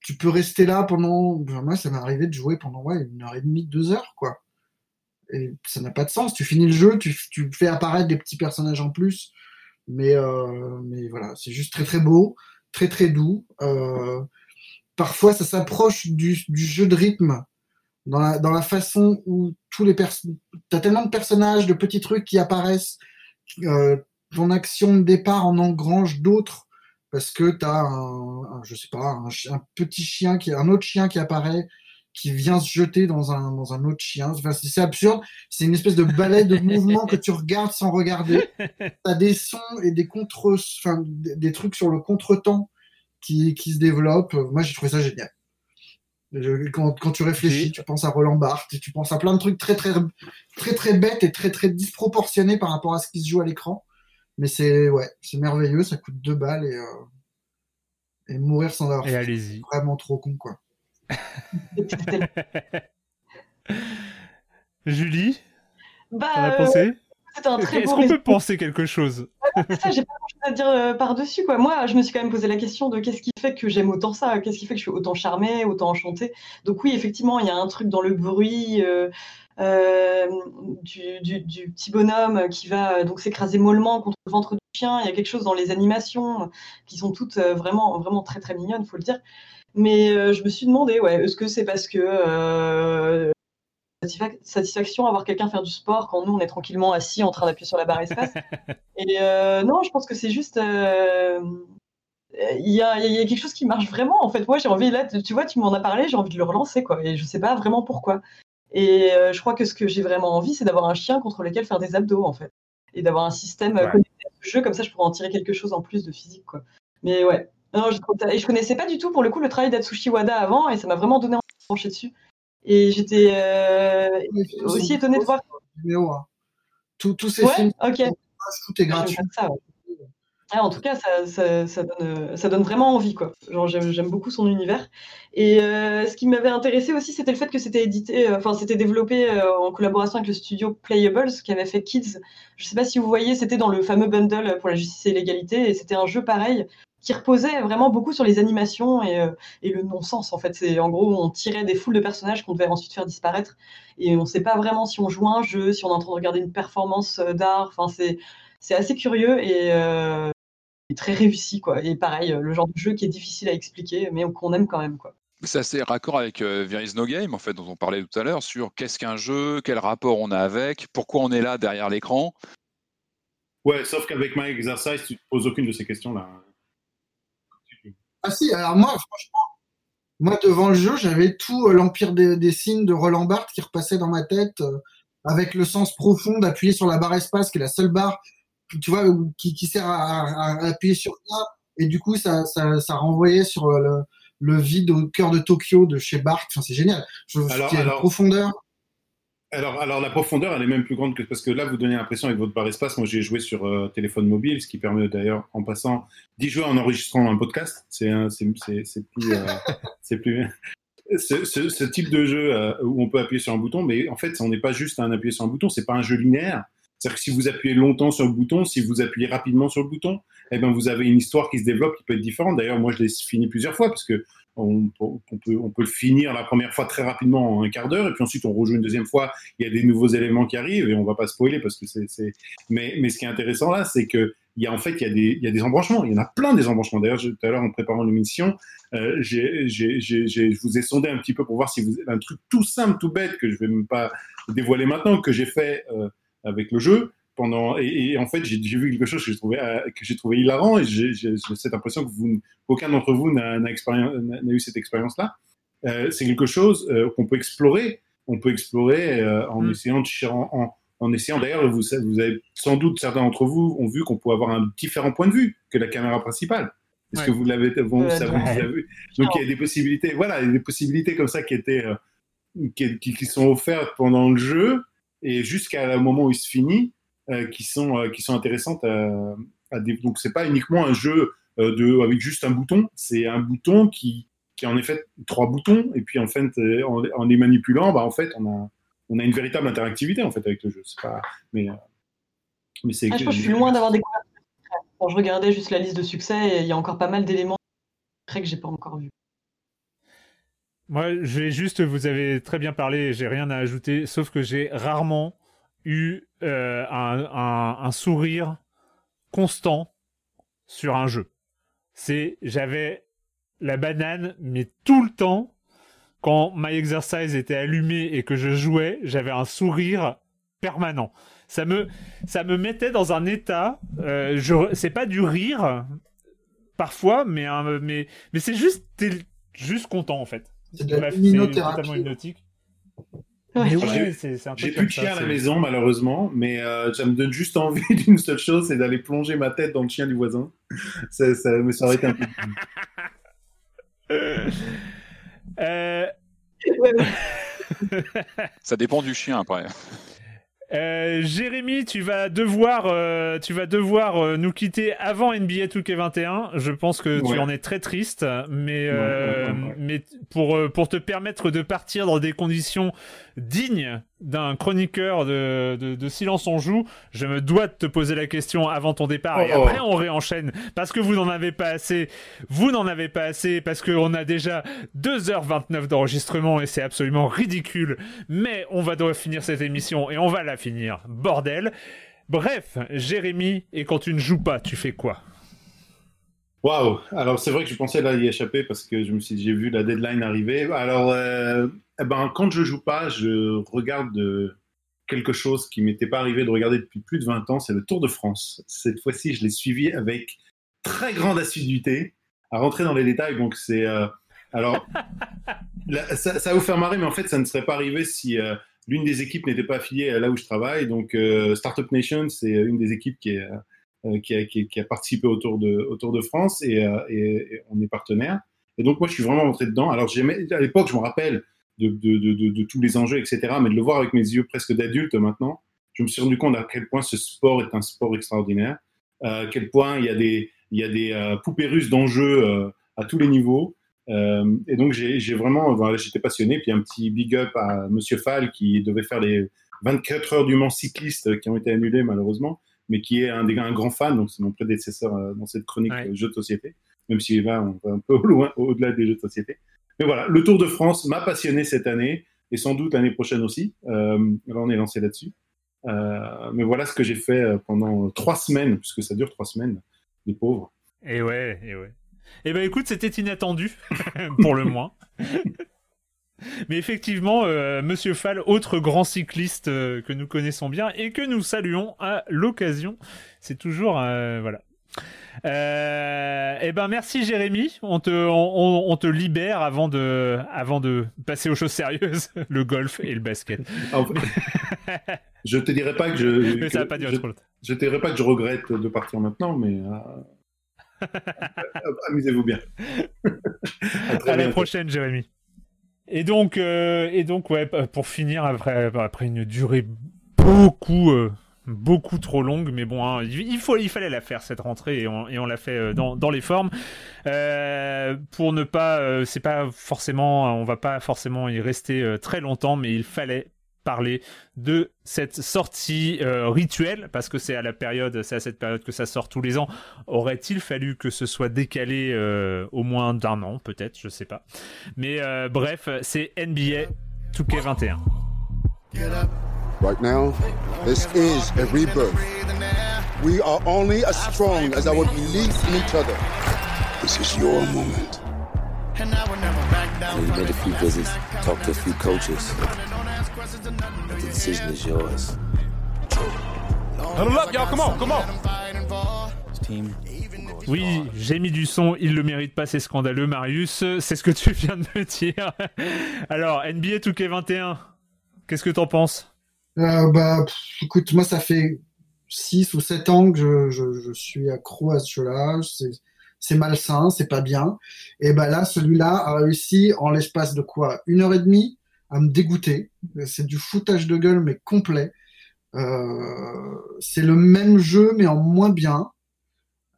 Speaker 5: tu peux rester là pendant. moi, ça m'est arrivé de jouer pendant ouais, une heure et demie, deux heures, quoi. Ça n'a pas de sens. Tu finis le jeu, tu, fais apparaître des petits personnages en plus, mais euh, mais voilà, c'est juste très très beau, très très doux. Euh, parfois, ça s'approche du, jeu de rythme dans la, façon où tous les personnes, t'as tellement de personnages, de petits trucs qui apparaissent, euh, ton action de départ en engrange d'autres parce que t'as un, un, un petit chien qui, un autre chien qui apparaît, qui vient se jeter dans un, dans un autre chien. Enfin, c'est absurde. C'est une espèce de ballet de mouvements que tu regardes sans regarder. T'as des sons et des contre, enfin, des, trucs sur le contretemps qui, qui se développent. Moi, j'ai trouvé ça génial. Je- Quand, quand tu réfléchis, tu penses à Roland Barthes, et tu penses à plein de trucs très très très très bêtes et très très disproportionnés par rapport à ce qui se joue à l'écran. Mais c'est ouais, c'est merveilleux, ça coûte deux balles et, euh, et mourir sans avoir
Speaker 1: Et
Speaker 5: fait,
Speaker 1: allez-y.
Speaker 5: c'est vraiment trop con quoi.
Speaker 1: Julie,
Speaker 3: Bah,
Speaker 1: t'en as
Speaker 3: euh,
Speaker 1: pensé?
Speaker 3: c'était un très
Speaker 1: Est-ce qu'on peut penser quelque chose?
Speaker 3: Ça, j'ai pas grand chose à dire euh, par-dessus, quoi. Moi, je me suis quand même posé la question de qu'est-ce qui fait que j'aime autant ça, qu'est-ce qui fait que je suis autant charmée, autant enchantée? Donc oui, effectivement, il y a un truc dans le bruit euh, euh, du, du- du petit bonhomme qui va donc s'écraser mollement contre le ventre du chien. Il y a quelque chose dans les animations qui sont toutes vraiment, vraiment très, très mignonnes, faut le dire. Mais euh, je me suis demandé, ouais, est-ce que c'est parce que euh, satisfa- satisfaction à voir quelqu'un faire du sport quand nous on est tranquillement assis en train d'appuyer sur la barre espace? Et euh, non, je pense que c'est juste. euh, Il y, a, il y a quelque chose qui marche vraiment en fait. Moi j'ai envie, là, tu vois, tu m'en as parlé, j'ai envie de le relancer quoi. Et je sais pas vraiment pourquoi. Et euh, je crois que ce que j'ai vraiment envie, c'est d'avoir un chien contre lequel faire des abdos en fait. Et d'avoir un système
Speaker 1: Ouais.
Speaker 3: connecté à ce jeu, comme ça je pourrais en tirer quelque chose en plus de physique quoi. Mais ouais. Non, je, je connaissais pas du tout pour le coup le travail d'Atsushi Wada avant et ça m'a vraiment donné envie de me pencher dessus. Et j'étais euh, aussi étonnée de voir.
Speaker 5: Vidéo, hein. Tous tous ces
Speaker 3: Ouais,
Speaker 5: films,
Speaker 3: ok.
Speaker 5: tout est gratuit.
Speaker 3: J'aime ça, ouais. Ah, en tout cas, ça, ça, ça donne, ça donne vraiment envie, quoi. Genre, j'aime, beaucoup son univers. Et euh, ce qui m'avait intéressé aussi, c'était le fait que c'était édité, euh, enfin, c'était développé euh, en collaboration avec le studio Playables, qui avait fait Kids. Je sais pas si vous voyez, c'était dans le fameux bundle pour la justice et l'égalité, et c'était un jeu pareil qui reposait vraiment beaucoup sur les animations et, euh, et le non-sens. En fait, c'est en gros, on tirait des foules de personnages qu'on devait ensuite faire disparaître, et on ne sait pas vraiment si on joue un jeu, si on est en train de regarder une performance euh, d'art. Enfin, c'est c'est assez curieux et, euh, et très réussi, quoi. Et pareil, le genre de jeu qui est difficile à expliquer, mais qu'on aime quand même, quoi.
Speaker 2: C'est assez raccord avec euh, There is no game, en fait, dont on parlait tout à l'heure, sur qu'est-ce qu'un jeu, quel rapport on a avec, pourquoi on est là derrière l'écran.
Speaker 4: Ouais, sauf qu'avec My Exercise, tu ne poses aucune de ces questions-là.
Speaker 5: Ah si, alors moi, franchement, moi devant le jeu, j'avais tout euh, l'Empire des, des signes de Roland Barthes qui repassait dans ma tête euh, avec le sens profond d'appuyer sur la barre espace, qui est la seule barre, tu vois, qui, qui sert à, à- à appuyer sur ça. Et du coup, ça, ça, ça renvoyait sur euh, le, le vide au cœur de Tokyo de chez Barthes. Enfin, c'est génial. Je,
Speaker 4: Alors-
Speaker 5: a
Speaker 4: alors-
Speaker 5: profondeur.
Speaker 4: Alors, alors la profondeur, elle est même plus grande que parce que là, vous donnez l'impression avec votre barre espace. Moi, j'ai joué sur euh, téléphone mobile, ce qui permet d'ailleurs, en passant, d'y jouer en enregistrant un podcast. C'est un- c'est plus, euh, c'est plus. Ce, ce- ce type de jeu euh, où on peut appuyer sur un bouton, mais en fait, on n'est pas juste un appuyer sur un bouton, c'est pas un jeu linéaire. C'est-à-dire que si vous appuyez longtemps sur le bouton, si vous appuyez rapidement sur le bouton, eh ben vous avez une histoire qui se développe qui peut être différente. D'ailleurs, moi, je l'ai fini plusieurs fois parce que on, peut, on peut le finir la première fois très rapidement en un quart d'heure, et puis ensuite on rejoue une deuxième fois. Il y a des nouveaux éléments qui arrivent et on va pas spoiler parce que c'est. Mais, ce qui est intéressant là, c'est que il y a en fait il y a des, embranchements. Il y en a plein des embranchements. D'ailleurs, tout à l'heure en préparant l'émission, euh, je vous ai sondé un petit peu pour voir si vous un truc tout simple, tout bête que je vais même pas dévoiler maintenant que j'ai fait euh, avec le jeu pendant et, et en fait j'ai, vu quelque chose que j'ai trouvé euh, que j'ai trouvé hilarant et j'ai, cette impression que vous aucun d'entre vous n'a, eu cette expérience là. c'est quelque chose euh, qu'on peut explorer. On peut explorer euh, en
Speaker 1: Mm.
Speaker 4: essayant de en, en, en essayant d'ailleurs vous, avez sans doute certains d'entre vous ont vu qu'on peut avoir un différent point de vue que la caméra principale. Est-ce
Speaker 1: Ouais.
Speaker 4: que vous l'avez
Speaker 3: Euh, ouais.
Speaker 4: l'a vu? Donc il y a des possibilités. Voilà, il y a des possibilités comme ça qui étaient euh, qui, qui- sont offertes pendant le jeu et jusqu'à le moment où il se finit, euh, qui sont euh, qui sont intéressantes à, à dé- donc c'est pas uniquement un jeu euh, de avec juste un bouton, c'est un bouton qui qui a en effet trois boutons et puis en fait euh, en, en les manipulant, bah en fait on a on a une véritable interactivité en fait avec le jeu. C'est pas mais euh, mais c'est
Speaker 3: Ah, je suis loin d'avoir découvert. Quand je regardais juste la liste de succès, il y a encore pas mal d'éléments que j'ai pas encore vu.
Speaker 1: Moi, je vais juste, vous avez très bien parlé, j'ai rien à ajouter, sauf que j'ai rarement eu euh, un, un- un sourire constant sur un jeu. C'est, j'avais la banane, mais tout le temps, quand My Exercise était allumé et que je jouais, j'avais un sourire permanent. Ça me, ça me mettait dans un état, euh, je, c'est pas du rire, parfois, mais, mais, mais c'est juste, t'es juste content en fait.
Speaker 5: C'est de la
Speaker 1: Bref, c'est
Speaker 5: luminothérapie.
Speaker 1: totalement hypnotique.
Speaker 3: Ouais.
Speaker 4: J'ai-
Speaker 1: ouais,
Speaker 4: plus de
Speaker 1: ça,
Speaker 4: chien à la maison, malheureusement, mais euh, ça me donne juste envie d'une seule chose, c'est d'aller plonger ma tête dans le chien du voisin. Ça, ça, mais ça aurait été un peu.
Speaker 1: Euh.
Speaker 2: Ça dépend du chien après.
Speaker 1: Euh, Jérémy, tu vas devoir, euh, tu vas devoir euh, nous quitter avant NBA 2K21. Je pense que tu en es très triste, mais,
Speaker 4: Ouais,
Speaker 1: euh,
Speaker 4: ouais,
Speaker 1: mais pour, euh, pour te permettre de partir dans des conditions dignes d'un chroniqueur de, de, de Silence on joue, je me dois de te poser la question avant ton départ et
Speaker 4: Oh.
Speaker 1: après on réenchaîne parce que vous n'en avez pas assez. Vous n'en avez pas assez parce qu'on a déjà 2h29 d'enregistrement et c'est absolument ridicule. Mais on va devoir finir cette émission et on va la finir. Bordel. Bref, Jérémy, et quand tu ne joues pas, tu fais quoi?
Speaker 4: Waouh Alors c'est vrai que je pensais là y échapper parce que je me suis, j'ai vu la deadline arriver. Alors, euh, eh ben quand je joue pas, je regarde euh, quelque chose qui m'était pas arrivé de regarder depuis plus de 20 ans, c'est le Tour de France. Cette fois-ci, je l'ai suivi avec très grande assiduité. À rentrer dans les détails, donc c'est euh, alors ça, ça va vous faire marrer, mais en fait, ça ne serait pas arrivé si euh, l'une des équipes n'était pas affiliée à là où je travaille. Donc, Startup Nation, c'est une des équipes qui est qui, a, qui, qui, a, participé au Tour de, au Tour de France et, et, et, on est partenaire. Et donc moi, je suis vraiment rentré dedans. Alors à l'époque, je me rappelle de, de, de, de, tous les enjeux, etc. Mais de le voir avec mes yeux presque d'adulte maintenant, je me suis rendu compte à quel point ce sport est un sport extraordinaire, à quel point il y a des, il y a des euh, poupées russes d'enjeux euh, à tous les niveaux. Euh, et donc j'ai vraiment, voilà, j'étais passionné. Puis un petit big up à Monsieur Fall qui devait faire les 24 heures du Mans cycliste qui ont été annulées malheureusement mais qui est un, des, un grand fan, donc c'est mon prédécesseur euh, dans cette chronique
Speaker 1: Ouais.
Speaker 4: euh, jeu de société. même si là, on va un peu loin, au-delà des jeux de société. Mais voilà, le Tour de France m'a passionné cette année, et sans doute l'année prochaine aussi. Euh, là, on est lancé là-dessus. Euh, mais voilà ce que j'ai fait euh, pendant trois semaines, puisque ça dure trois semaines, les pauvres.
Speaker 1: Et ouais, et ouais. Eh ben écoute, c'était inattendu, pour le moins. Mais effectivement, euh, Monsieur Fall, autre grand cycliste euh, que nous connaissons bien et que nous saluons à l'occasion. C'est toujours euh, voilà. Eh ben merci Jérémy, on te on, on te libère avant de avant de passer aux choses sérieuses, le golf et le basket.
Speaker 4: En fait, je te dirais pas que je
Speaker 1: Mais ça va
Speaker 4: que
Speaker 1: pas durer
Speaker 4: je,
Speaker 1: trop longtemps.
Speaker 4: je te dirais pas que je regrette de partir maintenant, mais euh, amusez-vous bien. À
Speaker 1: À la prochaine Jérémy. Et donc euh, et donc ouais pour finir après après une durée beaucoup euh, beaucoup trop longue, mais bon, hein, il, faut, il fallait la faire cette rentrée et on, l'a fait euh, dans, les formes. Euh, pour ne pas, euh, c'est pas forcément, on va pas forcément y rester très longtemps, mais il fallait parler de cette sortie rituelle parce que c'est à la période, c'est à cette période que ça sort tous les ans. Aurait-il fallu que ce soit décalé au moins d'un an, peut-être, je sais pas. Mais bref, c'est NBA 2K21.
Speaker 9: Right now, this is a rebirth. We are only as strong as our belief in each other. This is your moment.
Speaker 10: We made a few visits, talked to a few coaches. But the decision is yours.
Speaker 6: Huddle up, y'all. Come on, come on.
Speaker 10: This team
Speaker 1: Oui, j'ai mis du son, il le mérite pas, c'est scandaleux, Marius. C'est ce que tu viens de me dire. Alors, NBA 2K21, qu'est-ce que t'en penses?
Speaker 5: Bah, pff, écoute, moi, ça fait 6 ou 7 ans que je, suis accro à ce jeu-là. C'est, malsain, c'est pas bien. Et bah là, celui-là a réussi en l'espace de quoi? Une heure et demie à me dégoûter. C'est du foutage de gueule, mais complet. Euh, c'est le même jeu, mais en moins bien,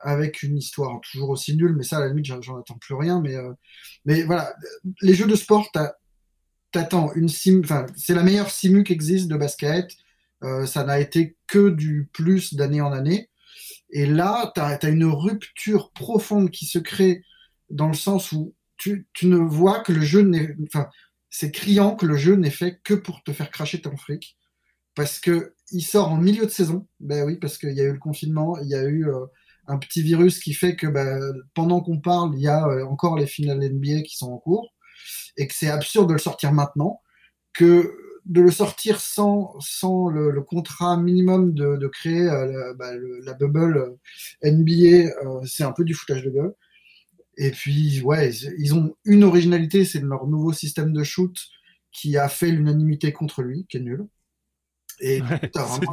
Speaker 5: avec une histoire toujours aussi nulle. Mais ça, à la limite, j'en attends plus rien. Mais, euh, mais voilà, les jeux de sport, t'as, t'attends une sim, enfin, c'est la meilleure simu qui existe de basket. Euh, ça n'a été que du plus d'année en année. Et là, tu as, une rupture profonde qui se crée dans le sens où tu, ne vois que le jeu n'est, enfin, c'est criant que le jeu n'est fait que pour te faire cracher ton fric. Parce que il sort en milieu de saison. Ben oui, parce qu'il y a eu le confinement, il y a eu euh, un petit virus qui fait que ben, pendant qu'on parle, il y a euh, encore les finales NBA qui sont en cours et que c'est absurde de le sortir maintenant, que de le sortir sans, sans le, le contrat minimum de, de créer euh, la, bah, le- la bubble euh, NBA, euh, c'est un peu du foutage de gueule. Et puis, ouais, ils- ont une originalité, c'est leur nouveau système de shoot qui a fait l'unanimité contre lui, qui est nul. Et t'as
Speaker 1: C'est
Speaker 5: vraiment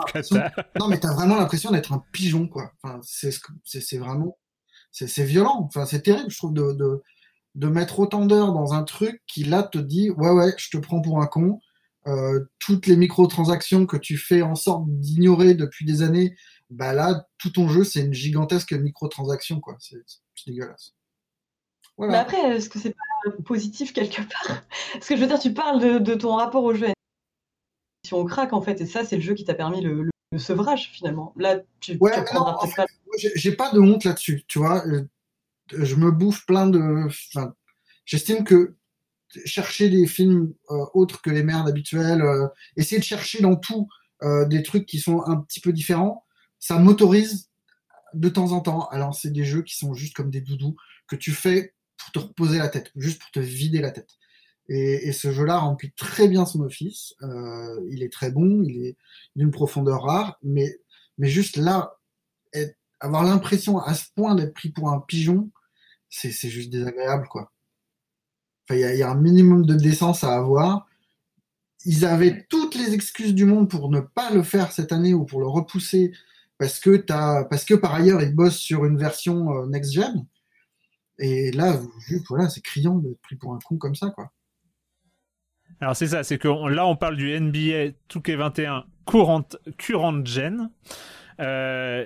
Speaker 5: non, mais t'as vraiment l'impression d'être un pigeon, quoi. Enfin, c'est ce vraiment, c'est c'est violent. Enfin, c'est terrible, je trouve, de, de, de mettre autant d'heures dans un truc qui là te dit, ouais, ouais, je te prends pour un con. Euh, toutes les microtransactions que tu fais en sorte d'ignorer depuis des années, bah là, tout ton jeu, c'est une gigantesque microtransaction, quoi. C'est dégueulasse.
Speaker 3: Mais après, est-ce que c'est pas positif quelque part? Parce que je veux dire, tu parles de, de ton rapport au jeu. Si on craque, en fait, et ça, c'est le jeu qui t'a permis le, le- le sevrage, finalement. Là, tu,
Speaker 5: Ouais,
Speaker 3: tu
Speaker 5: j'ai- j'ai pas de honte là-dessus, tu vois. Je me bouffe plein de. Enfin, j'estime que chercher des films euh, autres que les merdes habituelles, euh, essayer de chercher dans tout euh, des trucs qui sont un petit peu différents, ça m'autorise de temps en temps à lancer des jeux qui sont juste comme des doudous que tu fais pour te reposer la tête, juste pour te vider la tête. Et, ce jeu-là remplit très bien son office. Il est très bon, il est d'une profondeur rare, mais, mais juste là, avoir l'impression à ce point d'être pris pour un pigeon, c'est c'est juste désagréable, quoi. Enfin, il y, a- un minimum de décence à avoir. Ils avaient toutes les excuses du monde pour ne pas le faire cette année ou pour le repousser parce que t'as, parce que par ailleurs ils bossent sur une version euh, next gen. Et là, voilà, c'est criant d'être pris pour un con comme ça, quoi.
Speaker 1: Alors c'est ça, c'est que là on parle du NBA 2K21 courant, current gen. Euh,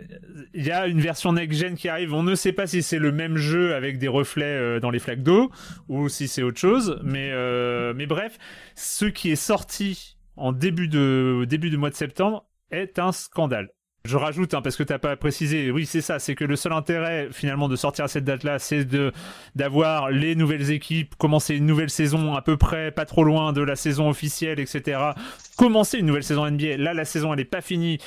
Speaker 1: Il y a une version next gen qui arrive. On ne sait pas si c'est le même jeu avec des reflets euh, dans les flaques d'eau ou si c'est autre chose. Mais, euh, bref, ce qui est sorti en début de, début du mois de septembre est un scandale. je rajoute, hein, parce que t'as pas précisé, oui, c'est ça, c'est que le seul intérêt finalement de sortir à cette date-là, c'est de d'avoir les nouvelles équipes, commencer une nouvelle saison à peu près, pas trop loin de la saison officielle, etc. Commencer une nouvelle saison NBA. Là, la saison, elle est pas finie.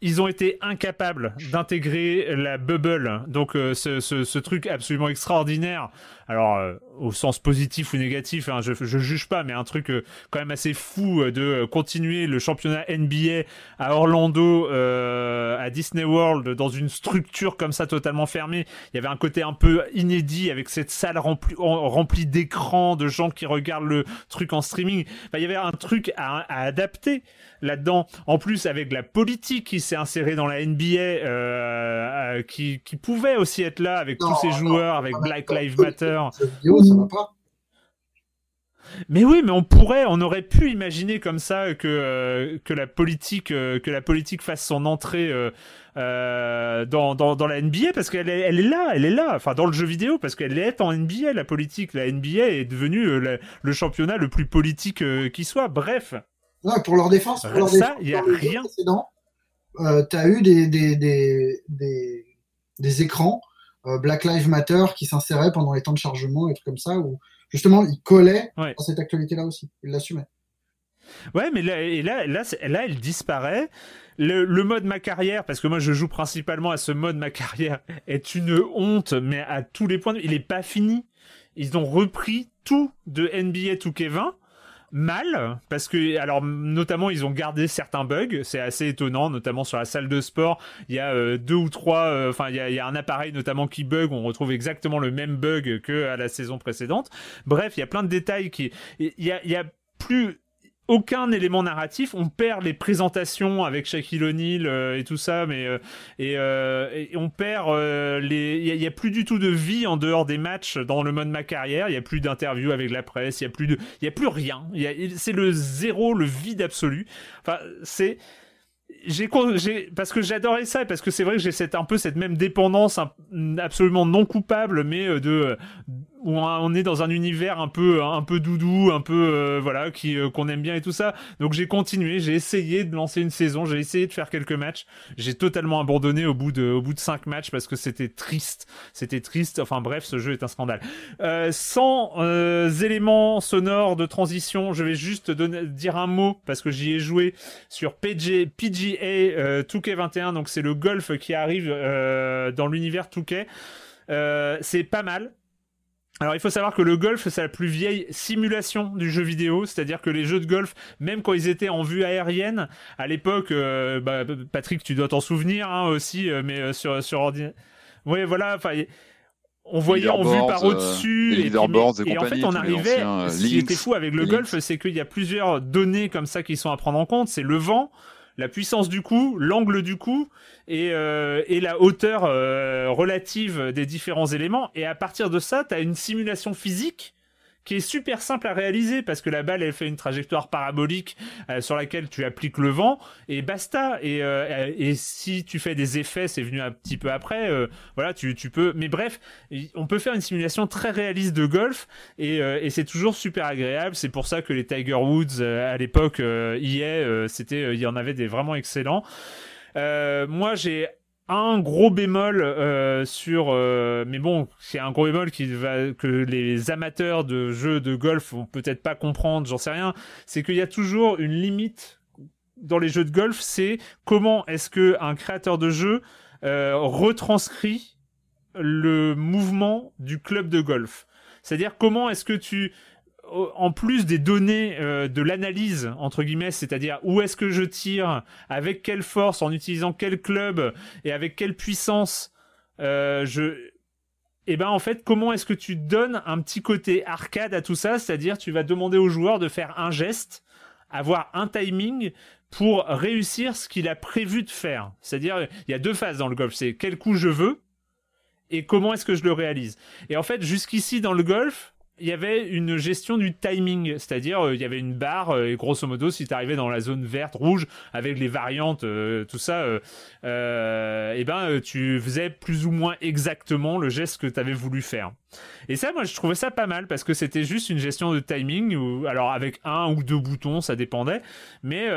Speaker 1: Ils ont été incapables d'intégrer la bubble, donc euh, ce, truc absolument extraordinaire. Alors, euh, au sens positif ou négatif, hein, je, je juge pas, mais un truc euh, quand même assez fou euh, de continuer le championnat NBA à Orlando, à Disney World, dans une structure comme ça totalement fermée. Il y avait un côté un peu inédit avec cette salle remplie, remplie d'écrans, de gens qui regardent le truc en streaming. Enfin, il y avait un truc à, à adapter là-dedans. En plus, avec la politique qui s'est insérée dans la NBA, qui, qui pouvait aussi être là avec
Speaker 5: Non,
Speaker 1: tous ces
Speaker 5: non,
Speaker 1: joueurs, avec Black Lives Matter.
Speaker 5: Cette vidéo, ça va pas.
Speaker 1: Mais oui, mais on pourrait, on aurait pu imaginer comme ça que euh, que la politique euh, que la politique fasse son entrée euh, dans, dans dans la NBA parce qu'elle est elle est là, elle est là. Enfin dans le jeu vidéo parce qu'elle est en NBA la politique. La NBA est devenue le, championnat le plus politique qui soit. Bref,
Speaker 5: Non, pour leur défense, pour leur
Speaker 1: ça,
Speaker 5: défense,
Speaker 1: il y a rien.
Speaker 5: euh, t'as eu des, des, des, des, écrans Black Lives Matter qui s'inséraient pendant les temps de chargement et trucs comme ça, où justement ils collaient
Speaker 1: Ouais.
Speaker 5: dans cette actualité-là aussi. Ils l'assumaient.
Speaker 1: Ouais, mais là, et là, là, là, elle disparaît. Le, le mode ma carrière, parce que moi je joue principalement à ce mode ma carrière, est une honte, mais à tous les points de vue. Il est pas fini. Ils ont repris tout de NBA 2K20 mal parce que alors notamment ils ont gardé certains bugs. C'est assez étonnant notamment sur la salle de sport. Il y a euh, deux ou trois euh, enfin il y a, y a un appareil notamment qui bug. On retrouve exactement le même bug que à la saison précédente. Bref il y a plein de détails qui il y a, il y a plus aucun élément narratif, on perd les présentations avec Shaquille O'Neal euh, et tout ça, mais euh, et, euh, on perd euh, les. Il y, a- a plus du tout de vie en dehors des matchs dans le mode ma carrière. Il y a plus d'interviews avec la presse. Il y a plus de. Il y a plus rien. C'est le zéro, le vide absolu. Enfin, c'est j'ai parce que j'adorais ça et parce que c'est vrai que j'ai cette un peu cette même dépendance absolument non coupable mais euh, de où on est dans un univers un peu un peu doudou un peu euh, voilà qui euh, qu'on aime bien et tout ça. Donc j'ai continué j'ai essayé de lancer une saison j'ai essayé de faire quelques matchs. J'ai totalement abandonné au bout de au bout de cinq matchs parce que c'était triste. C'était triste. Enfin bref ce jeu est un scandale. Euh, sans euh, éléments sonores de transition je vais juste dire un mot parce que j'y ai joué sur PG, PGA euh, 2K21, donc c'est le golf qui arrive euh, dans l'univers 2K. Euh, c'est pas mal. Alors il faut savoir que le golf c'est la plus vieille simulation du jeu vidéo, c'est-à-dire que les jeux de golf, même quand ils étaient en vue aérienne, à l'époque, euh, bah, Patrick tu dois t'en souvenir hein, aussi, euh, mais euh, sur sur ordinateur. Ouais voilà, enfin on voyait en vue par
Speaker 2: euh,
Speaker 1: au-dessus
Speaker 2: les
Speaker 1: et,
Speaker 2: et
Speaker 1: et en fait on arrivait
Speaker 2: anciens, euh,
Speaker 1: ce qui était fou avec le golf c'est qu'il y a plusieurs données comme ça qui sont à prendre en compte c'est le vent la puissance du coup l'angle du coup et, euh, et la hauteur euh, relative des différents éléments. Et à partir de ça tu une simulation physique qui est super simple à réaliser parce que la balle elle fait une trajectoire parabolique euh, sur laquelle tu appliques le vent. Et basta. Et, euh, et si tu fais des effets c'est venu un petit peu après euh, voilà tu, tu peux mais bref on peut faire une simulation très réaliste de golf et, euh, et c'est toujours super agréable. C'est pour ça que les Tiger Woods euh, à l'époque euh, y est c'était il y en avait des vraiment excellents. Euh, moi j'ai un gros bémol euh, sur euh, mais bon c'est un gros bémol qui va que les amateurs de jeux de golf vont peut-être pas comprendre j'en sais rien. C'est qu'il y a toujours une limite dans les jeux de golf c'est comment est-ce que un créateur de jeu euh, retranscrit le mouvement du club de golf. C'est-à-dire comment est-ce que tu en plus des données euh, de l'analyse entre guillemets, c'est-à-dire où est-ce que je tire, avec quelle force, en utilisant quel club et avec quelle puissance, euh, je et ben en fait comment est-ce que tu donnes un petit côté arcade à tout ça, c'est-à-dire tu vas demander au joueur de faire un geste, avoir un timing pour réussir ce qu'il a prévu de faire. C'est-à-dire il y a deux phases dans le golf, c'est quel coup je veux et comment est-ce que je le réalise? Et en fait, jusqu'ici dans le golf, il y avait une gestion du timing, c'est-à-dire euh, il y avait une barre euh, et grosso modo si tu arrivais dans la zone verte, rouge avec les variantes, euh, tout ça, euh, euh, et ben tu faisais plus ou moins exactement le geste que tu avais voulu faire. Et ça, moi, je trouvais ça pas mal parce que c'était juste une gestion de timing, ou alors avec un ou deux boutons, ça dépendait, mais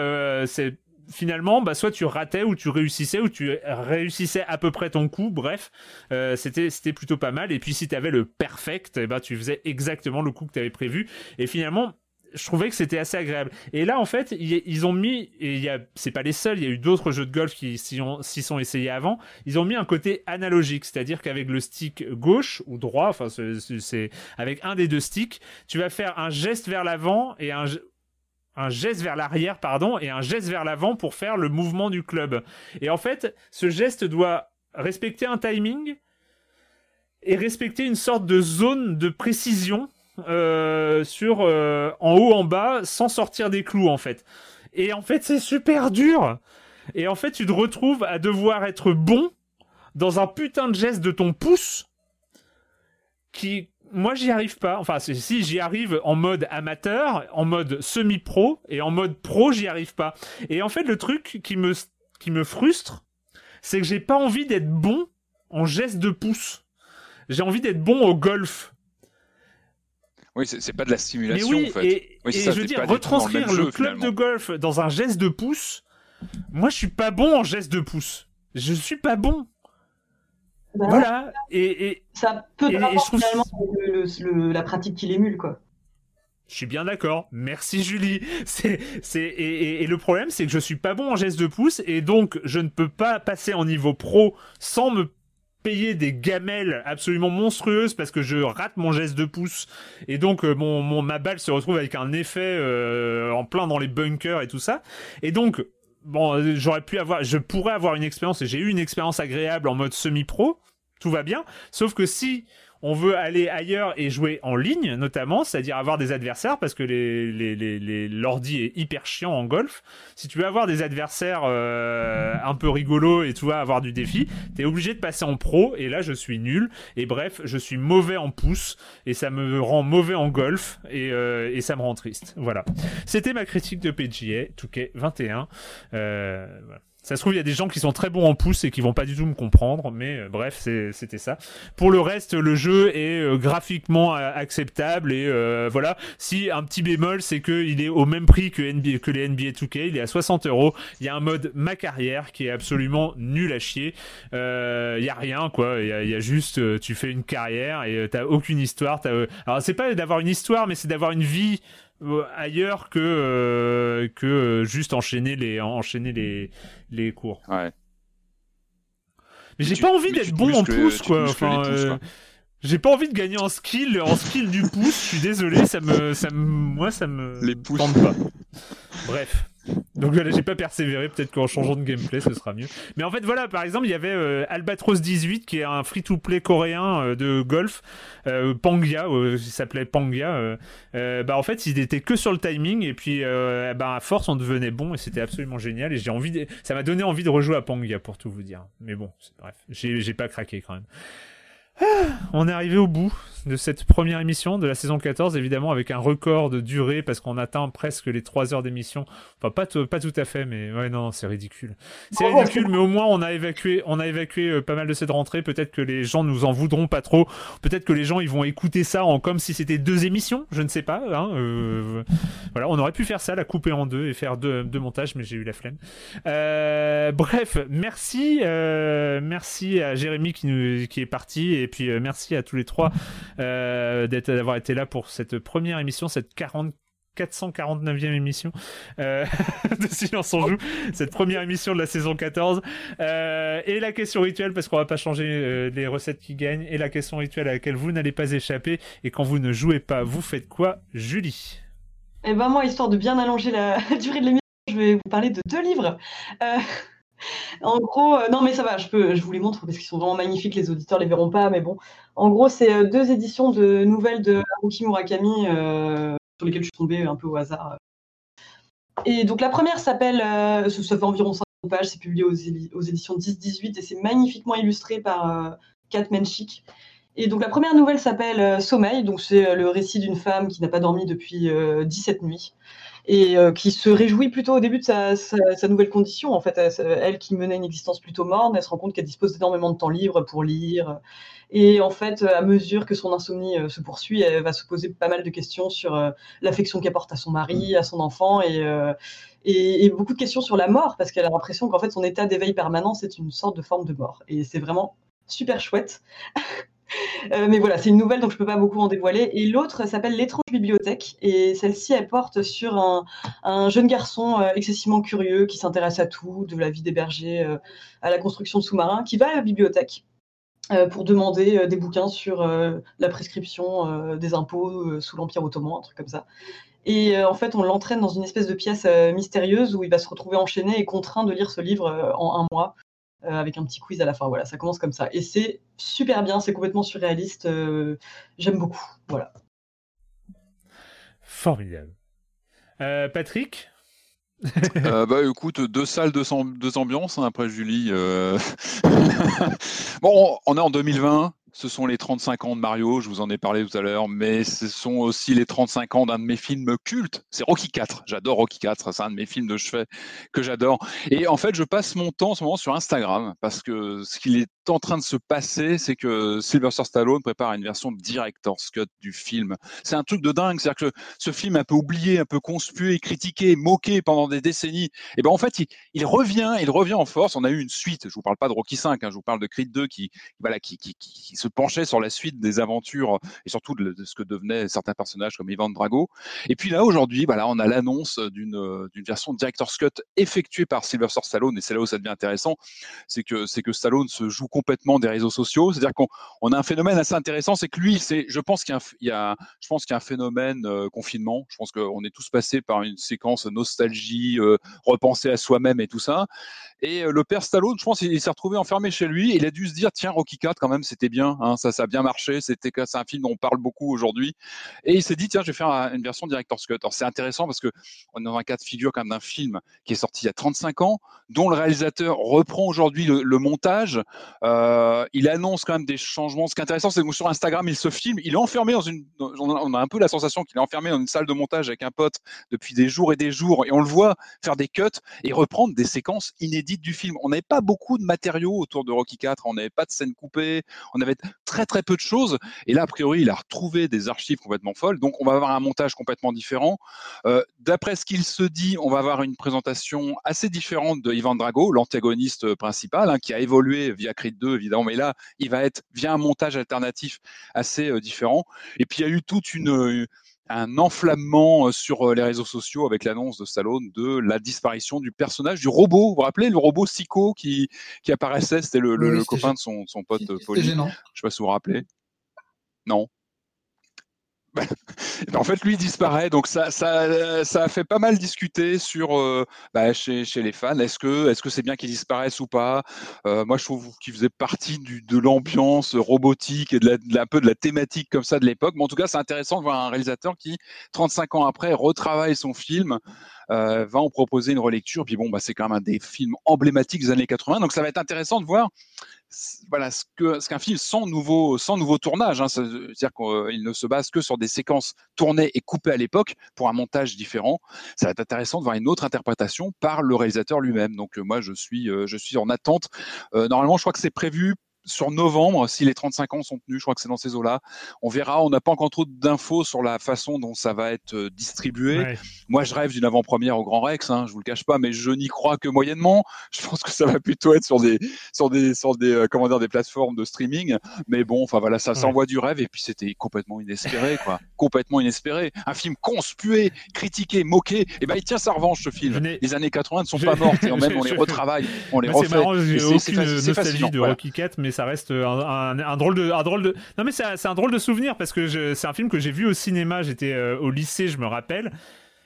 Speaker 1: c'est finalement, bah, soit tu ratais ou tu réussissais ou tu réussissais à peu près ton coup. Bref, euh, c'était c'était plutôt pas mal. Et puis si tu avais le perfect, eh ben, tu faisais exactement le coup que tu avais prévu. Et finalement, je trouvais que c'était assez agréable. Et là, en fait, ils ont mis, et il y a, c'est pas les seuls, il y a eu d'autres jeux de golf qui s'y sont essayés avant. Ils ont mis un côté analogique, c'est-à-dire qu'avec le stick gauche ou droit, enfin, c'est avec un des deux sticks, tu vas faire un geste vers l'avant et un, un geste vers l'arrière, pardon, et un geste vers l'avant pour faire le mouvement du club. Et en fait, ce geste doit respecter un timing et respecter une sorte de zone de précision euh, sur euh, en haut, en bas, sans sortir des clous en fait. Et en fait, c'est super dur. Et en fait, tu te retrouves à devoir être bon dans un putain de geste de ton pouce qui moi j'y arrive pas. Enfin, si j'y arrive en mode amateur, en mode semi-pro et en mode pro, j'y arrive pas. Et en fait, le truc qui me qui me frustre, c'est que j'ai pas envie d'être bon en geste de pouce. J'ai envie d'être bon au golf.
Speaker 2: Oui, c'est pas de la stimulation
Speaker 1: oui,
Speaker 2: en fait.
Speaker 1: Et, je veux dire, retranscrire le, club de golf dans un geste de pouce, moi je suis pas bon en geste de pouce. Je suis pas bon. Bah voilà. Et, et,
Speaker 3: ça peut et, je trouve... finalement le, la pratique qui l'émule, quoi.
Speaker 1: Je suis bien d'accord. Merci Julie. C'est, c'est, et, et, le problème, c'est que je suis pas bon en geste de pouce et donc je ne peux pas passer en niveau pro sans me payer des gamelles absolument monstrueuses parce que je rate mon geste de pouce et donc euh, mon, mon ma balle se retrouve avec un effet euh, en plein dans les bunkers et tout ça. Et donc bon, euh, j'aurais pu avoir, je pourrais avoir une expérience et j'ai eu une expérience agréable en mode semi-pro, tout va bien. Sauf que si on veut aller ailleurs et jouer en ligne, notamment, c'est-à-dire avoir des adversaires, parce que les, les, les, l'ordi est hyper chiant en golf. Si tu veux avoir des adversaires euh, un peu rigolos et tu vas avoir du défi, t'es obligé de passer en pro, et là je suis nul, et bref, je suis mauvais en pouce, et ça me rend mauvais en golf, et, euh, et ça me rend triste. Voilà. C'était ma critique de PGA, Touquet 21. Euh, voilà. Ça se trouve, il y a des gens qui sont très bons en pouce et qui vont pas du tout me comprendre, mais euh, bref, c'était ça. Pour le reste, le jeu est euh, graphiquement euh, acceptable et voilà. Si un petit bémol, c'est qu'il est au même prix que, NBA, que les NBA 2K, il est à 60 euros. Il y a un mode ma carrière qui est absolument nul à chier. Il y a rien quoi. Il y, y a, juste, tu fais une carrière et t'as aucune histoire. As, alors c'est pas d'avoir une histoire, mais c'est d'avoir une vie euh, ailleurs que euh, que euh, juste enchaîner les enchaîner les les cours.
Speaker 2: Ouais.
Speaker 1: Mais j'ai pas envie d'être bon en pouce quoi. Enfin, j'ai pas envie de gagner en skill en skill du pouce. Je suis désolé, ça me ça me moi ça me
Speaker 2: les pouces.
Speaker 1: tente pas. Bref. Donc voilà, j'ai pas persévéré, peut-être qu'en changeant de gameplay, ce sera mieux. Mais en fait, voilà, par exemple, il y avait euh, Albatros 18, qui est un free-to-play coréen euh, de golf, euh, Pangia, il s'appelait Pangia. bah en fait, il était que sur le timing, et puis bah, à force, on devenait bon, et c'était absolument génial. Et j'ai envie, ça m'a donné envie de rejouer à Pangia, pour tout vous dire. Mais bon, bref, j'ai pas craqué quand même. Ah, on est arrivé au bout de cette première émission de la saison 14, évidemment avec un record de durée parce qu'on atteint presque les 3 heures d'émission. Enfin, pas, pas tout à fait, mais ouais, non, c'est ridicule. C'est ridicule, mais au moins on a évacué, on a évacué euh, pas mal de cette rentrée. Peut-être que les gens nous en voudront pas trop. Peut-être que les gens ils vont écouter ça en comme si c'était deux émissions. Je ne sais pas. Hein, euh, voilà, on aurait pu faire ça, la couper en deux et faire deux, deux montages, mais j'ai eu la flemme. Euh, bref, merci, merci à Jérémy qui, nous, qui est parti et puis merci à tous les trois euh, d'avoir été là pour cette première émission, cette 40 449e émission euh, de Silence on joue, cette première émission de la saison 14. Euh, et la question rituelle, parce qu'on va pas changer les recettes qui gagnent, et la question rituelle à laquelle vous n'allez pas échapper, et quand vous ne jouez pas, vous faites quoi, Julie?
Speaker 3: Eh ben moi, histoire de bien allonger la durée de l'émission, je vais vous parler de deux livres. En gros, euh, non mais ça va, je peux, je vous les montre parce qu'ils sont vraiment magnifiques. Les auditeurs les verront pas, mais bon. En gros, c'est euh, deux éditions de nouvelles de Haruki Murakami euh, sur lesquelles je suis tombée un peu au hasard. Et donc la première s'appelle, ça fait environ 50 pages, c'est publié aux, éditions 10-18 et c'est magnifiquement illustré par Kat Menchik. Et donc la première nouvelle s'appelle Sommeil, donc c'est le récit d'une femme qui n'a pas dormi depuis 17 nuits et qui se réjouit plutôt au début de sa, sa, nouvelle condition. En fait, elle, qui menait une existence plutôt morne, elle se rend compte qu'elle dispose d'énormément de temps libre pour lire. Et en fait, à mesure que son insomnie se poursuit, elle va se poser pas mal de questions sur l'affection qu'elle porte à son mari, à son enfant et, et, et, beaucoup de questions sur la mort parce qu'elle a l'impression qu'en fait son état d'éveil permanent c'est une sorte de forme de mort. Et c'est vraiment super chouette. Euh, mais voilà, c'est une nouvelle, donc je peux pas beaucoup en dévoiler. Et l'autre s'appelle L'étrange bibliothèque. Et celle-ci, elle porte sur un, jeune garçon euh, excessivement curieux qui s'intéresse à tout, de la vie des bergers euh, à la construction de sous-marins, qui va à la bibliothèque pour demander des bouquins sur la prescription des impôts sous l'Empire ottoman, un truc comme ça. Et en fait, on l'entraîne dans une espèce de pièce mystérieuse où il va se retrouver enchaîné et contraint de lire ce livre en un mois. Euh, avec un petit quiz à la fin. Voilà, ça commence comme ça. Et c'est super bien, c'est complètement surréaliste. Euh, j'aime beaucoup. Voilà.
Speaker 1: Formidable. Euh, Patrick
Speaker 2: bah écoute, deux salles, deux, deux ambiances hein, après Julie. bon, on est en 2020, ce sont les 35 ans de Mario, je vous en ai parlé tout à l'heure, mais ce sont aussi les 35 ans d'un de mes films cultes. C'est Rocky 4. J'adore Rocky 4. C'est un de mes films de chevet que j'adore. Et en fait, je passe mon temps en ce moment sur Instagram parce que ce qu'il est en train de se passer, c'est que Sylvester Stallone prépare une version director's cut du film. C'est un truc de dingue. C'est-à-dire que ce film un peu oublié, un peu conspué, critiqué, moqué pendant des décennies, et ben en fait, il, revient, il revient en force. On a eu une suite. Je vous parle pas de Rocky 5, hein, je vous parle de Creed 2 qui, voilà, qui se penchait sur la suite des aventures et surtout de, ce que devenaient certains personnages comme Ivan Drago. Et puis là, aujourd'hui, voilà, on a l'annonce d'une d'une version Director's Cut effectuée par Sylvester Stallone et c'est là où ça devient intéressant, c'est que c'est que Stallone se joue complètement des réseaux sociaux, c'est-à-dire qu'on on a un phénomène assez intéressant, c'est que lui, c'est, je pense qu'il y a, je pense qu'il y a un phénomène euh, confinement. Je pense qu'on est tous passés par une séquence nostalgie, euh, repenser à soi-même et tout ça. Et euh, le père Stallone, je pense, il, s'est retrouvé enfermé chez lui. il a dû se dire, tiens, Rocky 4, quand même, c'était bien. Hein, ça, ça a bien marché. C'était c'est un film dont on parle beaucoup aujourd'hui. Et il s'est dit, tiens, je vais faire une version director's cut. Alors c'est intéressant parce que on est dans un cas de figure quand même d'un film qui est sorti il y a 35 ans, dont le réalisateur reprend aujourd'hui le, montage. Euh, il annonce quand même des changements. Ce qui est intéressant, c'est que sur Instagram, il se filme. Il est enfermé dans une. On a un peu la sensation qu'il est enfermé dans une salle de montage avec un pote depuis des jours et des jours. Et on le voit faire des cuts et reprendre des séquences inédites du film. On n'avait pas beaucoup de matériaux autour de Rocky 4, on n'avait pas de scènes coupées, on avait très très peu de choses. Et là, a priori, il a retrouvé des archives complètement folles. Donc, on va avoir un montage complètement différent. Euh, d'après ce qu'il se dit, on va avoir une présentation assez différente de Ivan Drago, l'antagoniste principal, hein, qui a évolué via Creed 2, évidemment. Mais là, il va être via un montage alternatif assez euh, différent. Et puis, il y a eu toute une un enflammement euh, sur euh, les réseaux sociaux avec l'annonce de Stallone de la disparition du personnage du robot. Vous vous rappelez le robot Psycho qui, qui apparaissait? C'était le, copain de son, son pote Paulie. Je ne sais pas si vous vous rappelez. Non. en fait, lui disparaît, donc ça, ça, ça a fait pas mal discuter sur euh, bah, chez, chez, les fans. Est-ce que est-ce que c'est bien qu'il disparaisse ou pas? Euh, Moi, je trouve qu'il faisait partie du, de l'ambiance robotique et de, la, un peu de la thématique comme ça de l'époque. Mais en tout cas, c'est intéressant de voir un réalisateur qui, 35 ans après, retravaille son film, euh, va en proposer une relecture. Puis bon, bah, c'est quand même un des films emblématiques des années 80, donc ça va être intéressant de voir voilà ce qu'un film sans nouveau sans nouveau tournage, hein, c'est-à-dire qu'il ne se base que sur des séquences tournées et coupées à l'époque pour un montage différent. Ça va être intéressant de voir une autre interprétation par le réalisateur lui-même. Donc euh, moi je suis euh, je suis en attente. Euh, normalement je crois que c'est prévu sur novembre, si les 35 ans sont tenus, je crois que c'est dans ces eaux-là. On verra, on n'a pas encore trop d'infos sur la façon dont ça va être euh, distribué. Moi, je rêve d'une avant-première au Grand Rex, hein, je vous le cache pas, mais je n'y crois que moyennement. Je pense que ça va plutôt être sur des, sur des, sur des, euh, comment dire, des plateformes de streaming. Mais bon, enfin voilà, ça s'envoie du rêve et puis c'était complètement inespéré, quoi. complètement inespéré. Un film conspué, critiqué, moqué. Et eh ben, il tient sa revanche, ce film. Les années 80 ne sont pas mortes et même on les retravaille, on les refait.
Speaker 1: C'est marrant, aucune nostalgie de Rocky 4, mais ça reste un, drôle de, un drôle de. Non mais c'est un drôle de souvenir parce que c'est un film que j'ai vu au cinéma. J'étais euh, au lycée, je me rappelle.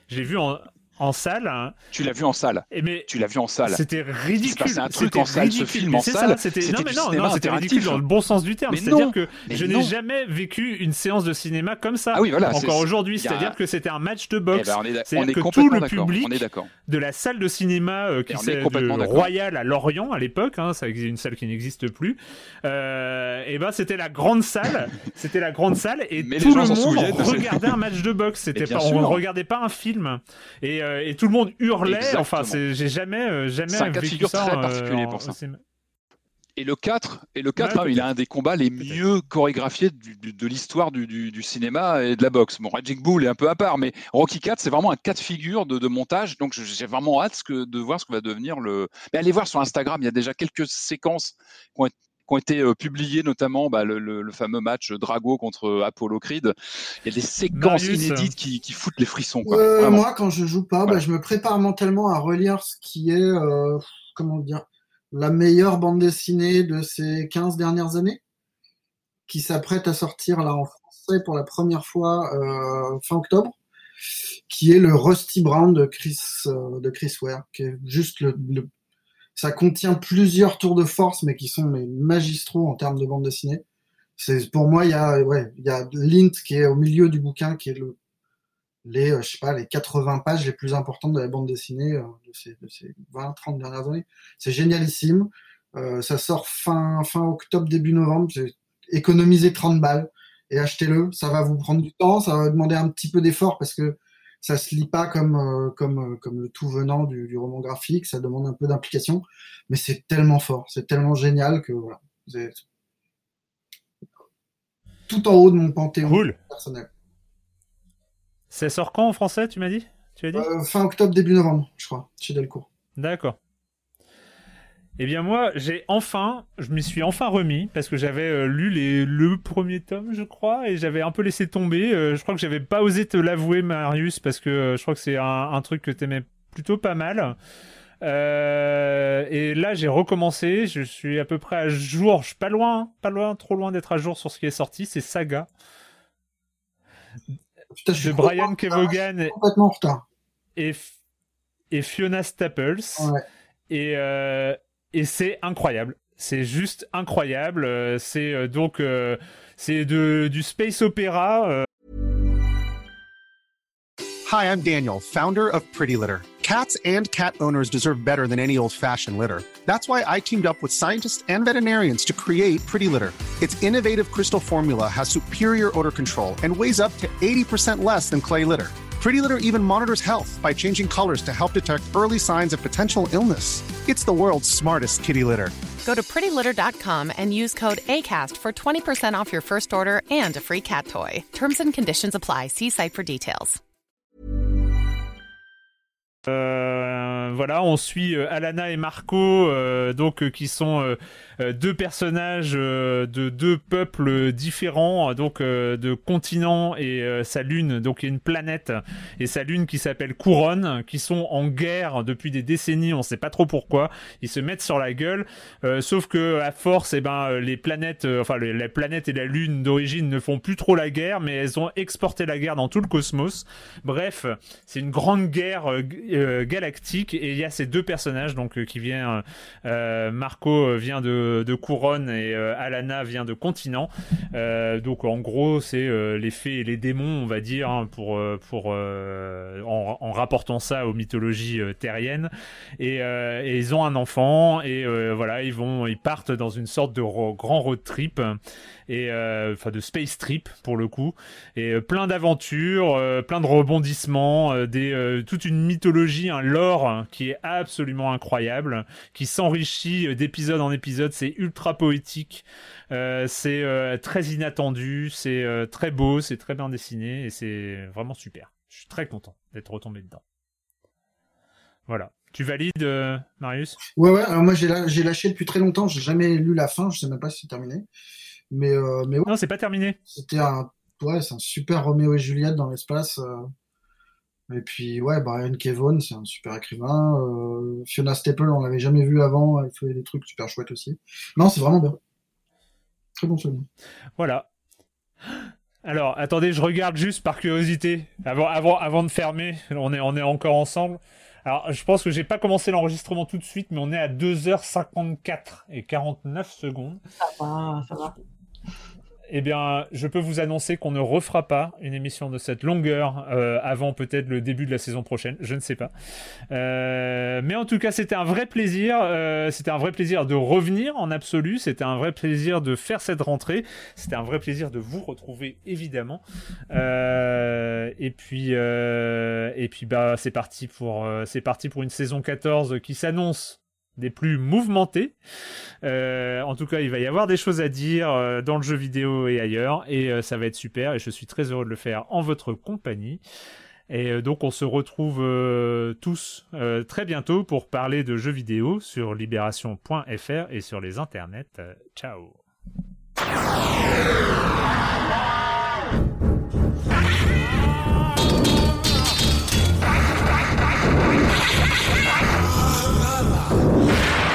Speaker 1: J'ai vu en en salle. hein.
Speaker 2: Tu l'as vu en salle.
Speaker 1: Et mais
Speaker 2: Tu l'as vu en salle.
Speaker 1: c'était
Speaker 2: Il
Speaker 1: ridicule.
Speaker 2: passait un truc en salle, ce
Speaker 1: ridicule.
Speaker 2: film
Speaker 1: Mais
Speaker 2: en salle,
Speaker 1: c'était non mais
Speaker 2: du
Speaker 1: non,
Speaker 2: cinéma
Speaker 1: non, c'était ridicule dans le bon sens du terme. C'est-à-dire que
Speaker 2: mais
Speaker 1: je n'ai jamais vécu une séance de cinéma comme ça.
Speaker 2: Ah oui, voilà,
Speaker 1: Encore aujourd'hui,
Speaker 2: il
Speaker 1: c'est-à-dire que c'était un match de
Speaker 2: Eh
Speaker 1: boxe.
Speaker 2: ben, on est, on est
Speaker 1: que tout le
Speaker 2: d'accord.
Speaker 1: public
Speaker 2: On est d'accord.
Speaker 1: de la salle de cinéma euh, qui
Speaker 2: Et on est
Speaker 1: de. Royal à Lorient à l'époque, hein, ça une salle qui n'existe plus. Euh, et ben c'était la grande salle, c'était la grande salle et tout le monde regardait un match de boxe. C'était on ne regardait pas un film et, euh, et tout le monde hurlait.
Speaker 2: Exactement.
Speaker 1: Enfin, j'ai jamais, euh, jamais
Speaker 2: C'est un cas de figure
Speaker 1: ça.
Speaker 2: très
Speaker 1: euh,
Speaker 2: particulier pour ça. Et le 4, et le 4
Speaker 1: Ouais,
Speaker 2: hein, il a un des combats les mieux chorégraphiés du- du- de l'histoire du, du- cinéma et de la boxe. Bon, Raging Bull est un peu à part, mais Rocky 4, c'est vraiment un cas de figure de, de montage. Donc, j'ai vraiment hâte que- de voir ce que va devenir le. Mais allez voir sur Instagram, il y a déjà quelques séquences qui ont, été- qui ont été euh, publiées, notamment bah, le, le- le fameux match Drago contre Apollo Creed. Il y a des séquences
Speaker 1: Marius.
Speaker 2: inédites qui, qui foutent les frissons. Quoi.
Speaker 5: Euh, moi, quand je joue pas, bah, je me prépare mentalement à relire ce qui est, euh, comment dire, la meilleure bande dessinée de ces 15 dernières années, qui s'apprête à sortir là en français pour la première fois euh, fin octobre, qui est le Rusty Brown de Chris, euh, de Chris Ware, qui est juste le, le- ça contient plusieurs tours de force, mais qui sont magistraux en termes de bande dessinée. C'est pour moi, il y a, ouais, il y a Lint qui est au milieu du bouquin, qui est le les, euh, je sais pas, les 80 pages les plus importantes de la bande dessinée euh, de ces, de ces 20, 30 dernières années. C'est génialissime. Euh, ça sort fin, fin octobre, début novembre. Économisez 30 balles et achetez-le. Ça va vous prendre du temps, ça va demander un petit peu d'effort parce que ça se lit pas comme, euh, comme, euh, comme le tout venant du, du roman graphique. Ça demande un peu d'implication, mais c'est tellement fort, c'est tellement génial que voilà. C'est tout en haut de mon panthéon
Speaker 1: Cool.
Speaker 5: personnel.
Speaker 1: Ça sort quand en français, tu m'as dit? Tu as dit?
Speaker 5: Euh, fin octobre, début novembre, je crois, chez Delcourt.
Speaker 1: D'accord. Eh bien moi, j'ai enfin, je m'y suis enfin remis parce que j'avais euh, lu les, le premier tome, je crois, et j'avais un peu laissé tomber. Euh, je crois que j'avais pas osé te l'avouer, Marius, parce que euh, je crois que c'est un, un truc que t'aimais plutôt pas mal. Euh, et là, j'ai recommencé. Je suis à peu près à jour. Je suis pas loin, pas loin, trop loin d'être à jour sur ce qui est sorti. C'est Saga
Speaker 5: Putain, je suis
Speaker 1: de Brian Kevogan
Speaker 5: complètement
Speaker 1: et, et Fiona Staples.
Speaker 5: Ouais.
Speaker 1: Et, euh, et c'est incroyable. C'est juste incroyable. Euh, C'est euh, donc euh, c'est de du space opéra.
Speaker 11: Hi, I'm Daniel, founder of Pretty Litter. Cats and cat owners deserve better than any old fashioned litter. That's why I teamed up with scientists and veterinarians to create Pretty Litter. Its innovative crystal formula has superior odor control and weighs up to 80% less than clay litter. Pretty Litter even monitors health by changing colors to help detect early signs of potential illness. It's the world's smartest kitty litter.
Speaker 12: Go to prettylitter.com and use code ACAST for 20% off your first order and a free cat toy. Terms and conditions apply. See site for details.
Speaker 1: Euh, voilà, on suit euh, Alana et Marco, euh, donc euh, qui sont euh, euh, deux personnages euh, de deux peuples différents, euh, donc euh, de continent et euh, sa lune, donc une planète et sa lune qui s'appelle Couronne, qui sont en guerre depuis des décennies, on sait pas trop pourquoi, ils se mettent sur la gueule, euh, sauf que à force, eh ben euh, les planètes, euh, enfin la planète et la lune d'origine ne font plus trop la guerre, mais elles ont exporté la guerre dans tout le cosmos. Bref, c'est une grande guerre euh, euh, galactique et il y a ces deux personnages donc euh, qui euh, Marco euh, vient de, de Couronne et euh, Alana vient de Continent. Euh, donc en gros c'est euh, les fées et les démons on va dire hein, pour pour en, en rapportant ça aux mythologies terriennes. Et, et ils ont un enfant et voilà ils vont ils partent dans une sorte de grand road trip et euh, enfin de space trip pour le coup. Et euh, plein d'aventures euh, plein de rebondissements des toute une mythologie un lore hein, qui est absolument incroyable qui s'enrichit d'épisode en épisode. C'est ultra poétique c'est très inattendu c'est très beau c'est très bien dessiné et c'est vraiment super. Je suis très content d'être retombé dedans. Voilà. Tu valides Marius?
Speaker 5: Ouais, ouais, alors moi j'ai lâché depuis très longtemps, j'ai jamais lu la fin, je sais même pas si c'est terminé. Mais, euh, mais ouais,
Speaker 1: non c'est pas terminé
Speaker 5: c'était un, ouais, c'est un super Roméo et Juliette dans l'espace. euh. Et puis, ouais, Brian Kevon, c'est un super écrivain. euh, Fiona Staple, on l'avait jamais vu avant, elle fait des trucs super chouettes aussi. Non, c'est vraiment bien. Très bon film.
Speaker 1: Voilà. Alors, attendez, je regarde juste par curiosité, avant, avant, avant de fermer. On est, on est encore ensemble. Alors, je pense que j'ai pas commencé l'enregistrement tout de suite, mais on est à 2h54 et 49 secondes.
Speaker 3: Ça va, ça va.
Speaker 1: Eh bien, je peux vous annoncer qu'on ne refera pas une émission de cette longueur euh, avant peut-être le début de la saison prochaine. Je ne sais pas. Euh, mais en tout cas, c'était un vrai plaisir. Euh, c'était un vrai plaisir de revenir en absolu. C'était un vrai plaisir de faire cette rentrée. C'était un vrai plaisir de vous retrouver évidemment. et puis, et puis, bah, c'est parti pour, c'est parti pour une saison 14 qui s'annonce des plus mouvementés. Euh, en tout cas, il va y avoir des choses à dire euh, dans le jeu vidéo et ailleurs, et euh, ça va être super, et je suis très heureux de le faire en votre compagnie. Et donc, on se retrouve tous très bientôt pour parler de jeux vidéo sur libération.fr et sur les internets. ciao Bala!